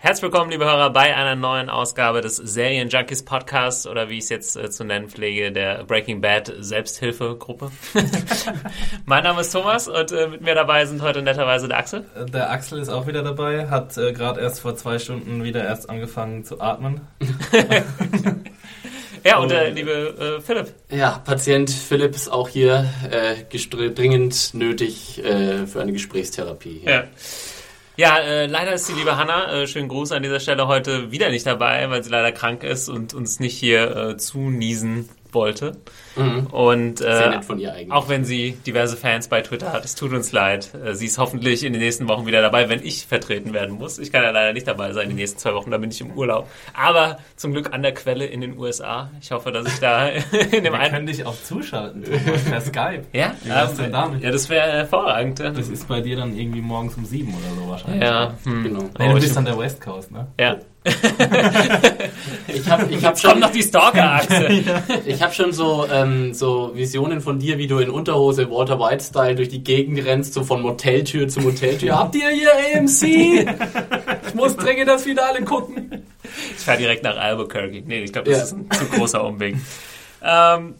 Herzlich willkommen, liebe Hörer, bei einer neuen Ausgabe des Serien Junkies Podcasts oder wie ich es jetzt äh, zu nennen pflege, der Breaking Bad Selbsthilfegruppe. mein Name ist Thomas und äh, mit mir dabei sind heute netterweise der Axel. Der Axel ist auch wieder dabei, hat äh, gerade erst vor zwei Stunden wieder erst angefangen zu atmen. ja, und der liebe äh, Philipp. Ja, Patient Philipp ist auch hier äh, dringend nötig äh, für eine Gesprächstherapie. Ja. Ja, äh, leider ist die liebe Hanna, äh, schönen Gruß an dieser Stelle, heute wieder nicht dabei, weil sie leider krank ist und uns nicht hier äh, zuniesen wollte. Mhm. Und äh, auch wenn sie diverse Fans bei Twitter hat, es tut uns leid. Äh, sie ist hoffentlich in den nächsten Wochen wieder dabei, wenn ich vertreten werden muss. Ich kann ja leider nicht dabei sein in den nächsten zwei Wochen, da bin ich im Urlaub. Aber zum Glück an der Quelle in den USA. Ich hoffe, dass ich da in dem Wir einen... können dich auch zuschalten, Thomas, per Skype. Ja? Wie ähm, denn damit? Ja, das wäre hervorragend. Das ist bei dir dann irgendwie morgens um sieben oder so wahrscheinlich. Ja, hm. genau. Nee, du bist an der West Coast, ne? Ja ich habe ich hab schon noch die Stalker-Achse. ich habe schon so, ähm, so Visionen von dir, wie du in Unterhose Walter White-Style durch die Gegend rennst, so von Moteltür zu Moteltür. Habt ihr hier AMC? Ich muss dringend das Finale gucken. Ich fahre direkt nach Albuquerque. Nee, ich glaube, das ja. ist ein zu großer Umweg. Ähm,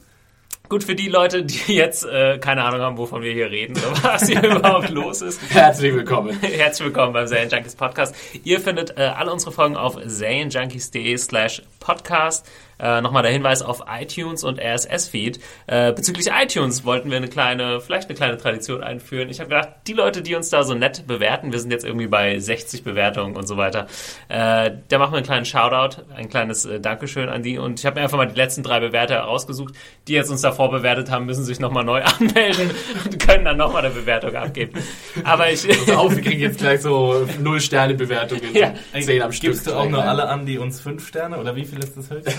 Gut, für die Leute, die jetzt äh, keine Ahnung haben, wovon wir hier reden oder was hier überhaupt los ist. Herzlich willkommen. Herzlich willkommen beim Serien Junkies Podcast. Ihr findet äh, alle unsere Folgen auf serienjunkies.de slash podcast. Äh, Nochmal der Hinweis auf iTunes und RSS-Feed. Äh, bezüglich iTunes wollten wir eine kleine, vielleicht eine kleine Tradition einführen. Ich habe gedacht, die Leute, die uns da so nett bewerten, wir sind jetzt irgendwie bei 60 Bewertungen und so weiter, äh, da machen wir einen kleinen Shoutout, ein kleines äh, Dankeschön an die. Und ich habe mir einfach mal die letzten drei Bewerter rausgesucht, die jetzt uns davor bewertet haben, müssen sich nochmal neu anmelden und können dann nochmal eine Bewertung abgeben. Aber ich... Also auf, wir kriegen jetzt gleich so Null-Sterne-Bewertungen. Ja. Zehn am Stück. Gibst du auch nur alle an, die uns fünf Sterne oder wie viel ist das höchste?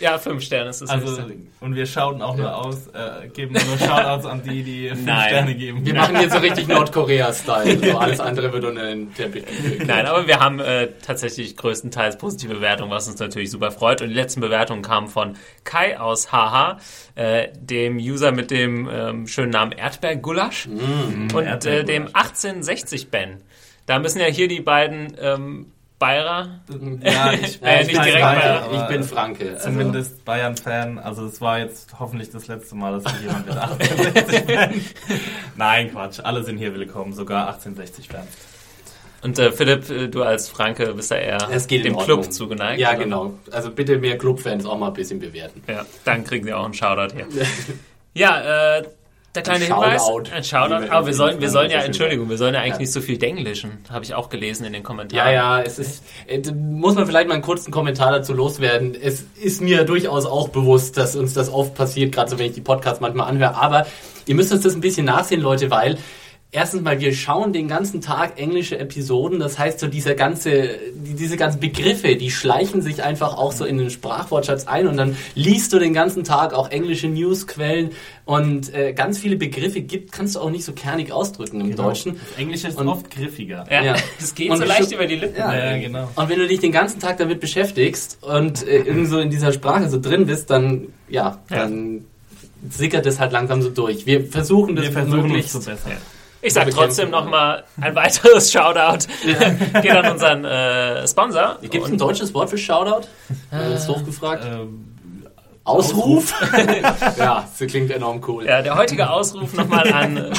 Ja, fünf Sterne ist das also. Und wir schauten auch nur aus, äh, geben nur Shoutouts an die, die fünf Nein. Sterne geben. Wir machen jetzt so richtig Nordkorea-Style. So alles andere wird unter den Teppich Nein, aber wir haben äh, tatsächlich größtenteils positive Bewertungen, was uns natürlich super freut. Und die letzten Bewertungen kamen von Kai aus HH, äh, dem User mit dem ähm, schönen Namen Erdbeergulasch mm, und Erdbeergulasch. Äh, dem 1860 Ben. Da müssen ja hier die beiden ähm, Bayer? Ja, ich, äh, nicht direkt Bayer, ich bin Franke. Also. Zumindest Bayern-Fan. Also es war jetzt hoffentlich das letzte Mal, dass jemand mit 1860-Fan... Nein, Quatsch. Alle sind hier willkommen, sogar 1860-Fans. Und äh, Philipp, äh, du als Franke bist ja eher dem Club zugeneigt. Ja, oder? genau. Also bitte mehr Clubfans auch mal ein bisschen bewerten. Ja, dann kriegen sie auch einen Shoutout hier. ja, äh, der kleine ein Hinweis. Shoutout. Ein Shoutout. Aber wir sollen, wir sollen ja, Entschuldigung, wir sollen ja eigentlich ja. nicht so viel Denglischen. Habe ich auch gelesen in den Kommentaren. Ja, ja, es ist, äh, muss man vielleicht mal einen kurzen Kommentar dazu loswerden. Es ist mir durchaus auch bewusst, dass uns das oft passiert, gerade so wenn ich die Podcasts manchmal anhöre. Aber ihr müsst uns das ein bisschen nachsehen, Leute, weil erstens mal, wir schauen den ganzen Tag englische Episoden. Das heißt, so diese ganze, diese ganzen Begriffe, die schleichen sich einfach auch so in den Sprachwortschatz ein und dann liest du den ganzen Tag auch englische Newsquellen und äh, ganz viele Begriffe gibt, kannst du auch nicht so kernig ausdrücken im genau. Deutschen. Das Englische ist und, oft griffiger. Ja, ja. das geht und so leicht über die Lippen. Ja, ja, genau. Und wenn du dich den ganzen Tag damit beschäftigst und äh, irgend so in dieser Sprache so drin bist, dann, ja, dann sickert es halt langsam so durch. Wir versuchen das Wir versuchen möglichst zu bessern. Ich sag trotzdem nochmal ein weiteres Shoutout. Ja. Geht an unseren äh, Sponsor. Gibt es ein deutsches Wort für Shoutout? Äh, das ist hochgefragt. Ähm, Ausruf? ja, das klingt enorm cool. Ja, der heutige Ausruf nochmal an äh,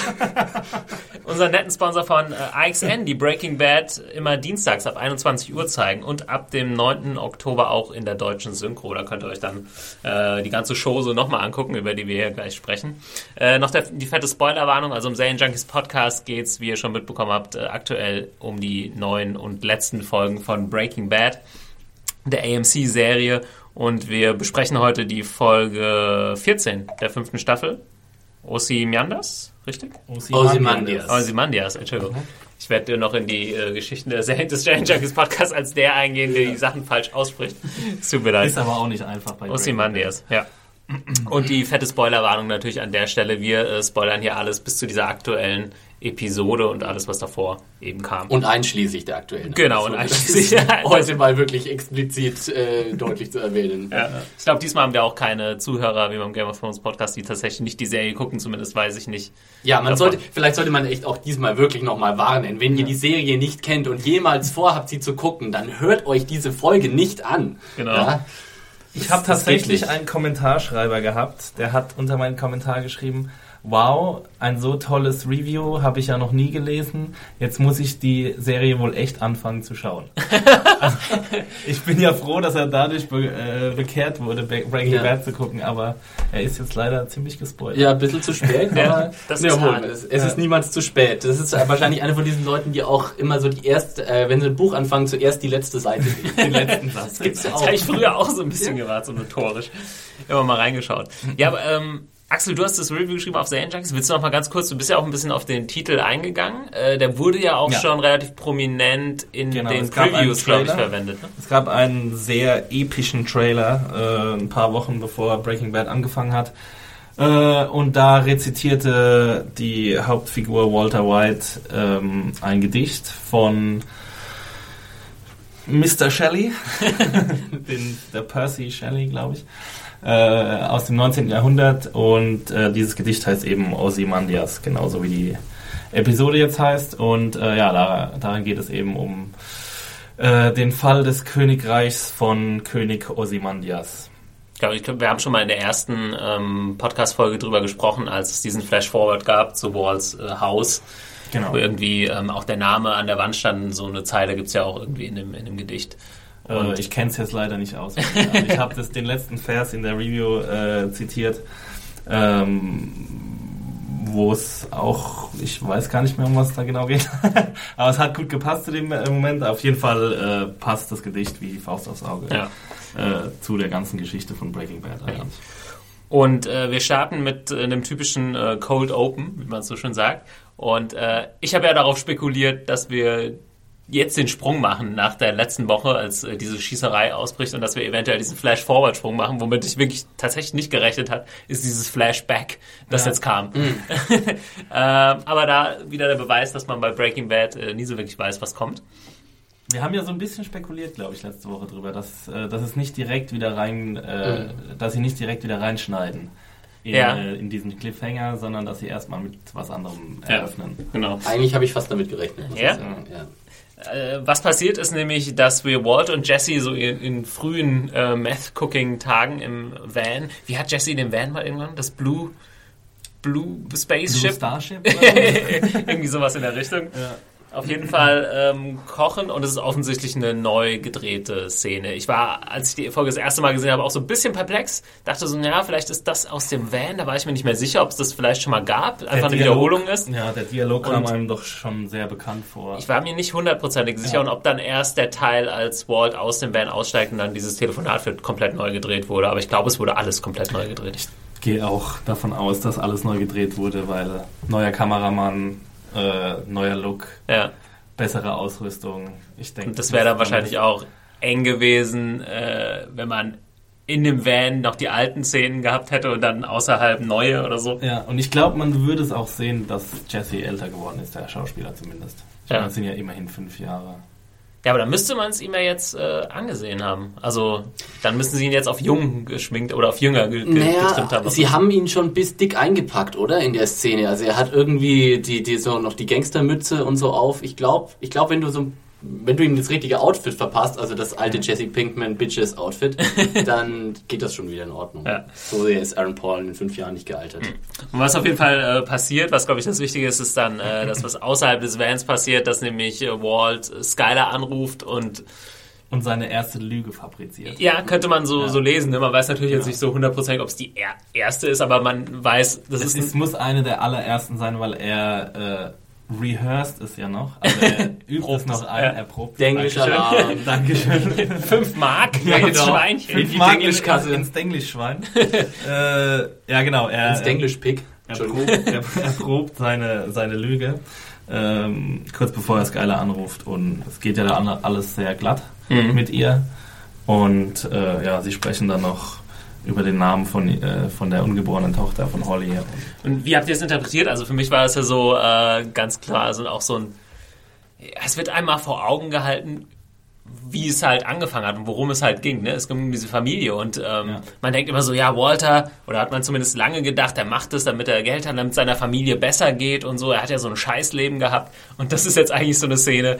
unseren netten Sponsor von äh, IXN, die Breaking Bad immer dienstags ab 21 Uhr zeigen und ab dem 9. Oktober auch in der deutschen Synchro. Da könnt ihr euch dann äh, die ganze Show so nochmal angucken, über die wir hier gleich sprechen. Äh, noch der, die fette Spoilerwarnung, also im Serien Junkies Podcast geht's, wie ihr schon mitbekommen habt, äh, aktuell um die neuen und letzten Folgen von Breaking Bad, der AMC-Serie und wir besprechen heute die Folge 14 der fünften Staffel. Ozymandias, richtig? Ozymandias. Ozymandias, Entschuldigung. Ich werde dir noch in die äh, Geschichten des Giant Junkies Podcasts als der eingehen, der die Sachen falsch ausspricht. Es tut mir leid. Ist aber auch nicht einfach bei Ozymandias, ja. Und die fette Spoilerwarnung natürlich an der Stelle. Wir äh, spoilern hier alles bis zu dieser aktuellen Episode und alles, was davor eben kam. Und einschließlich der aktuellen. Genau, und einschließlich- Heute mal wirklich explizit äh, deutlich zu erwähnen. Ja. Ich glaube, diesmal haben wir auch keine Zuhörer wie beim Game of Thrones Podcast, die tatsächlich nicht die Serie gucken, zumindest weiß ich nicht. Ja, man Davon. sollte, vielleicht sollte man echt auch diesmal wirklich nochmal warnen. Wenn ihr die Serie nicht kennt und jemals vorhabt, sie zu gucken, dann hört euch diese Folge nicht an. Genau. Ja? Ich habe tatsächlich einen Kommentarschreiber gehabt, der hat unter meinen Kommentar geschrieben, wow, ein so tolles Review habe ich ja noch nie gelesen. Jetzt muss ich die Serie wohl echt anfangen zu schauen. also, ich bin ja froh, dass er dadurch be äh, bekehrt wurde, Be- Breaking Ja. Bad zu gucken, aber er ist jetzt leider ziemlich gespoilt. Ja, ein bisschen zu spät, Ja, aber das ja, ist wohl, hart. es, es ist niemals zu spät. Das ist wahrscheinlich einer von diesen Leuten, die auch immer so die erste, äh, wenn sie ein Buch anfangen, zuerst die letzte Seite lesen. Den letzten Satz. gibt's ja Das auch. habe ich früher auch so ein bisschen gemacht, so notorisch. Immer mal reingeschaut. Ja, aber ähm, Axel, du hast das Review geschrieben auf Serien Junkies. Willst du noch mal ganz kurz, du bist ja auch ein bisschen auf den Titel eingegangen. Äh, der wurde ja auch Ja. schon relativ prominent in Genau, den Previews, glaube ich, verwendet. Ne? Es gab einen sehr epischen Trailer, äh, ein paar Wochen bevor Breaking Bad angefangen hat. Äh, und da rezitierte die Hauptfigur Walter White ähm, ein Gedicht von Mr. Shelley, den, der Percy Shelley, glaube ich, äh, aus dem 19. Jahrhundert. Und äh, dieses Gedicht heißt eben Ozymandias, genauso wie die Episode jetzt heißt. Und äh, ja, da, darin geht es eben um äh, den Fall des Königreichs von König Ozymandias. Ich glaube, ich wir haben schon mal in der ersten ähm, Podcast-Folge drüber gesprochen, als es diesen Flash-Forward gab zu Walls äh, Haus, Genau. wo irgendwie ähm, auch der Name an der Wand stand. So eine Zeile gibt's ja auch irgendwie in dem, in dem Gedicht. Äh, ich kenne es jetzt leider nicht aus. Also ich habe den letzten Vers in der Review äh, zitiert, ähm, wo es auch, ich weiß gar nicht mehr, um was da genau geht, aber es hat gut gepasst zu dem äh, Moment. Auf jeden Fall äh, passt das Gedicht wie die Faust aufs Auge Ja. äh, zu der ganzen Geschichte von Breaking Bad eigentlich. Und äh, wir starten mit einem typischen Cold Open, wie man es so schön sagt. Und ich habe ja darauf spekuliert, dass wir jetzt den Sprung machen nach der letzten Woche, als äh, diese Schießerei ausbricht und dass wir eventuell diesen Flash-Forward-Sprung machen, womit ich wirklich tatsächlich nicht gerechnet hat, ist dieses Flashback, das Ja. jetzt kam. ähm, aber da wieder der Beweis, dass man bei Breaking Bad äh, nie so wirklich weiß, was kommt. Wir haben ja so ein bisschen spekuliert, glaube ich, letzte Woche drüber, dass, äh, dass es nicht direkt wieder rein, äh, dass sie nicht direkt wieder reinschneiden in, Ja. äh, in diesen Cliffhanger, sondern dass sie erstmal mit was anderem Ja. eröffnen. Genau. Eigentlich habe ich fast damit gerechnet. Ja? ja. Äh, was passiert ist nämlich, dass wir Walt und Jesse so in, in frühen äh, Meth-Cooking-Tagen im Van. Wie hat Jesse den Van mal irgendwann? Das Blue, Blue Spaceship? Blue Starship? Irgendwie sowas in der Richtung. ja. Auf jeden Fall ähm, kochen und es ist offensichtlich eine neu gedrehte Szene. Ich war, als ich die Folge das erste Mal gesehen habe, auch so ein bisschen perplex. Dachte so, ja, vielleicht ist das aus dem Van. Da war ich mir nicht mehr sicher, ob es das vielleicht schon mal gab. Einfach Der eine Dialog- Wiederholung ist. Ja, der Dialog kam Und- einem doch schon sehr bekannt vor. Ich war mir nicht hundertprozentig sicher Ja. und ob dann erst der Teil, als Walt aus dem Van aussteigt und dann dieses Telefonat wird komplett neu gedreht wurde. Aber ich glaube, es wurde alles komplett neu gedreht. gehe auch davon aus, dass alles neu gedreht wurde, weil neuer Kameramann, äh, neuer Look, Ja. bessere Ausrüstung. Ich denke, Und das wäre dann wahrscheinlich auch eng gewesen, äh, wenn man in dem Van noch die alten Szenen gehabt hätte und dann außerhalb neue oder so. Ja, und ich glaube, man würde es auch sehen, dass Jesse älter geworden ist, der Schauspieler zumindest. Ich Ja. meine, es sind ja immerhin fünf Jahre. Ja, aber dann müsste man es ihm ja jetzt äh, angesehen haben. Also dann müssen sie ihn jetzt auf jung geschminkt oder auf jünger ge ge getrimmt Naja, haben. sie haben ihn schon bis dick eingepackt, oder? In der Szene. Also er hat irgendwie die, die so noch die Gangstermütze und so auf. Ich glaube, ich glaub, wenn du so wenn du ihm das richtige Outfit verpasst, also das alte Jesse Pinkman Bitches Outfit, dann geht das schon wieder in Ordnung. Ja. So sehr ist Aaron Paul in den fünf Jahren nicht gealtert. Und was auf jeden Fall äh, passiert, was glaube ich das Wichtige ist, ist dann äh, das, was außerhalb des Vans passiert, dass nämlich äh, Walt Skylar anruft und Und seine erste Lüge fabriziert. ja, könnte man so, Ja. so lesen. Ne? Man weiß natürlich jetzt Ja. nicht so hundertprozentig, ob es die er erste ist, aber man weiß, das Es ist ein, muss eine der allerersten sein, weil er äh, rehearsed es ja noch. Also er übt es noch ein, Ja. er probt. Der englische Alarm. Dankeschön. fünf Mark Ja, ins genau. Schweinchen. Fünf Mark Denglischkasse. ins Denglischschwein. äh, ja, genau. Er, Ins Denglisch Pick. er, probt, er, er probt seine, seine Lüge, ähm, kurz bevor er Skylar anruft. Und es geht ja da alles sehr glatt Mhm. mit ihr. Und äh, ja, sie sprechen dann noch über den Namen von, äh, von der ungeborenen Tochter von Holly. Und wie habt ihr es interpretiert? Also für mich war es ja so äh, ganz klar, also auch so ein. ja, Es wird einmal vor Augen gehalten, wie es halt angefangen hat und worum es halt ging. Ne? Es ging um diese Familie und ähm, Ja. man denkt immer so, ja, Walter, oder hat man zumindest lange gedacht, er macht es, damit er Geld hat, damit seiner Familie besser geht und so. Er hat ja so ein Scheißleben gehabt und das ist jetzt eigentlich so eine Szene,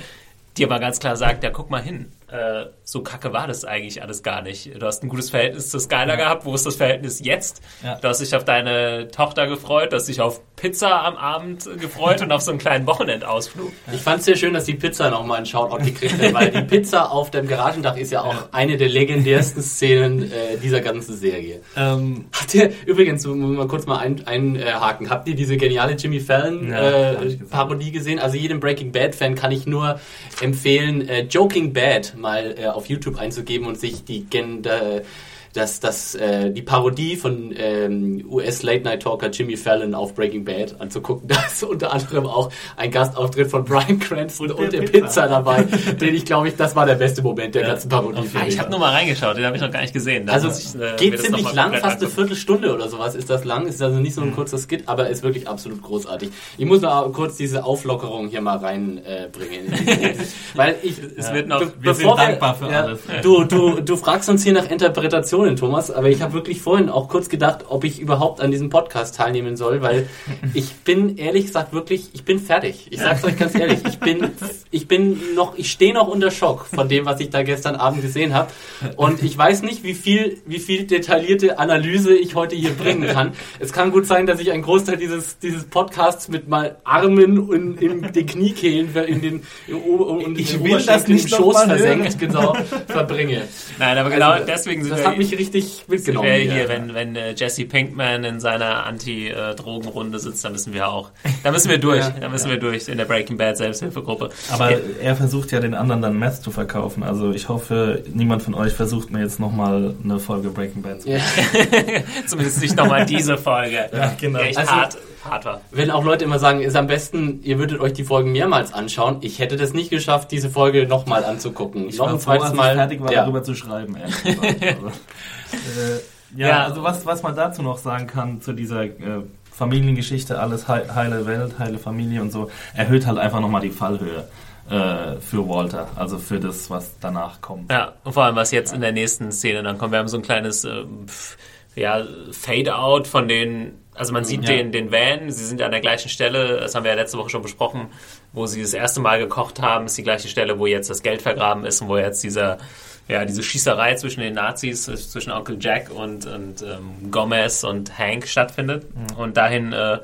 die aber ganz klar sagt, ja, guck mal hin, äh, so kacke war das eigentlich alles gar nicht. Du hast ein gutes Verhältnis zu Skylar gehabt, wo ist das Verhältnis jetzt? Ja. Du hast dich auf deine Tochter gefreut, du hast dich auf Pizza am Abend gefreut und auf so einen kleinen Wochenendausflug. Ich fand es sehr schön, dass die Pizza nochmal einen Shoutout gekriegt hat, weil die Pizza auf dem Garagendach ist ja auch eine der legendärsten Szenen äh, dieser ganzen Serie. Ähm, Habt ihr, übrigens, muss mal kurz mal ein- einhaken, habt ihr diese geniale Jimmy Fallon Ja, äh, gesehen. Parodie gesehen? Also jedem Breaking Bad Fan kann ich nur empfehlen, äh, Joking Bad mal äh, auf YouTube einzugeben und sich die Gen äh, das, das, äh, die Parodie von ähm, US Late Night Talker Jimmy Fallon auf Breaking Bad anzugucken. Da ist unter anderem auch ein Gastauftritt von Brian Cranston und, Und der, Pizza. Pizza. dabei, den ich glaube ich, das war der beste Moment der ganzen Parodie. Ah, finde ich habe nur mal reingeschaut, den habe ich noch gar nicht gesehen. Da also ich, äh, geht das ziemlich mal lang, fast eine. Viertelstunde oder sowas ist das lang. Ist also nicht so Mhm. ein kurzer Skit, aber ist wirklich absolut großartig. Ich muss noch kurz diese Auflockerung hier mal reinbringen. Äh. Weil ich, Es wird noch- wir sind dankbar für alles. Du, du, du fragst uns hier nach Interpretationen, Thomas, aber ich habe wirklich vorhin auch kurz gedacht, ob ich überhaupt an diesem Podcast teilnehmen soll, weil ich bin ehrlich gesagt wirklich, ich bin fertig. Ich sag's euch ganz ehrlich, ich bin, ich bin noch, ich stehe noch unter Schock von dem, was ich da gestern Abend gesehen habe. Und ich weiß nicht, wie viel, wie viel detaillierte Analyse ich heute hier bringen kann. Es kann gut sein, dass ich einen Großteil dieses, dieses Podcasts mit mal Armen in, in den Kniekehlen, in den, im, O- und Ich will das nicht im Schoß versenkt, genau, verbringe. Nein, aber genau Also, deswegen sind Das wir, hat mich richtig mitgenommen. wir hier, wenn, wenn äh, Jesse Pinkman in seiner Anti-Drogenrunde sitzt, dann müssen wir auch, da müssen wir durch, Ja. da müssen wir durch in der Breaking Bad Selbsthilfegruppe. aber Ja. er versucht ja den anderen dann Mess zu verkaufen. Also ich hoffe, niemand von euch versucht mir jetzt nochmal eine Folge Breaking Bad zu Ja. Zumindest nicht nochmal diese Folge, Ja, genau. echt Also- hart, hart war. Wenn auch Leute immer sagen, ist am besten, ihr würdet euch die Folgen mehrmals anschauen. Ich hätte das nicht geschafft, diese Folge nochmal anzugucken. Ich Noch war ein froh, zweites als ich Mal. fertig war, ja. darüber zu schreiben. ehrlich gesagt. also, äh, ja, Ja. also was, was man dazu noch sagen kann zu dieser äh, Familiengeschichte, alles hei- heile Welt, heile Familie und so, erhöht halt einfach nochmal die Fallhöhe äh, für Walter, also für das, was danach kommt. Ja, und vor allem, was jetzt in der nächsten Szene dann kommt. Wir haben so ein kleines pf, ja, Fade-out von den, also man sieht Ja. den, den Van, sie sind an der gleichen Stelle, das haben wir ja letzte Woche schon besprochen, wo sie das erste Mal gekocht haben, ist die gleiche Stelle, wo jetzt das Geld vergraben ist und wo jetzt dieser, ja, diese Schießerei zwischen den Nazis, zwischen Onkel Jack und, und ähm, Gomez und Hank stattfindet. Und dahin äh,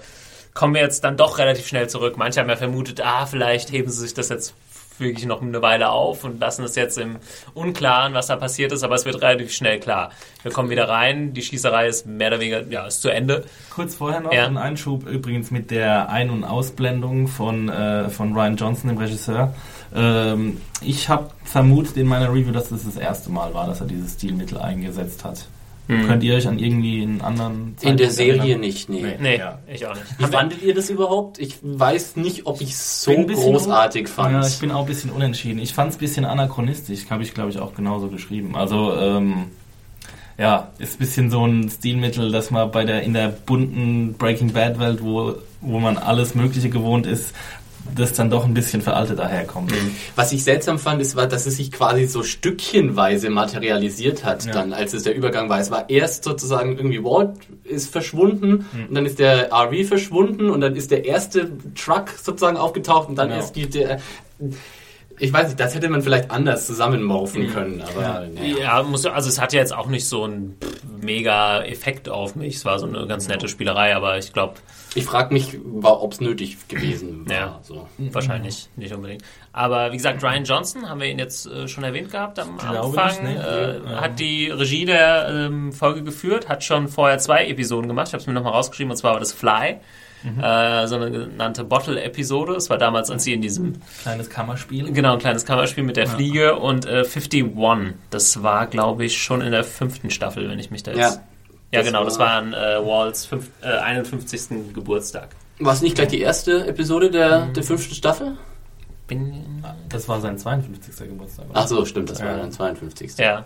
kommen wir jetzt dann doch relativ schnell zurück. Manche haben ja vermutet, ah, vielleicht heben sie sich das jetzt wirklich noch eine Weile auf und lassen es jetzt im Unklaren, was da passiert ist, aber es wird relativ schnell klar. Wir kommen wieder rein, die Schießerei ist mehr oder weniger, ja, ist zu Ende. Kurz vorher noch Ja. ein Einschub übrigens mit der Ein- und Ausblendung von, äh, von Ryan Johnson, dem Regisseur. Ähm, ich habe vermutet in meiner Review, dass das das erste Mal war, dass er dieses Stilmittel eingesetzt hat. Könnt ihr euch an irgendwie einen anderen In der Zeitpunkt Serie erinnern? nicht, nee. Nee, Ja. ich auch nicht. Wie fandet ihr das überhaupt? Ich weiß nicht, ob ich so bin ein bisschen großartig un- fand. Ja, ich bin auch ein bisschen unentschieden. Ich fand es ein bisschen anachronistisch, habe ich glaube ich auch genauso geschrieben. Also ähm, ja, ist ein bisschen so ein Stilmittel, dass man bei der in der bunten Breaking Bad Welt, wo wo man alles Mögliche gewohnt ist, das dann doch ein bisschen veraltet daherkommt. Was ich seltsam fand, ist, war, dass es sich quasi so stückchenweise materialisiert hat, Ja. dann, als es der Übergang war. Es war erst sozusagen irgendwie Walt ist verschwunden und dann ist der RV verschwunden und dann ist der erste Truck sozusagen aufgetaucht und dann Genau. ist die, der, ich weiß nicht, das hätte man vielleicht anders zusammenmorphen können, aber Ja. Ja, muss, also es hatte jetzt auch nicht so einen mega Effekt auf mich. Es war so eine ganz nette Spielerei, aber ich glaube, Ich frage mich, ob es nötig gewesen war. Ja. So. wahrscheinlich nicht unbedingt. Aber wie gesagt, Ryan Johnson, haben wir ihn jetzt äh, schon erwähnt gehabt am Glaube Anfang, nicht, nee. äh, Ja. hat die Regie der ähm, Folge geführt, hat schon vorher zwei Episoden gemacht. Ich habe es mir nochmal rausgeschrieben, und zwar war das Fly. Äh, so eine genannte Bottle-Episode. Es war damals, als sie in diesem Kleines Kammerspiel. Genau, ein kleines Kammerspiel mit der Fliege und äh, 51. Das war, glaube ich, schon in der fünften Staffel, wenn ich mich da jetzt Ja. Ja, Das genau, war- das war an äh, Walls fünf, äh, 51. Geburtstag. War es nicht gleich die erste Episode der, der fünften Staffel? Bin, Das war sein 52. Geburtstag. Ach so, stimmt, das war Ja. dann 52. ja.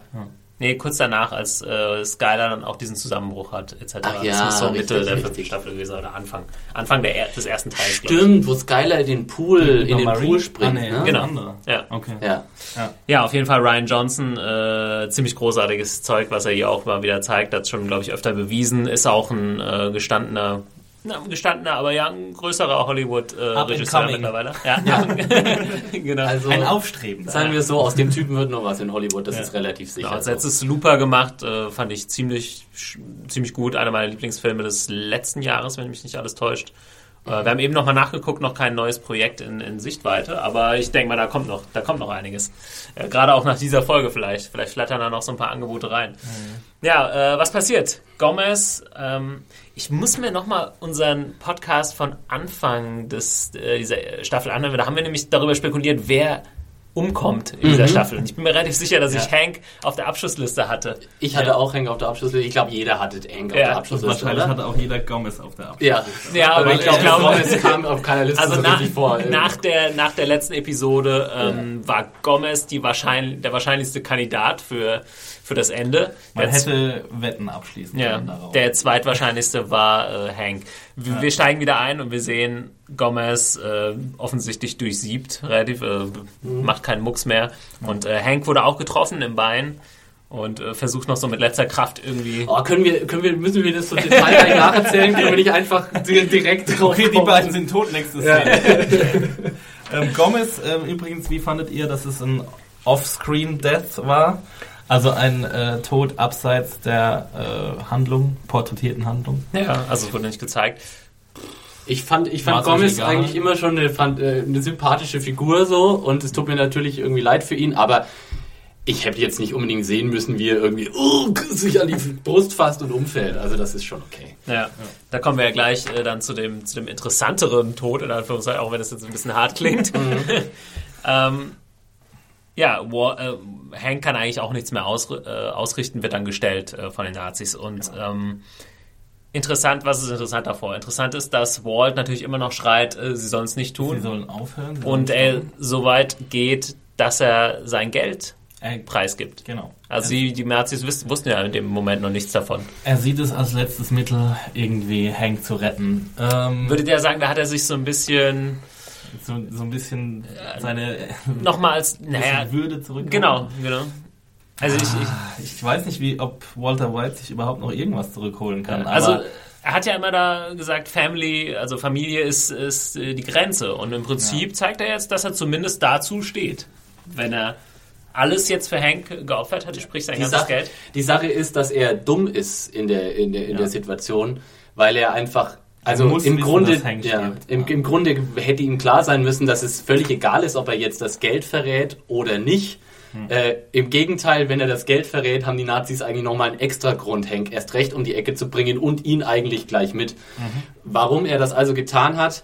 Ja. Nee, kurz danach, als äh, Skylar dann auch diesen Zusammenbruch hat, etc. Ach das ja, muss so Mitte richtig, der fünften. Staffel gewesen sein, oder Anfang. Anfang der, er- des ersten Teils. Stimmt, wo Skylar in den Pool, in den Pool springt. Ah, nee, ne? Genau. Ja. Okay. Ja. Ja, auf jeden Fall Ryan Johnson, äh, ziemlich großartiges Zeug, was er hier auch mal wieder zeigt, hat schon, glaube ich, öfter bewiesen, ist auch ein äh, gestandener, gestandener, aber ja, ein größerer Hollywood-Regisseur äh, mittlerweile. Ja, genau. Also, Ein Aufstreben. sagen wir es so, aus dem Typen wird noch was in Hollywood, das Ja. ist relativ sicher. Genau, als so. letztes Looper gemacht, äh, fand ich ziemlich, ziemlich gut. Einer meiner Lieblingsfilme des letzten Jahres, wenn mich nicht alles täuscht. Äh, wir haben eben nochmal nachgeguckt, noch kein neues Projekt in, in Sichtweite, aber ich denke mal, da kommt noch, da kommt noch einiges. Äh, Gerade auch nach dieser Folge vielleicht. Vielleicht flattern da noch so ein paar Angebote rein. Ja, äh, was passiert? Gomez, ähm, ich muss mir nochmal unseren Podcast von Anfang des, äh, dieser Staffel anhören. Da haben wir nämlich darüber spekuliert, wer umkommt in dieser Staffel. Und ich bin mir relativ sicher, dass ich Ja. Hank auf der Abschlussliste hatte. Ich hatte Ja. auch Hank auf der Abschlussliste. Ich glaube, jeder hatte Hank auf Ja. der Abschlussliste, Wahrscheinlich oder? hatte auch jeder Gomez auf der Ab. Ja, Ja, aber ich ich glaube, es kam auf keiner Liste also so nach, vor. nach, der, nach der letzten Episode ähm, war Gomez die wahrscheinlich, der wahrscheinlichste Kandidat für, für das Ende. Man Der hätte Wetten abschließen Ja, können darauf. der zweitwahrscheinlichste war äh, Hank. Wir, wir steigen wieder ein und wir sehen Gomez äh, offensichtlich durchsiebt, relativ, äh, macht keinen Mucks mehr. Und äh, Hank wurde auch getroffen im Bein und äh, versucht noch so mit letzter Kraft irgendwie. Oh, können wir, können wir, müssen wir das so detailreich nacherzählen? Können wir nicht einfach di- direkt drauf Okay, die beiden sind tot, nächste Szene. ähm, Gomez, ähm, übrigens, wie fandet ihr, dass es ein Off-Screen-Death war? Also ein äh, Tod abseits der äh, Handlung, porträtierten Handlung. Ja, also es wurde nicht gezeigt. Ich fand, ich fand Gomez eigentlich immer schon eine, fand, äh, eine sympathische Figur so und es tut mir natürlich irgendwie leid für ihn, aber ich hätte jetzt nicht unbedingt sehen müssen, wie er irgendwie uh, sich an die Brust fasst und umfällt. Also das ist schon okay. Ja, da kommen wir ja gleich äh, dann zu dem, zu dem interessanteren Tod, in Anführungszeichen, auch wenn das jetzt ein bisschen hart klingt. ähm, ja, War, äh, Hank kann eigentlich auch nichts mehr aus, äh, ausrichten, wird dann gestellt äh, von den Nazis. Und ähm, interessant, was ist interessant davor? Interessant ist, dass Walt natürlich immer noch schreit, äh, sie sollen es nicht Sie tun. sollen aufhören. sie Und er so weit geht, dass er sein Geld preisgibt. Genau. Also die, die Nazis wiss, wussten ja in dem Moment noch nichts davon. Er sieht es als letztes Mittel, irgendwie Hank zu retten. Ähm, Würdet ihr sagen, da hat er sich so ein bisschen so, so ein bisschen seine äh, nochmal als, naja, Würde zurück. genau, genau. Also ich, ich Ah, Ich weiß nicht, wie, ob Walter White sich überhaupt noch irgendwas zurückholen kann. also er hat ja immer da gesagt, Family, also Familie ist, ist äh, die Grenze. Und im Prinzip zeigt er jetzt, dass er zumindest dazu steht. Wenn er alles jetzt für Hank geopfert hat, sprich sein Die ganzes Sache, Geld. die Sache ist, dass er dumm ist in der, in der, in Ja. der Situation, weil er einfach, also muss im Grunde, ja, im, Ja. im Grunde hätte ihm klar sein müssen, dass es völlig egal ist, ob er jetzt das Geld verrät oder nicht. Hm. Äh, Im Gegenteil, wenn er das Geld verrät, haben die Nazis eigentlich nochmal einen extra Grund, Hank erst recht um die Ecke zu bringen und ihn eigentlich gleich mit. Mhm. Warum er das also getan hat,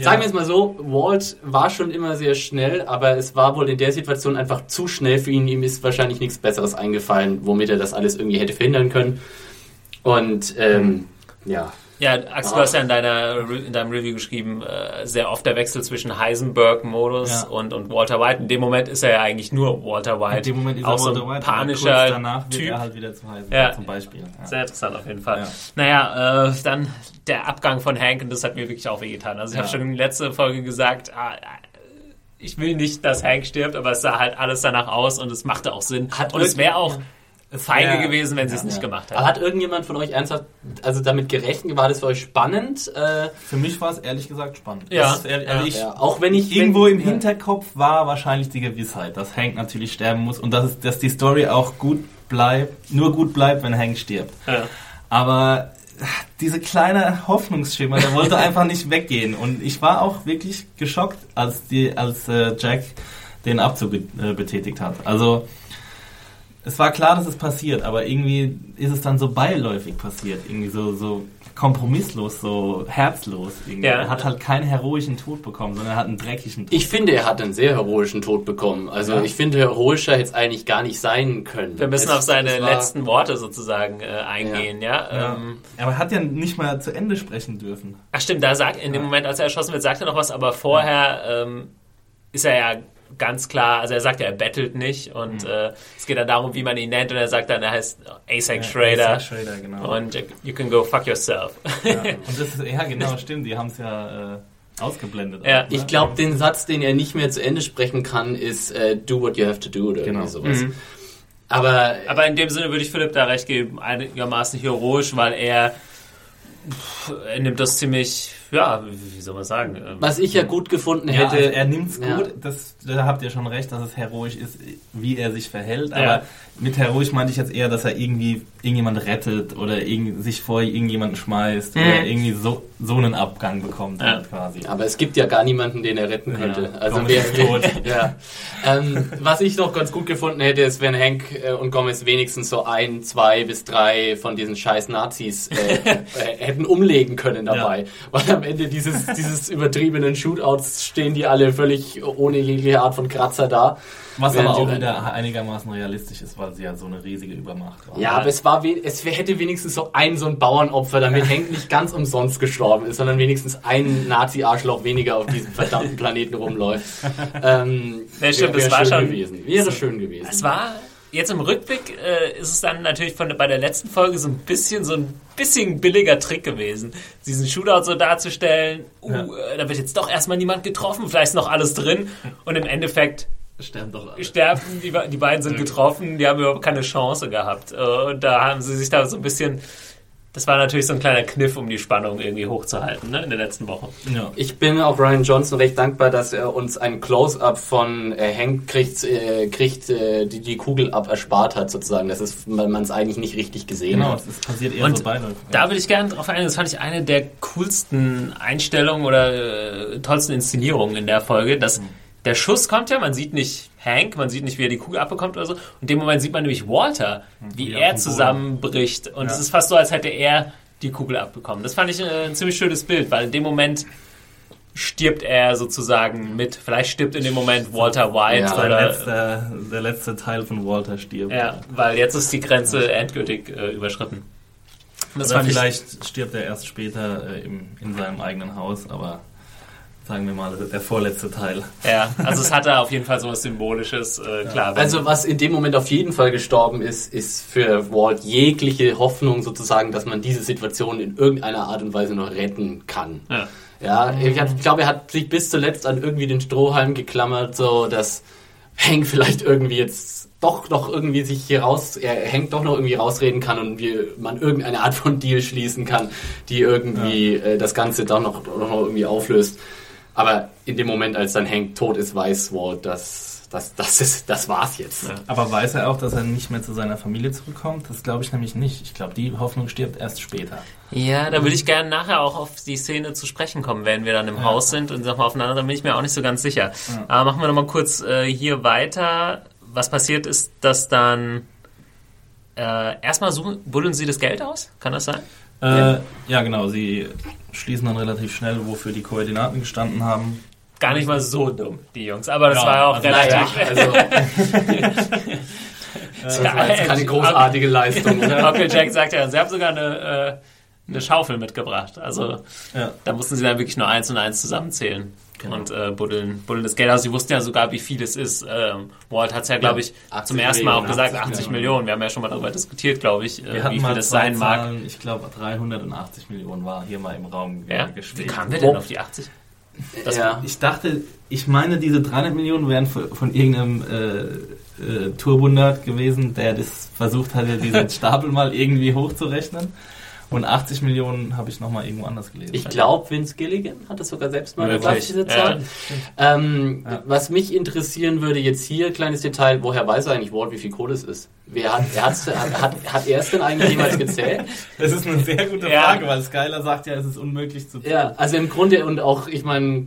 Sagen wir es mal so, Walt war schon immer sehr schnell, aber es war wohl in der Situation einfach zu schnell für ihn. Ihm ist wahrscheinlich nichts Besseres eingefallen, womit er das alles irgendwie hätte verhindern können. Und ähm, ja, Ja, Axel, du hast ja in, deiner, in deinem Review geschrieben, äh, sehr oft der Wechsel zwischen Heisenberg-Modus Ja. und, und Walter White. In dem Moment ist er ja eigentlich nur Walter White. in dem Moment ist auch er so ein Walter White, panischer kurz danach wird Typ. er halt wieder zu heißen, Ja. zum Beispiel. Ja. Sehr interessant auf jeden Fall. Ja. Naja, äh, dann der Abgang von Hank und das hat mir wirklich auch wehgetan. Also ich habe schon in der letzten Folge gesagt, ah, ich will nicht, dass Hank stirbt, aber es sah halt alles danach aus und es machte auch Sinn. Hat und es wäre auch feige wär- gewesen, wenn sie es ja, nicht ja. gemacht aber hätten. hat irgendjemand von euch ernsthaft also damit gerechnet? War das für euch spannend? Äh, Für mich war es ehrlich gesagt spannend. Ja. Das ist ehrlich, also Ja. ja, auch wenn ich Irgendwo wenn, im Hinterkopf war wahrscheinlich die Gewissheit, dass Hank natürlich sterben muss und dass, es, dass die Story auch gut bleibt, nur gut bleibt, wenn Hank stirbt. Ja. Aber diese kleine Hoffnungsschimmer, der wollte einfach nicht weggehen. Und ich war auch wirklich geschockt, als, die, als äh, Jack den Abzug äh, betätigt hat. Also es war klar, dass es passiert, aber irgendwie ist es dann so beiläufig passiert. Irgendwie so, so kompromisslos, so herzlos. Irgendwie. Ja. Er hat halt keinen heroischen Tod bekommen, sondern er hat einen dreckigen Tod. Ich finde, er hat einen sehr heroischen Tod bekommen. Also Ja. ich finde, heroischer hätte es eigentlich gar nicht sein können. Wir müssen Es- auf seine letzten Worte sozusagen äh, eingehen, ja. ja. Ähm, Aber er hat ja nicht mal zu Ende sprechen dürfen. ach stimmt, da sagt in dem Moment, als er erschossen wird, sagt er noch was, aber vorher ähm, ist er ja ganz klar, also er sagt ja, er bettelt nicht und äh, es geht dann darum, wie man ihn nennt und er sagt dann, er heißt Asek Schrader. Zack Schrader, genau. Und you can go fuck yourself. ja. Und das ist, ja, genau, stimmt. Die haben es ja äh, ausgeblendet. Ja. auch, ne? Ich glaube, den Satz, den er nicht mehr zu Ende sprechen kann, ist äh, do what you have to do oder Genau. sowas. Mhm. Aber Aber in dem Sinne würde ich Philipp da recht geben, einigermaßen heroisch, weil er, pff, er nimmt das ziemlich, ja, wie soll man sagen? ähm, was ich ja gut gefunden Ja, hätte, also er nimmt's Ja. gut, das, da habt ihr schon recht, dass es heroisch ist, wie er sich verhält. Ja. Aber mit heroisch meinte ich jetzt eher, dass er irgendwie irgendjemand rettet oder irgend, sich vor irgendjemanden schmeißt oder Mhm. irgendwie so, so einen Abgang bekommt Ja. halt quasi. aber es gibt ja gar niemanden, den er retten könnte. Ja, also Gomez wer, ist tot. ja. ähm, was ich noch ganz gut gefunden hätte, ist, wenn Hank äh, und Gomez wenigstens so ein, zwei bis drei von diesen scheiß Nazis äh, äh, hätten umlegen können dabei. Weil am Ende dieses, dieses übertriebenen Shootouts stehen die alle völlig ohne jegliche Art von Kratzer da. Was aber auch wieder einigermaßen realistisch ist, weil sie ja so eine riesige Übermacht waren. Ja, aber es war we- es hätte wenigstens so ein so ein Bauernopfer, damit Hank nicht ganz umsonst gestorben ist, sondern wenigstens ein Nazi-Arschloch weniger auf diesem verdammten Planeten rumläuft. Ähm, Ja, stimmt, wär- es wär war schön schon- gewesen. Wäre schön gewesen. Es war jetzt im Rückblick äh, ist es dann natürlich von bei der letzten Folge so ein bisschen so ein bisschen billiger Trick gewesen, diesen Shootout so darzustellen. Uh, Ja. äh, da wird jetzt doch erstmal niemand getroffen, vielleicht ist noch alles drin und im Endeffekt sterben doch alle. sterben die, die beiden sind getroffen, die haben überhaupt keine Chance gehabt Äh, und da haben sie sich da so ein bisschen das war natürlich so ein kleiner Kniff, um die Spannung irgendwie hochzuhalten ne, in der letzten Woche. Ja. Ich bin auch Ryan Johnson recht dankbar, dass er uns ein Close-up von äh, Hank kriegt, äh, kriegt äh, die, die Kugel ab erspart hat sozusagen. Das ist, weil man es eigentlich nicht richtig gesehen Genau, hat. das ist passiert eher Und so beiläufig. Da würde ich gerne drauf eingehen. Das fand ich eine der coolsten Einstellungen oder äh, tollsten Inszenierungen in der Folge. Dass der Schuss kommt ja, man sieht nicht Hank, man sieht nicht, wie er die Kugel abbekommt oder so. Und in dem Moment sieht man nämlich Walter, wie Wie er zusammenbricht. Und es Ja. ist fast so, als hätte er die Kugel abbekommen. Das fand ich äh, ein ziemlich schönes Bild, weil in dem Moment stirbt er sozusagen mit. Vielleicht stirbt in dem Moment Walter White Ja, der, oder. letzte, der letzte Teil von Walter stirbt. Ja, weil jetzt ist die Grenze endgültig äh, überschritten. Das Oder vielleicht stirbt er erst später äh, im, in seinem eigenen Haus, aber sagen wir mal, der vorletzte Teil. Ja, also es hatte auf jeden Fall so was Symbolisches, äh, klar. Also was in dem Moment auf jeden Fall gestorben ist, ist für Walt jegliche Hoffnung sozusagen, dass man diese Situation in irgendeiner Art und Weise noch retten kann. ja. Ja, ich, ich glaube, er hat sich bis zuletzt an irgendwie den Strohhalm geklammert, so dass Hank vielleicht irgendwie jetzt doch noch irgendwie sich hier raus, er Hank doch noch irgendwie rausreden kann und wir, man irgendeine Art von Deal schließen kann, die irgendwie äh, das Ganze doch noch, doch noch irgendwie auflöst. Aber in dem Moment, als dann Hank tot ist, weiß Walt, dass das, das, ist, das war's jetzt. Ja. Aber weiß er auch, dass er nicht mehr zu seiner Familie zurückkommt? Das glaube ich nämlich nicht. Ich glaube, die Hoffnung stirbt erst später. Ja, da würde ich gerne nachher auch auf die Szene zu sprechen kommen, wenn wir dann im Haus sind und nochmal aufeinander, dann bin ich mir auch nicht so ganz sicher. Aber machen wir nochmal kurz äh, hier weiter. Was passiert ist, dass dann äh, erstmal suchen, buddeln sie das Geld aus? Kann das sein? Äh, ja, genau. Sie schließen dann relativ schnell, wofür die Koordinaten gestanden haben. Gar nicht mal so dumm, die Jungs. Aber das Ja, war ja auch also Naja, relativ. also das Ja, war jetzt keine großartige Leistung. Onkel Jack sagt ja, sie haben sogar eine, äh, eine Schaufel mitgebracht. Also Ja. da mussten sie dann wirklich nur eins und eins zusammenzählen. Genau. Und äh, buddeln, buddeln das Geld aus. Sie wussten ja sogar, wie viel es ist. Ähm, Walt hat es ja, glaube ich, 80 zum ersten Mal auch gesagt, 80 80 Millionen. Millionen. Wir haben ja schon mal darüber diskutiert, glaube ich, äh, wie viel das sein mag. Zahlen, ich glaube 380 Millionen war hier mal im Raum Ja? Wie gespielt. kamen wir denn auf die 80? Das- ja. Ich dachte, ich meine, diese 300 Millionen wären von, von irgendeinem äh, äh, Turbonerd gewesen, der das versucht hatte, diesen Stapel mal irgendwie hochzurechnen. Und 80 Millionen habe ich nochmal irgendwo anders gelesen. Ich glaube, Vince Gilligan hat es sogar selbst mal gesagt, diese Zahl. Ähm, Ja. Was mich interessieren würde jetzt hier, kleines Detail, woher weiß eigentlich Walt, wie viel Kohle es ist? Wer hat, er hat's, hat, hat, hat er es denn eigentlich jemals gezählt? Das ist eine sehr gute Ja. Frage, weil Skyler sagt ja, es ist unmöglich zu Ja, also im Grunde und auch, ich meine,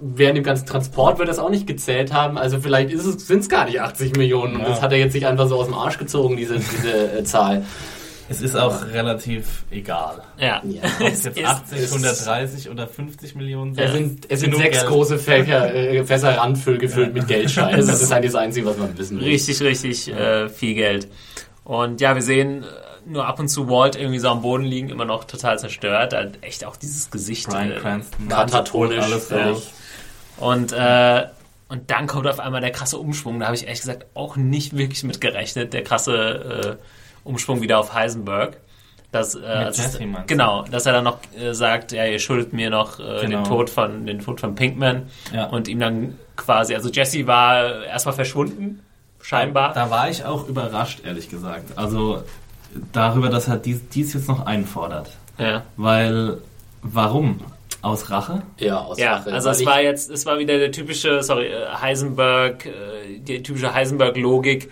während dem ganzen Transport wird das auch nicht gezählt haben. Also vielleicht sind es gar nicht 80 Millionen und Ja. das hat er jetzt sich einfach so aus dem Arsch gezogen, diese, diese äh, Zahl. Es ist auch relativ egal. Ja. Ja. Ob es jetzt ist- 80, ist- 130 oder 50 Millionen Es sind, es sind sechs Geld. große Fächer, äh, Fässer Randfüll gefüllt mit Geldscheinen. Das ist eigentlich das Einzige, was man wissen will. Richtig, richtig äh, viel Geld. Und ja, wir sehen äh, nur ab und zu Walt irgendwie so am Boden liegen, immer noch total zerstört. Hat echt auch dieses Gesicht. Brian äh, Cranston. Katatonisch. Alles Ja. Und, äh, und dann kommt auf einmal der krasse Umschwung. Da habe ich ehrlich gesagt auch nicht wirklich mit gerechnet. Der krasse äh, Umschwung wieder auf Heisenberg. Dass, äh, als genau, dass er dann noch äh, sagt, ja, ihr schuldet mir noch äh, Genau. den Tod von den Tod von Pinkman Ja. und ihm dann quasi, also Jesse war erstmal verschwunden, scheinbar. Da war ich auch überrascht, ehrlich gesagt. Also darüber, dass er dies, dies jetzt noch einfordert. ja. Weil, warum? Aus Rache? Ja, aus Ja, Rache. also es war jetzt, es war wieder der typische, sorry, äh, Heisenberg, äh, die typische Heisenberg-Logik.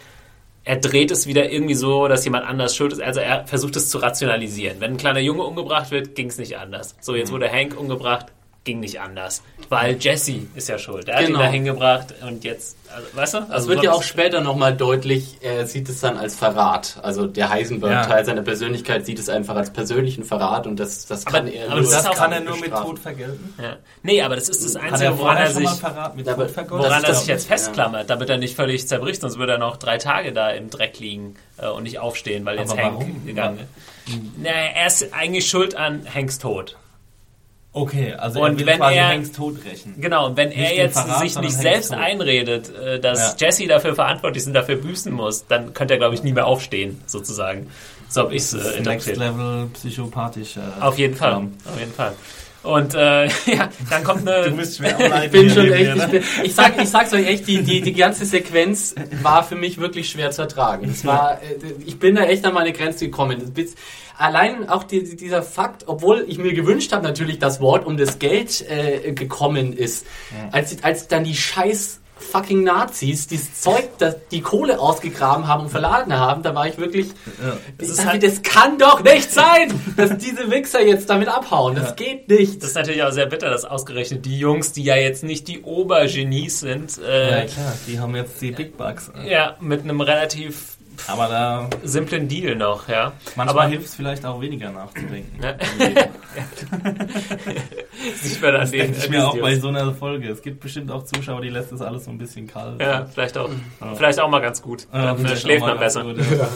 Er dreht es wieder irgendwie so, dass jemand anders schuld ist. Also er versucht es zu rationalisieren. Wenn ein kleiner Junge umgebracht wird, ging es nicht anders. So, Mhm. jetzt wurde Hank umgebracht, ging nicht anders. Weil Jesse ist ja schuld. Er hat Genau. ihn da hingebracht und jetzt, also, weißt du? Das Also wird ja auch später nochmal deutlich, er sieht es dann als Verrat. Also der Heisenberg-Teil seiner Persönlichkeit sieht es einfach als persönlichen Verrat und das, das Aber- kann er aber nur das auch kann er nur mit bestrafen. Tod vergelten? Ja. Nee, aber das ist das Hat er Einzige, woran er sich, mit woran er Das sich jetzt festklammert, damit er nicht völlig zerbricht, sonst würde er noch drei Tage da im Dreck liegen äh, und nicht aufstehen, weil jetzt Aber Hank warum? gegangen ist. Naja, er ist eigentlich schuld an Hanks Tod. Okay, also Und wenn er- Hanks Tod rächen. Genau, und wenn Nicht er jetzt Verrat, sich nicht selbst Tod. einredet, äh, dass Ja. Jesse dafür verantwortlich ist und dafür büßen muss, dann könnte er, glaube ich, nie mehr aufstehen, sozusagen. So habe ich es äh, Next interpretiert. Level psychopathisch. Äh, Auf jeden Fall, auf jeden Fall. Und äh, ja, dann kommt eine... bist schwer Ich bin schon echt, ne? ich, bin, ich, sag, ich sag's euch echt, die, die, die ganze Sequenz war für mich wirklich schwer zu ertragen. Es war, äh, ich bin da echt an meine Grenze gekommen. Das Allein auch die, dieser Fakt, obwohl ich mir gewünscht habe natürlich, dass Wort um das Geld äh, gekommen ist, als, als dann die scheiß fucking Nazis dieses Zeug, das die Kohle ausgegraben haben und verladen haben, da war ich wirklich, Das das, ist halt- das kann doch nicht sein, dass diese Wichser jetzt damit abhauen. Das geht nicht. Das ist natürlich auch sehr bitter, dass ausgerechnet die Jungs, die ja jetzt nicht die Obergenies sind, Ja, äh, klar, die haben jetzt die Big Bucks. ja, mit einem relativ Aber da simplen Deal noch, ja. manchmal Aber hilft es vielleicht auch weniger nachzudenken. Ja. sieht man an den, Denke ich mir auch bei so einer Folge. Es gibt bestimmt auch Zuschauer, die lässt das alles so ein bisschen kalt. Ja, vielleicht auch, vielleicht auch mal ganz gut. Ja, Dann äh, vielleicht schläft man besser. gut, ja.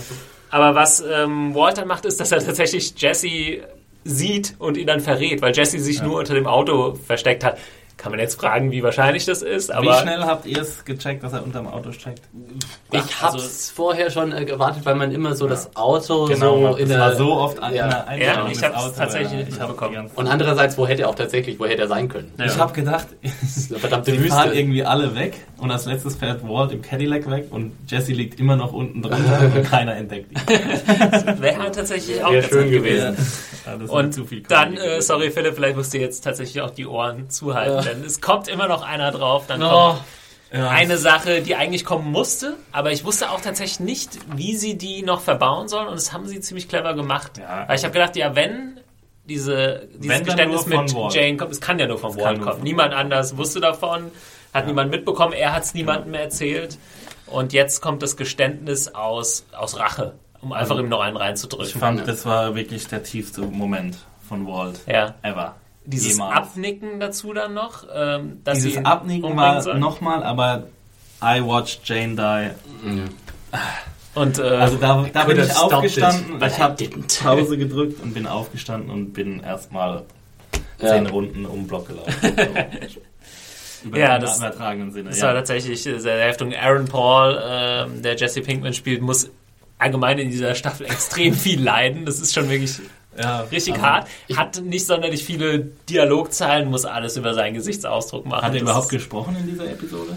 Aber was ähm, Walter macht, ist, dass er tatsächlich Jesse sieht und ihn dann verrät, weil Jesse sich nur unter dem Auto versteckt hat. Kann man jetzt fragen, wie wahrscheinlich das ist, aber Wie schnell habt ihr es gecheckt, dass er unterm Auto steckt? Ich hab's also- vorher schon äh, gewartet, weil man immer so das Auto Genau, so in der war so oft an ja. in der Ja, ich hab's Autos, tatsächlich ja. nicht ganze- Und andererseits, wo hätte er auch tatsächlich, wo hätte er sein können? Ja. Ich habe gedacht, verdammte die fahren irgendwie alle weg und als letztes fährt Walt im Cadillac weg und Jesse liegt immer noch unten drunter und keiner entdeckt ihn. wäre halt tatsächlich auch Wäre schön gewesen. Ja, ist Und zu viel dann, äh, gewesen. sorry Philipp, vielleicht musst du jetzt tatsächlich auch die Ohren zuhalten, Ja. Denn es kommt immer noch einer drauf, dann Oh, kommt Ja, eine Sache, die eigentlich kommen musste, aber ich wusste auch tatsächlich nicht, wie sie die noch verbauen sollen und das haben sie ziemlich clever gemacht. Ja. Weil ich habe gedacht, ja, wenn diese, dieses Wenn, Geständnis mit Walt. Jane kommt, es kann ja nur von nur kommen. von Niemand anders wusste davon, hat niemand mitbekommen, er hat es niemandem mehr erzählt und jetzt kommt das Geständnis aus, aus Rache, um einfach ihm noch einen ich reinzudrücken. fand, das war wirklich der tiefste Moment von Walt Ja. ever. Dieses Jemals. Abnicken dazu dann noch, ähm, dass Dieses Abnicken war nochmal, aber I watched Jane die. Und äh, Also da, da bin ich aufgestanden, it, ich habe. Pause gedrückt und bin aufgestanden und bin erstmal Ja. zehn Runden um den Block gelaufen. Über Ja, das- übertragenen Sinne. Das war Ja. tatsächlich sehr sehr heftig. Aaron Paul, ähm, der Jesse Pinkman spielt, muss allgemein in dieser Staffel extrem viel leiden. Das ist schon wirklich Ja, richtig aber hart. Hat nicht sonderlich viele Dialogzeilen, muss alles über seinen Gesichtsausdruck machen. Hat er überhaupt gesprochen in dieser Episode?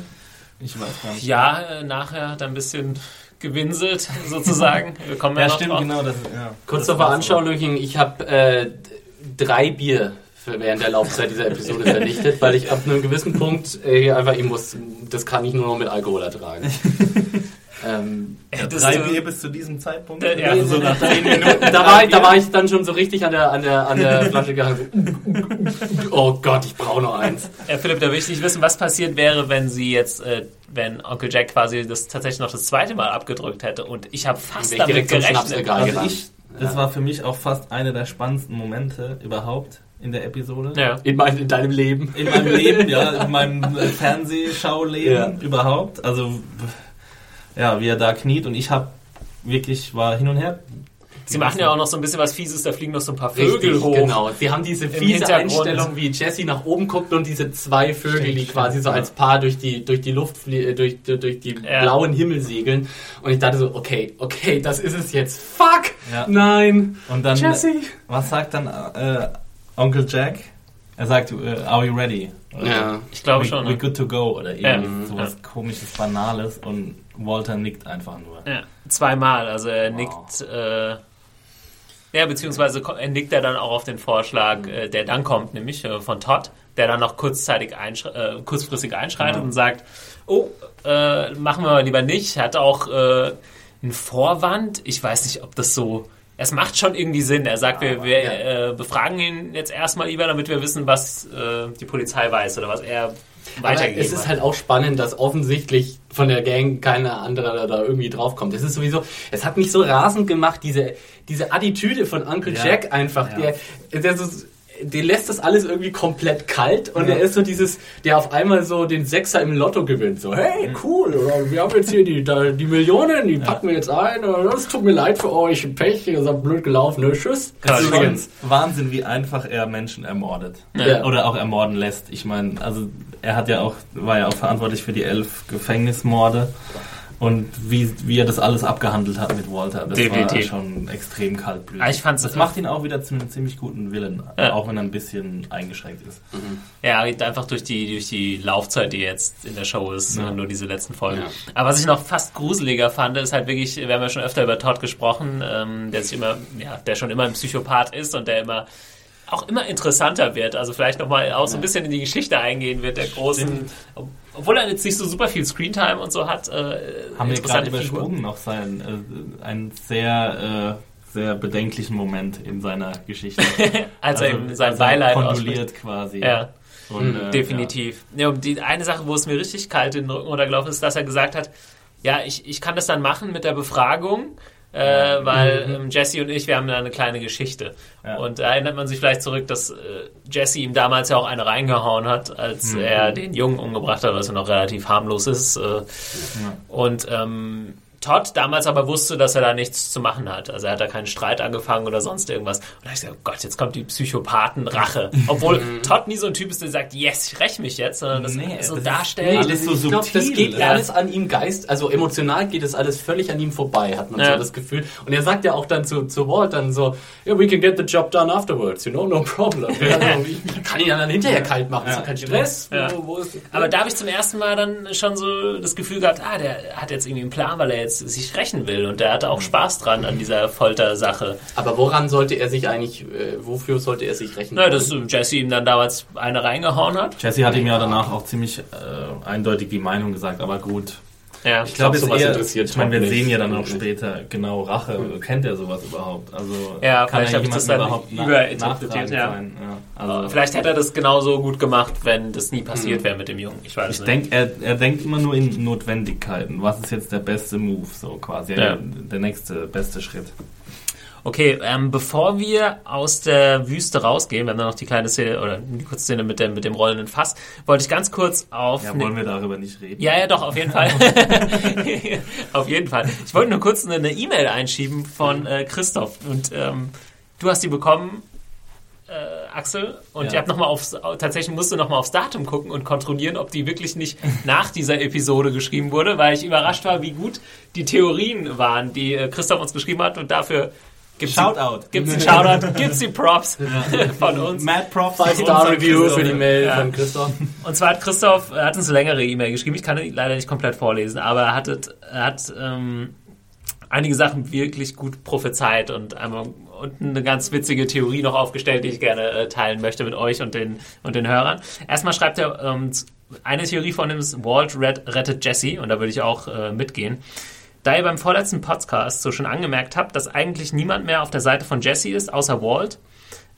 Ich weiß gar nicht. Ja, äh, nachher hat er ein bisschen gewinselt, sozusagen. Wir kommen ja, Ja, noch stimmt, drauf. genau. Das, ja. Kurz zur. Veranschaulichung, ich habe äh, drei Bier während der Laufzeit dieser Episode vernichtet, weil ich ab einem gewissen Punkt äh, hier einfach, ich muss, das kann ich nur noch mit Alkohol ertragen. ähm, Hättest Drei du- Bier bis zu diesem Zeitpunkt? Äh, ja. also so nach zehn Minuten. da, war, ich- da war ich dann schon so richtig an der, an der, an der Flasche gehangen. Oh Gott, ich brauche noch eins. Herr Philipp, da will ich nicht wissen, was passiert wäre, wenn sie jetzt, äh, wenn Onkel Jack quasi das tatsächlich noch das zweite Mal abgedrückt hätte und ich habe fast ich damit gerechnet. Also ich, Das war für mich auch fast einer der spannendsten Momente überhaupt in der Episode. Ja. In, mein, in deinem Leben. In meinem Leben, ja, in meinem Fernsehschauleben Ja. überhaupt. Also, ja, wie er da kniet und ich habe wirklich, war hin und her. Sie machen ja auch noch so ein bisschen was Fieses, da fliegen noch so ein paar Vögel Richtig, hoch. genau. Sie haben diese fiese. Einstellung, wie Jesse nach oben guckt und diese zwei Vögel, Stimmt, die stimmt, quasi so ja. als Paar durch die, durch die Luft, flie- äh, durch, durch die Ja. blauen Himmel segeln. Und ich dachte so, okay, okay, das ist es jetzt. Fuck! Ja. Nein! Und dann, Jesse! was sagt dann äh, Onkel Jack? Er sagt, äh, are we ready? Oder Ja. Ich glaube we, schon. We're Ne? good to go oder Ja. irgendwie sowas komisches, banales und Walter nickt einfach nur. Ja, zweimal. Also er Wow. nickt, äh, ja, beziehungsweise er nickt er dann auch auf den Vorschlag, äh, der dann kommt, nämlich äh, von Todd, der dann noch kurzzeitig einschre äh, kurzfristig einschreitet Genau. und sagt, oh, äh, machen wir mal lieber nicht. Er hat auch äh, einen Vorwand. Ich weiß nicht, ob das so. Es macht schon irgendwie Sinn. Er sagt, wir, wir ja. äh, befragen ihn jetzt erstmal lieber, damit wir wissen, was äh, die Polizei weiß oder was er Aber weitergegeben es ist halt auch spannend, dass offensichtlich von der Gang keiner andere da irgendwie draufkommt. Es ist sowieso, es hat mich so rasend gemacht, diese, diese Attitüde von Uncle Ja. Jack einfach, Ja. der, der so, den lässt das alles irgendwie komplett kalt und Ja. er ist so dieses, der auf einmal so den Sechser im Lotto gewinnt. So, hey, cool, wir haben jetzt hier die, da, die Millionen, die packen wir jetzt ein. Es tut mir leid für euch, Pech, ihr seid blöd gelaufen, ne? Tschüss. Es ist Wahnsinn, wie einfach er Menschen ermordet. Ja. Oder auch ermorden lässt. Ich meine, also er hat ja auch, war ja auch verantwortlich für die elf Gefängnismorde. Und wie, wie er das alles abgehandelt hat mit Walter, das Definitiv. war schon extrem kaltblütig. Ah, ich fand's- das macht ihn auch wieder zu einem ziemlich guten Willen, Ja. auch wenn er ein bisschen eingeschränkt ist. Ja, einfach durch die, durch die Laufzeit, die jetzt in der Show ist, Ja. nur diese letzten Folgen. Ja. Aber was ich noch fast gruseliger fand, ist halt wirklich, wir haben ja schon öfter über Todd gesprochen, ähm, der sich immer, ja, der schon immer ein Psychopath ist und der immer auch immer interessanter wird. Also vielleicht nochmal auch so ein bisschen in die Geschichte eingehen wird, der großen, ob- obwohl er jetzt nicht so super viel Screentime und so hat, äh, Haben wir gerade übersprungen noch seinen, äh, einen sehr, äh, sehr bedenklichen Moment in seiner Geschichte. Als er ihm sein er Beileid kondoliert quasi. Ja. Und, Mhm, Definitiv. Ja. und die eine Sache, wo es mir richtig kalt in den Rücken runtergelaufen ist, dass er gesagt hat, ja, ich, ich kann das dann machen mit der Befragung, äh, weil ähm, Jesse und ich, wir haben da eine kleine Geschichte. Ja. Und da erinnert man sich vielleicht zurück, dass äh, Jesse ihm damals ja auch eine reingehauen hat, als er den Jungen umgebracht hat, was ja noch relativ harmlos ist. Äh, Und ähm, Todd damals aber wusste, dass er da nichts zu machen hat. Also er hat da keinen Streit angefangen oder sonst irgendwas. Und da hab ich gesagt, oh Gott, jetzt kommt die Psychopathenrache. Obwohl Todd nie so ein Typ ist, der sagt, yes, ich räche mich jetzt, sondern das Nee, so das ist- darstellt. alles so ich glaube, das subtil. geht Ja. alles an ihm Geist, also emotional geht es alles völlig an ihm vorbei, hat man Ja. so das Gefühl. Und er sagt ja auch dann zu, zu Walt dann so, yeah, we can get the job done afterwards, you know, no problem. Also, ich kann ihn dann hinterher kalt machen, ist Ja. doch kein Stress. Ja. Wo, wo ist Aber da habe ich zum ersten Mal dann schon so das Gefühl gehabt, ah, der hat jetzt irgendwie einen Plan, weil er jetzt sich rächen will. Und der hatte auch Spaß dran an dieser Foltersache. Aber woran sollte er sich eigentlich, äh, wofür sollte er sich rechnen? Na, dass Jesse ihm dann damals eine reingehauen hat. Jesse hat ihm ja danach auch ziemlich äh, eindeutig die Meinung gesagt, aber gut. Ja, Ich glaube, glaub, es sowas eher, interessiert ich meine, wir Tom sehen nicht. ja dann auch Nicht. später genau Rache. Kennt er sowas überhaupt? Also Ja, kann vielleicht er das dann überhaupt überinterpretiert, ja. sein? Ja, also, Vielleicht hätte er das genauso gut gemacht, wenn das nie passiert wäre mit dem Jungen. Ich weiß ich nicht. denke, er, er denkt immer nur in Notwendigkeiten. Was ist jetzt der beste Move? So quasi Ja. der nächste beste Schritt. Okay, ähm, bevor wir aus der Wüste rausgehen, wir haben dann noch die kleine Szene oder die kurze Szene mit dem, mit dem rollenden Fass, wollte ich ganz kurz auf. Ja, ne- wollen wir darüber nicht reden? ja, ja, doch, auf jeden Fall. auf jeden Fall. Ich wollte nur kurz eine E-Mail einschieben von äh, Christoph und ähm, du hast die bekommen, äh, Axel, und Ja. ihr habt noch mal aufs, tatsächlich musste noch mal aufs Datum gucken und kontrollieren, ob die wirklich nicht nach dieser Episode geschrieben wurde, weil ich überrascht war, wie gut die Theorien waren, die äh, Christoph uns geschrieben hat und dafür gibt's Shoutout. Gibt's einen Shoutout, gibt's die Props von uns. Mad Props. Five-Star-Review Christoph. für die Mail Ja. von Christoph. Und zwar hat Christoph, er hat uns eine längere E-Mail geschrieben, ich kann die leider nicht komplett vorlesen, aber er, hattet, er hat ähm, einige Sachen wirklich gut prophezeit und einmal und eine ganz witzige Theorie noch aufgestellt, die ich gerne äh, teilen möchte mit euch und den, und den Hörern. Erstmal schreibt er, ähm, eine Theorie von ihm ist, Walt ret, rettet Jesse und da würde ich auch äh, mitgehen. Da ihr beim vorletzten Podcast so schon angemerkt habt, dass eigentlich niemand mehr auf der Seite von Jesse ist, außer Walt,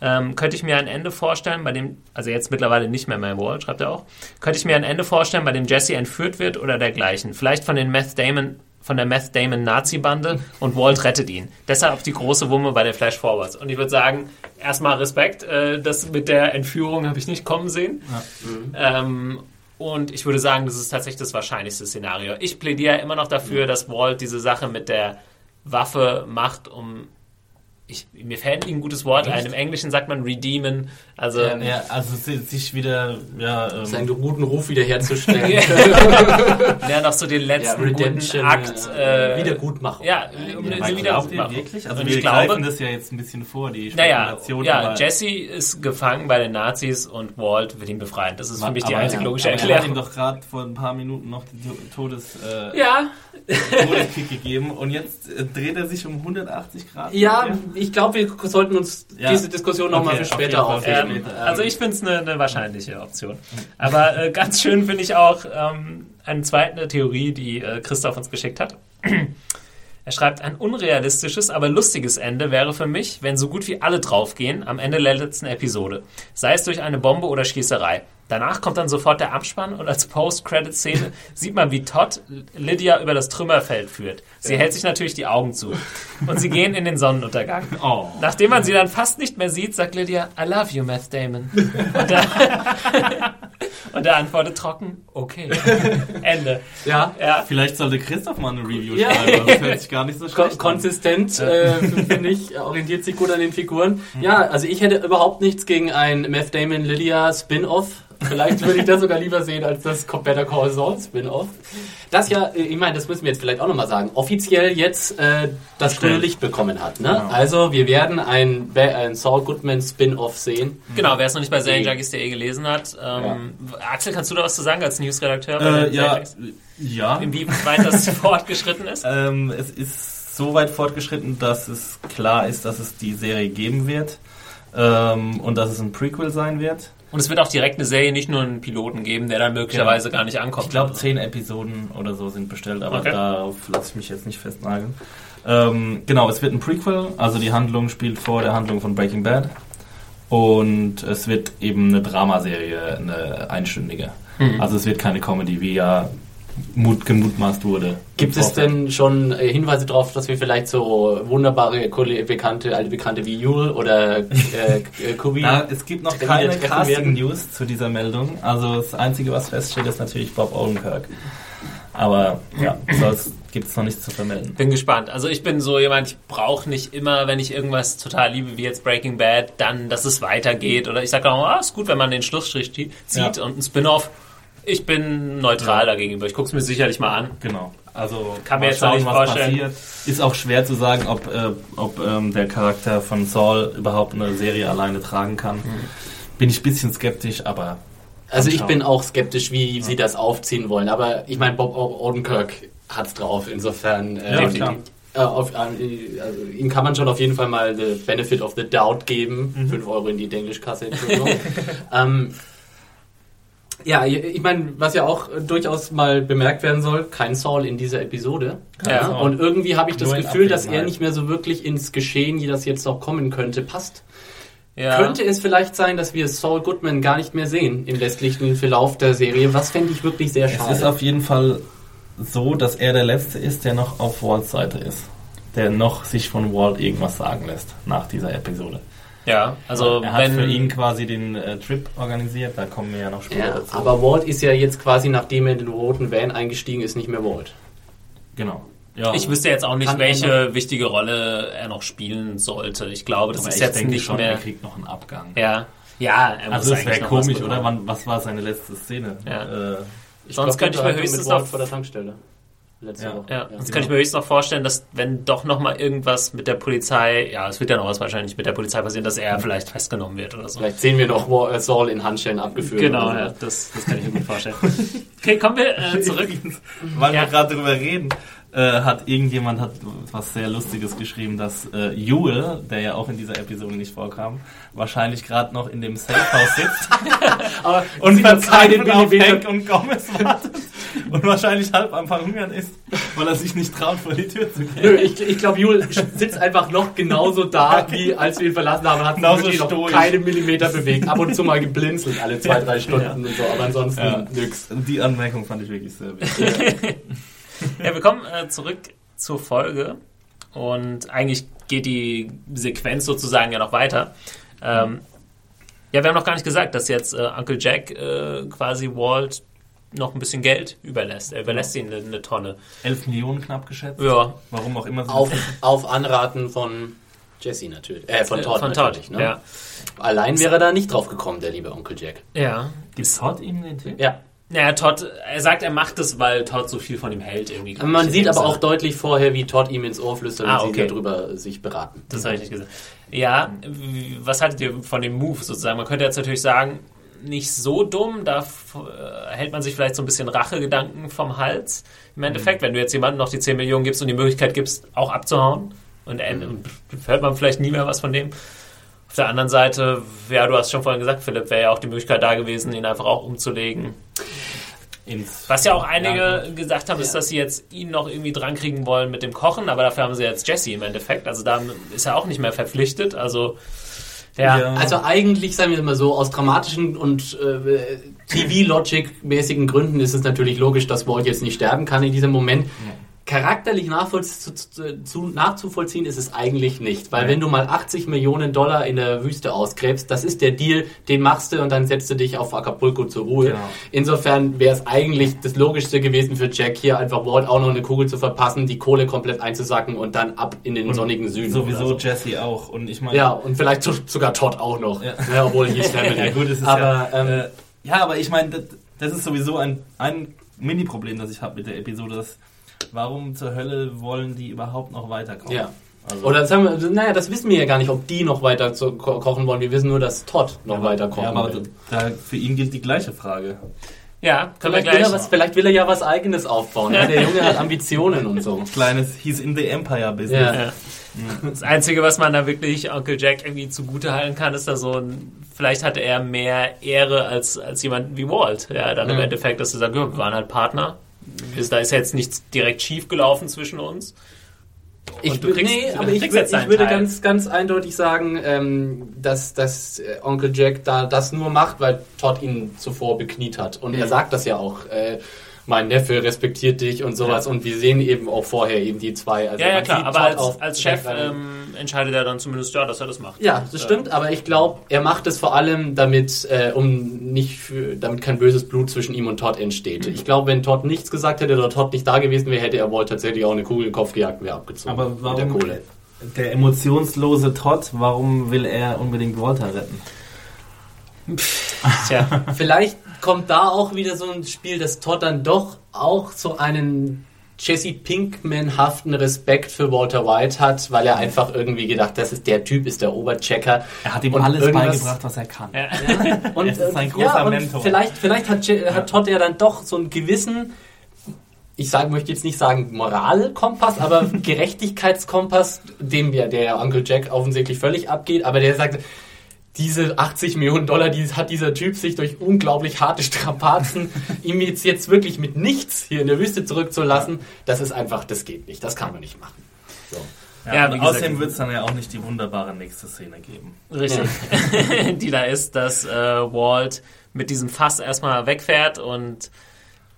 ähm, könnte ich mir ein Ende vorstellen, bei dem, also jetzt mittlerweile nicht mehr mehr Walt, schreibt er auch, könnte ich mir ein Ende vorstellen, bei dem Jesse entführt wird oder dergleichen. Vielleicht von den Meth Damon von der Meth Damon Nazi-Bande und Walt rettet ihn. Deshalb auch die große Wumme bei den Flash Forwards. Und ich würde sagen, erstmal Respekt, äh, das mit der Entführung habe ich nicht kommen sehen. Ähm, und ich würde sagen, das ist tatsächlich das wahrscheinlichste Szenario. Ich plädiere immer noch dafür, dass Walt diese Sache mit der Waffe macht, um. Ich, mir fällt ein gutes Wort ein. Im Englischen sagt man redeemen. Also, Ja, ja, also si- sich wieder, ja, ähm, Seinen guten Ruf wiederherzustellen. ja, noch so den ja, letzten Redemption, guten Akt. äh, Wiedergutmachung. Ja, um ja, wieder machen. wirklich? Also Und wir ich glaube, greifen das ja jetzt ein bisschen vor, die Naja, Spekulation. ja, aber- Jesse ist gefangen bei den Nazis und Walt wird ihn befreien. Das ist für mich die einzige logische aber Er hat ihm Erklärung. doch gerade vor ein paar Minuten noch To- Todes, äh, Ja, Todeskick gegeben und jetzt äh, dreht er sich um 180 Grad. Ja, ich glaube, wir sollten uns Ja. diese Diskussion nochmal Okay, für später aufheben. Ähm, also ich finde es eine, eine wahrscheinliche Option. Aber äh, ganz schön finde ich auch ähm, eine zweite Theorie, die äh, Christoph uns geschickt hat. Er schreibt, ein unrealistisches, aber lustiges Ende wäre für mich, wenn so gut wie alle draufgehen am Ende der letzten Episode. Sei es durch eine Bombe oder Schießerei. Danach kommt dann sofort der Abspann und als Post-Credit-Szene sieht man, wie Todd Lydia über das Trümmerfeld führt. Sie hält sich natürlich die Augen zu. Und sie gehen in den Sonnenuntergang. Oh. Nachdem man sie dann fast nicht mehr sieht, sagt Lydia, I love you, Matt Damon. Und er, und er antwortet trocken, okay. Ende. Ja, Ja, Vielleicht sollte Christoph mal eine Review Ja. schreiben, das hört sich gar nicht so Kon schlecht an. konsistent, äh, finde ich, orientiert sich gut an den Figuren. Ja, also ich hätte überhaupt nichts gegen ein Meth Damon Lydia Spin-off. Vielleicht würde ich das sogar lieber sehen als das Better Call Saul Spin-off. Das ja, äh, ich meine, das müssen wir jetzt vielleicht auch nochmal sagen, offiziell jetzt äh, das grüne Licht bekommen hat. Ne? Genau. Also wir werden ein, ein Saul Goodman Spin-off sehen. genau, wer es noch nicht bei Serienjunkies.de gelesen hat. Ähm, Axel, kannst du da was zu sagen als Newsredakteur? Äh, ja, ja. Inwieweit das fortgeschritten ist? Ähm, es ist so weit fortgeschritten, dass es klar ist, dass es die Serie geben wird ähm, und dass es ein Prequel sein wird. Und es wird auch direkt eine Serie, nicht nur einen Piloten geben, der dann möglicherweise gar nicht ankommt. Ich glaube, zehn Episoden oder so sind bestellt, aber Okay. darauf lasse ich mich jetzt nicht festnageln. Ähm, genau, es wird ein Prequel, also die Handlung spielt vor der Handlung von Breaking Bad. Und es wird eben eine Dramaserie, eine einstündige. Mhm. Also es wird keine Comedy, wie ja mut, gemutmaßt wurde. Gibt es denn schon äh, Hinweise darauf, dass wir vielleicht so wunderbare Bekannte, alte Bekannte wie Yule oder äh, äh, Kubi Na, es gibt noch keine werden? Casting-News zu dieser Meldung. Also das Einzige, was feststeht, ist natürlich Bob Odenkirk. Aber ja, sonst gibt es noch nichts zu vermelden. Bin gespannt. Also ich bin so jemand, ich brauche nicht immer, wenn ich irgendwas total liebe, wie jetzt Breaking Bad, dann, dass es weitergeht. Oder ich sage auch, ah, ist gut, wenn man den Schlussstrich zie- zieht Ja. und ein Spin-off. Ich bin neutral dagegenüber. Ich gucke es mir sicherlich mal an. Genau. Also Kann mir jetzt noch nicht vorstellen. Ist auch schwer zu sagen, ob, äh, ob ähm, der Charakter von Saul überhaupt eine Serie alleine tragen kann. Bin ich ein bisschen skeptisch, aber Also ich bin auch skeptisch, wie sie das aufziehen wollen. Aber ich meine, Bob Odenkirk hat's drauf. Insofern, äh, Ja, klar. äh, auf, äh, also ihm kann man schon auf jeden Fall mal the benefit of the doubt geben. Mhm. 5 Euro in die Englischkasse. Entschuldigung. ähm, ja, ich meine, was ja auch äh, durchaus mal bemerkt werden soll, kein Saul in dieser Episode. Ja. Und irgendwie habe ich das Gefühl, dass er nicht mehr so wirklich ins Geschehen, wie das jetzt noch kommen könnte, passt. Ja. Könnte es vielleicht sein, dass wir Saul Goodman gar nicht mehr sehen im restlichen Verlauf der Serie? Was fände ich wirklich sehr es ist schade. auf jeden Fall so, dass er der Letzte ist, der noch auf Walts Seite ist. Der noch sich von Walt irgendwas sagen lässt nach dieser Episode. ja, also er hat wenn für ihn quasi den äh, Trip organisiert, da kommen wir ja noch später Ja, dazu. aber Walt ist ja jetzt quasi, nachdem er in den roten Van eingestiegen ist, nicht mehr Walt. genau. Ja, ich wüsste jetzt auch nicht, Kann welche wichtige Rolle er noch spielen sollte. Ich glaube, das aber ist ich jetzt denke nicht schon, mehr. er kriegt noch einen Abgang. Ja, ja, er muss Also es wäre komisch, oder? Wann, was war seine letzte Szene? Ja. Äh, Ich Sonst könnte ich mir höchstens noch- vor der Tankstelle. Letzte Ja. Woche. Ja, genau. kann ich mir höchstens noch vorstellen, dass wenn doch noch mal irgendwas mit der Polizei, ja, es wird ja noch was wahrscheinlich mit der Polizei passieren, dass er vielleicht festgenommen wird oder so. Vielleicht sehen wir noch äh, Saul in Handschellen abgeführt. Genau, oder ja, so. das, das kann ich mir gut vorstellen. Okay, kommen wir äh, zurück. Weil Ja. wir gerade drüber reden, äh, hat irgendjemand hat was sehr Lustiges geschrieben, dass äh, Jule, der ja auch in dieser Episode nicht vorkam, wahrscheinlich gerade noch in dem Safehouse sitzt und verzweifelt auf Hank und Gomez wartet und wahrscheinlich halb am Verhungern ist, weil er sich nicht traut, vor die Tür zu gehen. Nö, ich, ich glaube, Jule sitzt einfach noch genauso da, wie als wir ihn verlassen haben. Hat sich Genauso wirklich noch keine Millimeter bewegt. Ab und zu mal geblinzelt, alle zwei, drei Stunden und so. Aber ansonsten Ja. nix. Die Anmerkung fand ich wirklich sehr wichtig. Ja, wir kommen äh, zurück zur Folge und eigentlich geht die Sequenz sozusagen ja noch weiter. Ähm, ja, wir haben noch gar nicht gesagt, dass jetzt äh, Uncle Jack äh, quasi Walt noch ein bisschen Geld überlässt. Er überlässt ihm eine, eine Tonne. 11 Millionen knapp geschätzt. Ja. Warum auch immer. so- Auf, auf Anraten von Jesse natürlich. Äh, von Todd Von Todd. Ne? ja. Allein wäre er da nicht drauf gekommen, der liebe Onkel Jack. Ja. Gibt Todd ihm den Tipp? Ja. Naja, Todd, er sagt, er macht es, weil Todd so viel von ihm hält irgendwie. Man sieht aber auch deutlich vorher, wie Todd ihm ins Ohr flüstert Ah, und okay. sie darüber sich beraten. Das habe ich nicht gesagt. Ja, was haltet ihr von dem Move sozusagen? Man könnte jetzt natürlich sagen, nicht so dumm, da äh, hält man sich vielleicht so ein bisschen Rachegedanken vom Hals. Im Endeffekt, wenn du jetzt jemandem noch die 10 Millionen gibst und die Möglichkeit gibst, auch abzuhauen und äh, hört man vielleicht nie mehr was von dem. Auf der anderen Seite, ja, du hast schon vorhin gesagt, Philipp, wäre ja auch die Möglichkeit da gewesen, ihn einfach auch umzulegen. Ins Was ja auch einige Ja, gesagt haben, ist, dass sie jetzt ihn noch irgendwie drankriegen wollen mit dem Kochen, aber dafür haben sie jetzt Jesse im Endeffekt. Also da ist er auch nicht mehr verpflichtet. Also ja, Ja. Also eigentlich, sagen wir mal so, aus dramatischen und äh, TV-Logic-mäßigen Gründen ist es natürlich logisch, dass Walt jetzt nicht sterben kann in diesem Moment. Charakterlich nachvollz zu, zu, nachzuvollziehen ist es eigentlich nicht, weil Ja. wenn du mal 80 Millionen Dollar in der Wüste ausgräbst, das ist der Deal, den machst du und dann setzt du dich auf Acapulco zur Ruhe. Genau. Insofern wäre es eigentlich das Logischste gewesen für Jack hier einfach Walt auch noch eine Kugel zu verpassen, die Kohle komplett einzusacken und dann ab in den sonnigen Süden. Sowieso so. Jesse auch. Und ich meine, Ja, und vielleicht so- sogar Todd auch noch. Ja. Ja. obwohl hier ist Family. ja, gut, es ist aber ja, ähm, äh, ja, aber ich meine, das, das ist sowieso ein, ein Mini-Problem, das ich habe mit der Episode. Das, warum zur Hölle wollen die überhaupt noch weiterkommen? ja. Also, Oder sagen wir, naja, das wissen wir ja gar nicht, ob die noch weiter zu ko kochen wollen. Wir wissen nur, dass Todd noch weiter kochen ja, aber will. da, für ihn gilt die gleiche Frage. ja, können wir Vielleicht will, gleich. er was, vielleicht will er ja was Eigenes aufbauen. Ja, der Junge hat Ambitionen und so. Kleines, he's in the Empire-Business. Ja. Ja. Das Einzige, was man da wirklich Onkel Jack irgendwie zugute halten kann, ist da so ein, vielleicht hatte er mehr Ehre als, als jemand wie Walt. Ja, dann im. Endeffekt, dass du sagst, ja, wir waren halt Partner. Wir- Da ist jetzt nichts direkt schief gelaufen zwischen uns. Ich, Und du kriegst- nee, aber ich, ich deinen würde ganz, ganz eindeutig sagen, ähm, dass, dass äh, Onkel Jack da das nur macht, weil Todd ihn zuvor bekniet hat. Und er sagt das ja auch. Äh, mein Neffe respektiert dich und sowas. Und wir sehen eben auch vorher eben die zwei. Also Ja, ja, klar, aber Todd als, auf als Chef ähm, entscheidet er dann zumindest, ja, dass er das macht. Ja, das stimmt, aber ich glaube, er macht es vor allem, damit, äh, um nicht für, damit kein böses Blut zwischen ihm und Todd entsteht. Ich glaube, wenn Todd nichts gesagt hätte oder Todd nicht da gewesen wäre, hätte er Walt tatsächlich auch eine Kugel in den Kopf gejagt und wäre abgezogen. Aber mit der warum Kohle. der emotionslose Todd, warum will er unbedingt Walter retten? Tja, Vielleicht kommt da auch wieder so ein Spiel, dass Todd dann doch auch so einen Jesse Pinkman-haften Respekt für Walter White hat, weil er einfach irgendwie gedacht, das ist der Typ, ist der Oberchecker. Er hat ihm Und alles irgendwas- beigebracht, was er kann. ja. Und, Es ist ein äh, großer ja, und Mentor. Vielleicht, vielleicht hat, Je- hat Todd ja dann doch so einen gewissen, ich sag, möchte jetzt nicht sagen Moralkompass, aber Gerechtigkeitskompass, dem ja der Uncle Jack offensichtlich völlig abgeht, aber der sagt, diese 80 Millionen Dollar, die hat dieser Typ sich durch unglaublich harte Strapazen, ihm jetzt, jetzt wirklich mit nichts hier in der Wüste zurückzulassen, das ist einfach, das geht nicht, das kann man nicht machen. So. Ja, Ja, und wie gesagt- außerdem wird es dann ja auch nicht die wunderbare nächste Szene geben. Richtig. die da ist, dass äh, Walt mit diesem Fass erstmal wegfährt und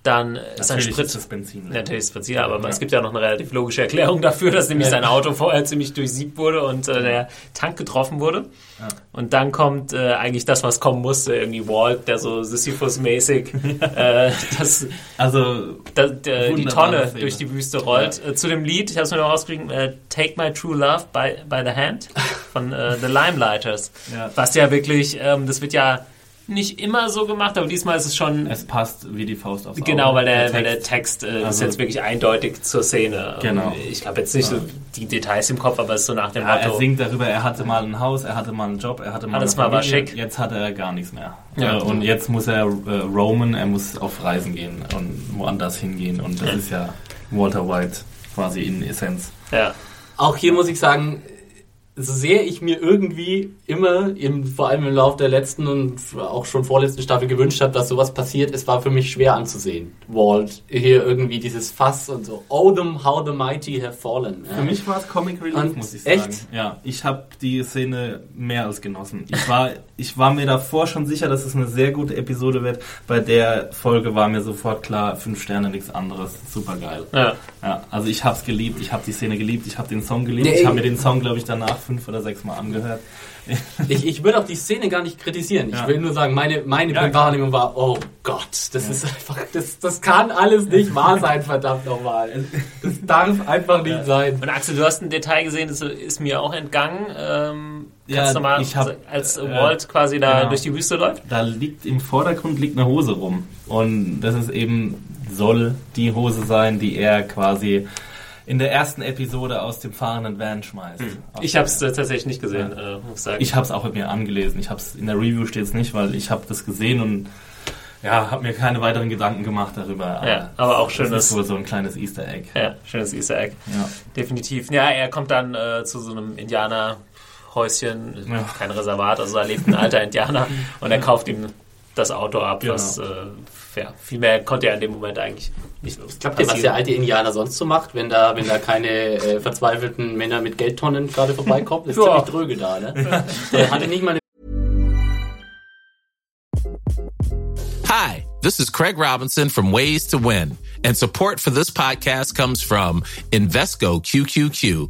dann ist ein Natürlich Sprit. ist das Benzin. Natürlich ist Prinzip, aber Ja. es gibt ja noch eine relativ logische Erklärung dafür, dass nämlich Ja. sein Auto vorher ziemlich durchsiebt wurde und äh, der Tank getroffen wurde. Ja. Und dann kommt äh, eigentlich das, was kommen musste, irgendwie Walt, der so Sisyphus-mäßig äh, das, Also, da, der, die Tonne durch die Wüste rollt. Äh, zu dem Lied, ich habe es mir noch rausgekriegt, äh, Take My True Love by, by the Hand von äh, The Limelighters. Was ja wirklich, ähm, das wird ja nicht immer so gemacht, aber diesmal ist es schon es passt wie die Faust aufs Auge. Genau, weil der, weil der Text äh, ist Also- jetzt wirklich eindeutig zur Szene. Genau. Und Ich habe jetzt nicht so die Details im Kopf, aber es ist so nach dem Ja, er Motto. singt darüber, er hatte mal ein Haus, er hatte mal einen Job, er hatte mal Alles eine mal war schick. Jetzt hat er gar nichts mehr. Ja. Äh, und jetzt muss er äh, roamen, er muss auf Reisen gehen und woanders hingehen. Und das ist ja Walter White quasi in Essenz. Ja. Auch hier muss ich sagen, so sehr ich mir irgendwie immer, im, vor allem im Laufe der letzten und auch schon vorletzten Staffel gewünscht habe, dass sowas passiert, es war für mich schwer anzusehen. Walt, hier irgendwie dieses Fass und so. Oh, them, how the mighty have fallen. Ja. Für mich war es Comic Relief, Und muss ich sagen. echt? Ja, ich habe die Szene mehr als genossen. Ich war, ich war mir davor schon sicher, dass es eine sehr gute Episode wird. Bei der Folge war mir sofort klar, fünf Sterne, nichts anderes. Super geil. Ja. Ja, also ich hab's geliebt, ich habe die Szene geliebt, ich habe den Song geliebt. Nee. Ich habe mir den Song, glaube ich, danach fünf oder sechs Mal angehört. Ich, ich würde auch die Szene gar nicht kritisieren. Ich Ja. will nur sagen, meine, meine Ja. Wahrnehmung war, oh Gott, das ist einfach, das, das kann alles nicht wahr sein, verdammt nochmal. Das darf einfach nicht sein. Und Axel, du hast ein Detail gesehen, das ist mir auch entgangen. Ähm, Ja, kannst du mal, ich hab, als äh, Walt quasi da genau. durch die Wüste läuft? Da liegt im Vordergrund liegt eine Hose rum. Und das ist eben, soll die Hose sein, die er quasi in der ersten Episode aus dem fahrenden Van schmeißt. Aus Ich habe es tatsächlich nicht gesehen, äh, muss ich sagen. Ich habe es auch mit mir angelesen. Ich habe es in der Review steht es nicht, weil ich habe das gesehen und ja, habe mir keine weiteren Gedanken gemacht darüber. Ja, aber auch schön, das ist wohl so ein kleines Easter Egg. ja, schönes Easter Egg. Ja. Definitiv. Ja, er kommt dann äh, zu so einem Indianerhäuschen, Ja. kein Reservat, also da lebt ein alter Indianer und er kauft ihm das Auto ab, Genau. was äh, ja, viel mehr konnte er in dem Moment eigentlich nicht Glaubt ihr, was der alte Indianer sonst so macht, wenn da, wenn da keine äh, verzweifelten Männer mit Geldtonnen gerade vorbeikommen? Ist Ja. ziemlich dröge da, ne? Der hatte nicht mal eine Hi, this is Craig Robinson from Ways to Win, and support for this podcast comes from Invesco QQQ,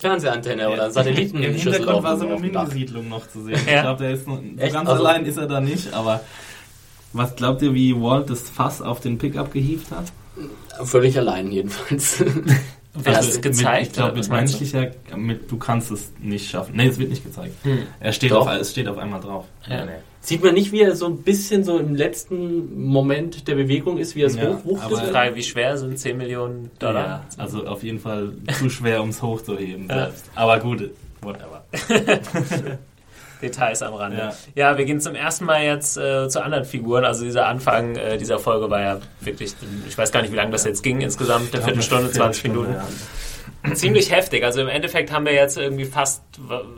Fernsehantenne oder Im Satellitenschüssel Hintergrund war so eine. Mini-Siedlung noch zu sehen. Ja. Ich glaube, der ist noch, so ganz Also- allein ist er da nicht, aber was glaubt ihr, wie Walt das Fass auf den Pickup gehievt hat? Völlig allein jedenfalls. Wird das Also gezeigt? Mit, ich glaube, mit menschlicher, mit, du kannst es nicht schaffen. Nee, es wird nicht gezeigt. Er steht Doch. auf, es steht auf einmal drauf. Ja. Nee. Sieht man nicht, wie er so ein bisschen so im letzten Moment der Bewegung ist, wie er es Ja, hochwuchtet? aber- Frage, wie schwer sind 10 Millionen Dollar? Ja, also auf jeden Fall zu schwer, um es hochzuheben Ja. selbst. Aber gut, whatever. Details am Rande. Ja. Ja. wir gehen zum ersten Mal jetzt äh, zu anderen Figuren. Also dieser Anfang äh, dieser Folge war ja wirklich, ich weiß gar nicht, wie lange das jetzt ging, insgesamt eine Viertelstunde, 20 Minuten. Ziemlich heftig. Also im Endeffekt haben wir jetzt irgendwie fast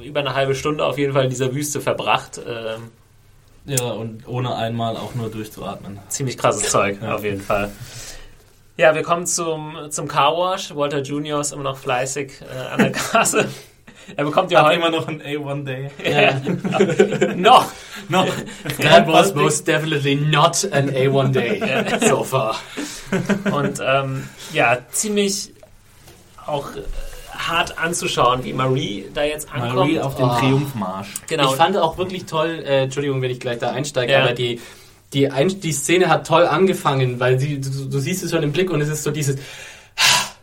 über eine halbe Stunde auf jeden Fall in dieser Wüste verbracht. Ähm, Ja. ja, und ohne einmal auch nur durchzuatmen. ziemlich krasses Zeug, auf jeden Fall. Ja, wir kommen zum, zum Car Wash. Walter Junior ist immer noch fleißig äh, an der Kasse. Er bekommt ja Hat heute immer noch ein A1-Day. noch. noch. That was most definitely not an A1 day so far. Und ähm, ja, ziemlich auch äh, hart anzuschauen, wie Marie da jetzt ankommt. Marie auf den Oh. Triumphmarsch. genau. Ich fand auch wirklich toll, äh, Entschuldigung, wenn ich gleich da einsteige, Ja. aber die, die, Ein die Szene hat toll angefangen, weil sie, du, du siehst es schon im Blick und es ist so dieses,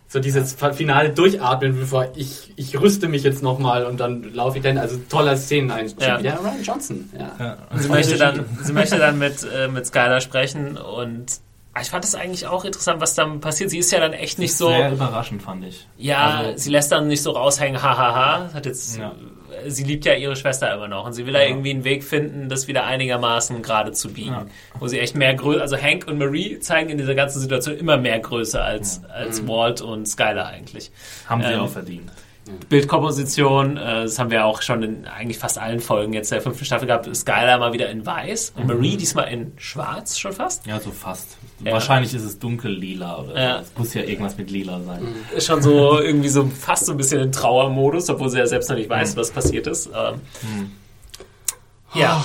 so dieses finale Durchatmen, bevor ich, ich rüste mich jetzt nochmal und dann laufe ich dann, also toller Szeneneinstieg. Ja. Der Ryan Johnson, ja. Ja. sie möchte dann, sie möchte dann mit, äh, mit Skylar sprechen und ich fand das eigentlich auch interessant, was dann passiert. Sie ist ja dann echt nicht so, Sehr überraschend, fand ich. ja, Also- sie lässt dann nicht so raushängen, hahaha, hat jetzt, Ja. sie liebt ja ihre Schwester immer noch und sie will da Ja. irgendwie einen Weg finden, das wieder einigermaßen gerade zu biegen. Ja. Wo sie echt mehr Größe, also Hank und Marie zeigen in dieser ganzen Situation immer mehr Größe als, als Walt und Skylar eigentlich. Haben sie Ähm, auch verdient. Bildkomposition, äh, das haben wir auch schon in eigentlich fast allen Folgen jetzt der fünften Staffel gehabt, Skylar mal wieder in weiß und Marie diesmal in schwarz schon fast. Ja, so fast. Ja. Wahrscheinlich ist es dunkel-lila oder Ja. Es muss ja irgendwas mit lila sein. Ist schon so irgendwie so fast so ein bisschen in Trauermodus, obwohl sie ja selbst noch nicht weiß, was passiert ist. Ähm, Ja.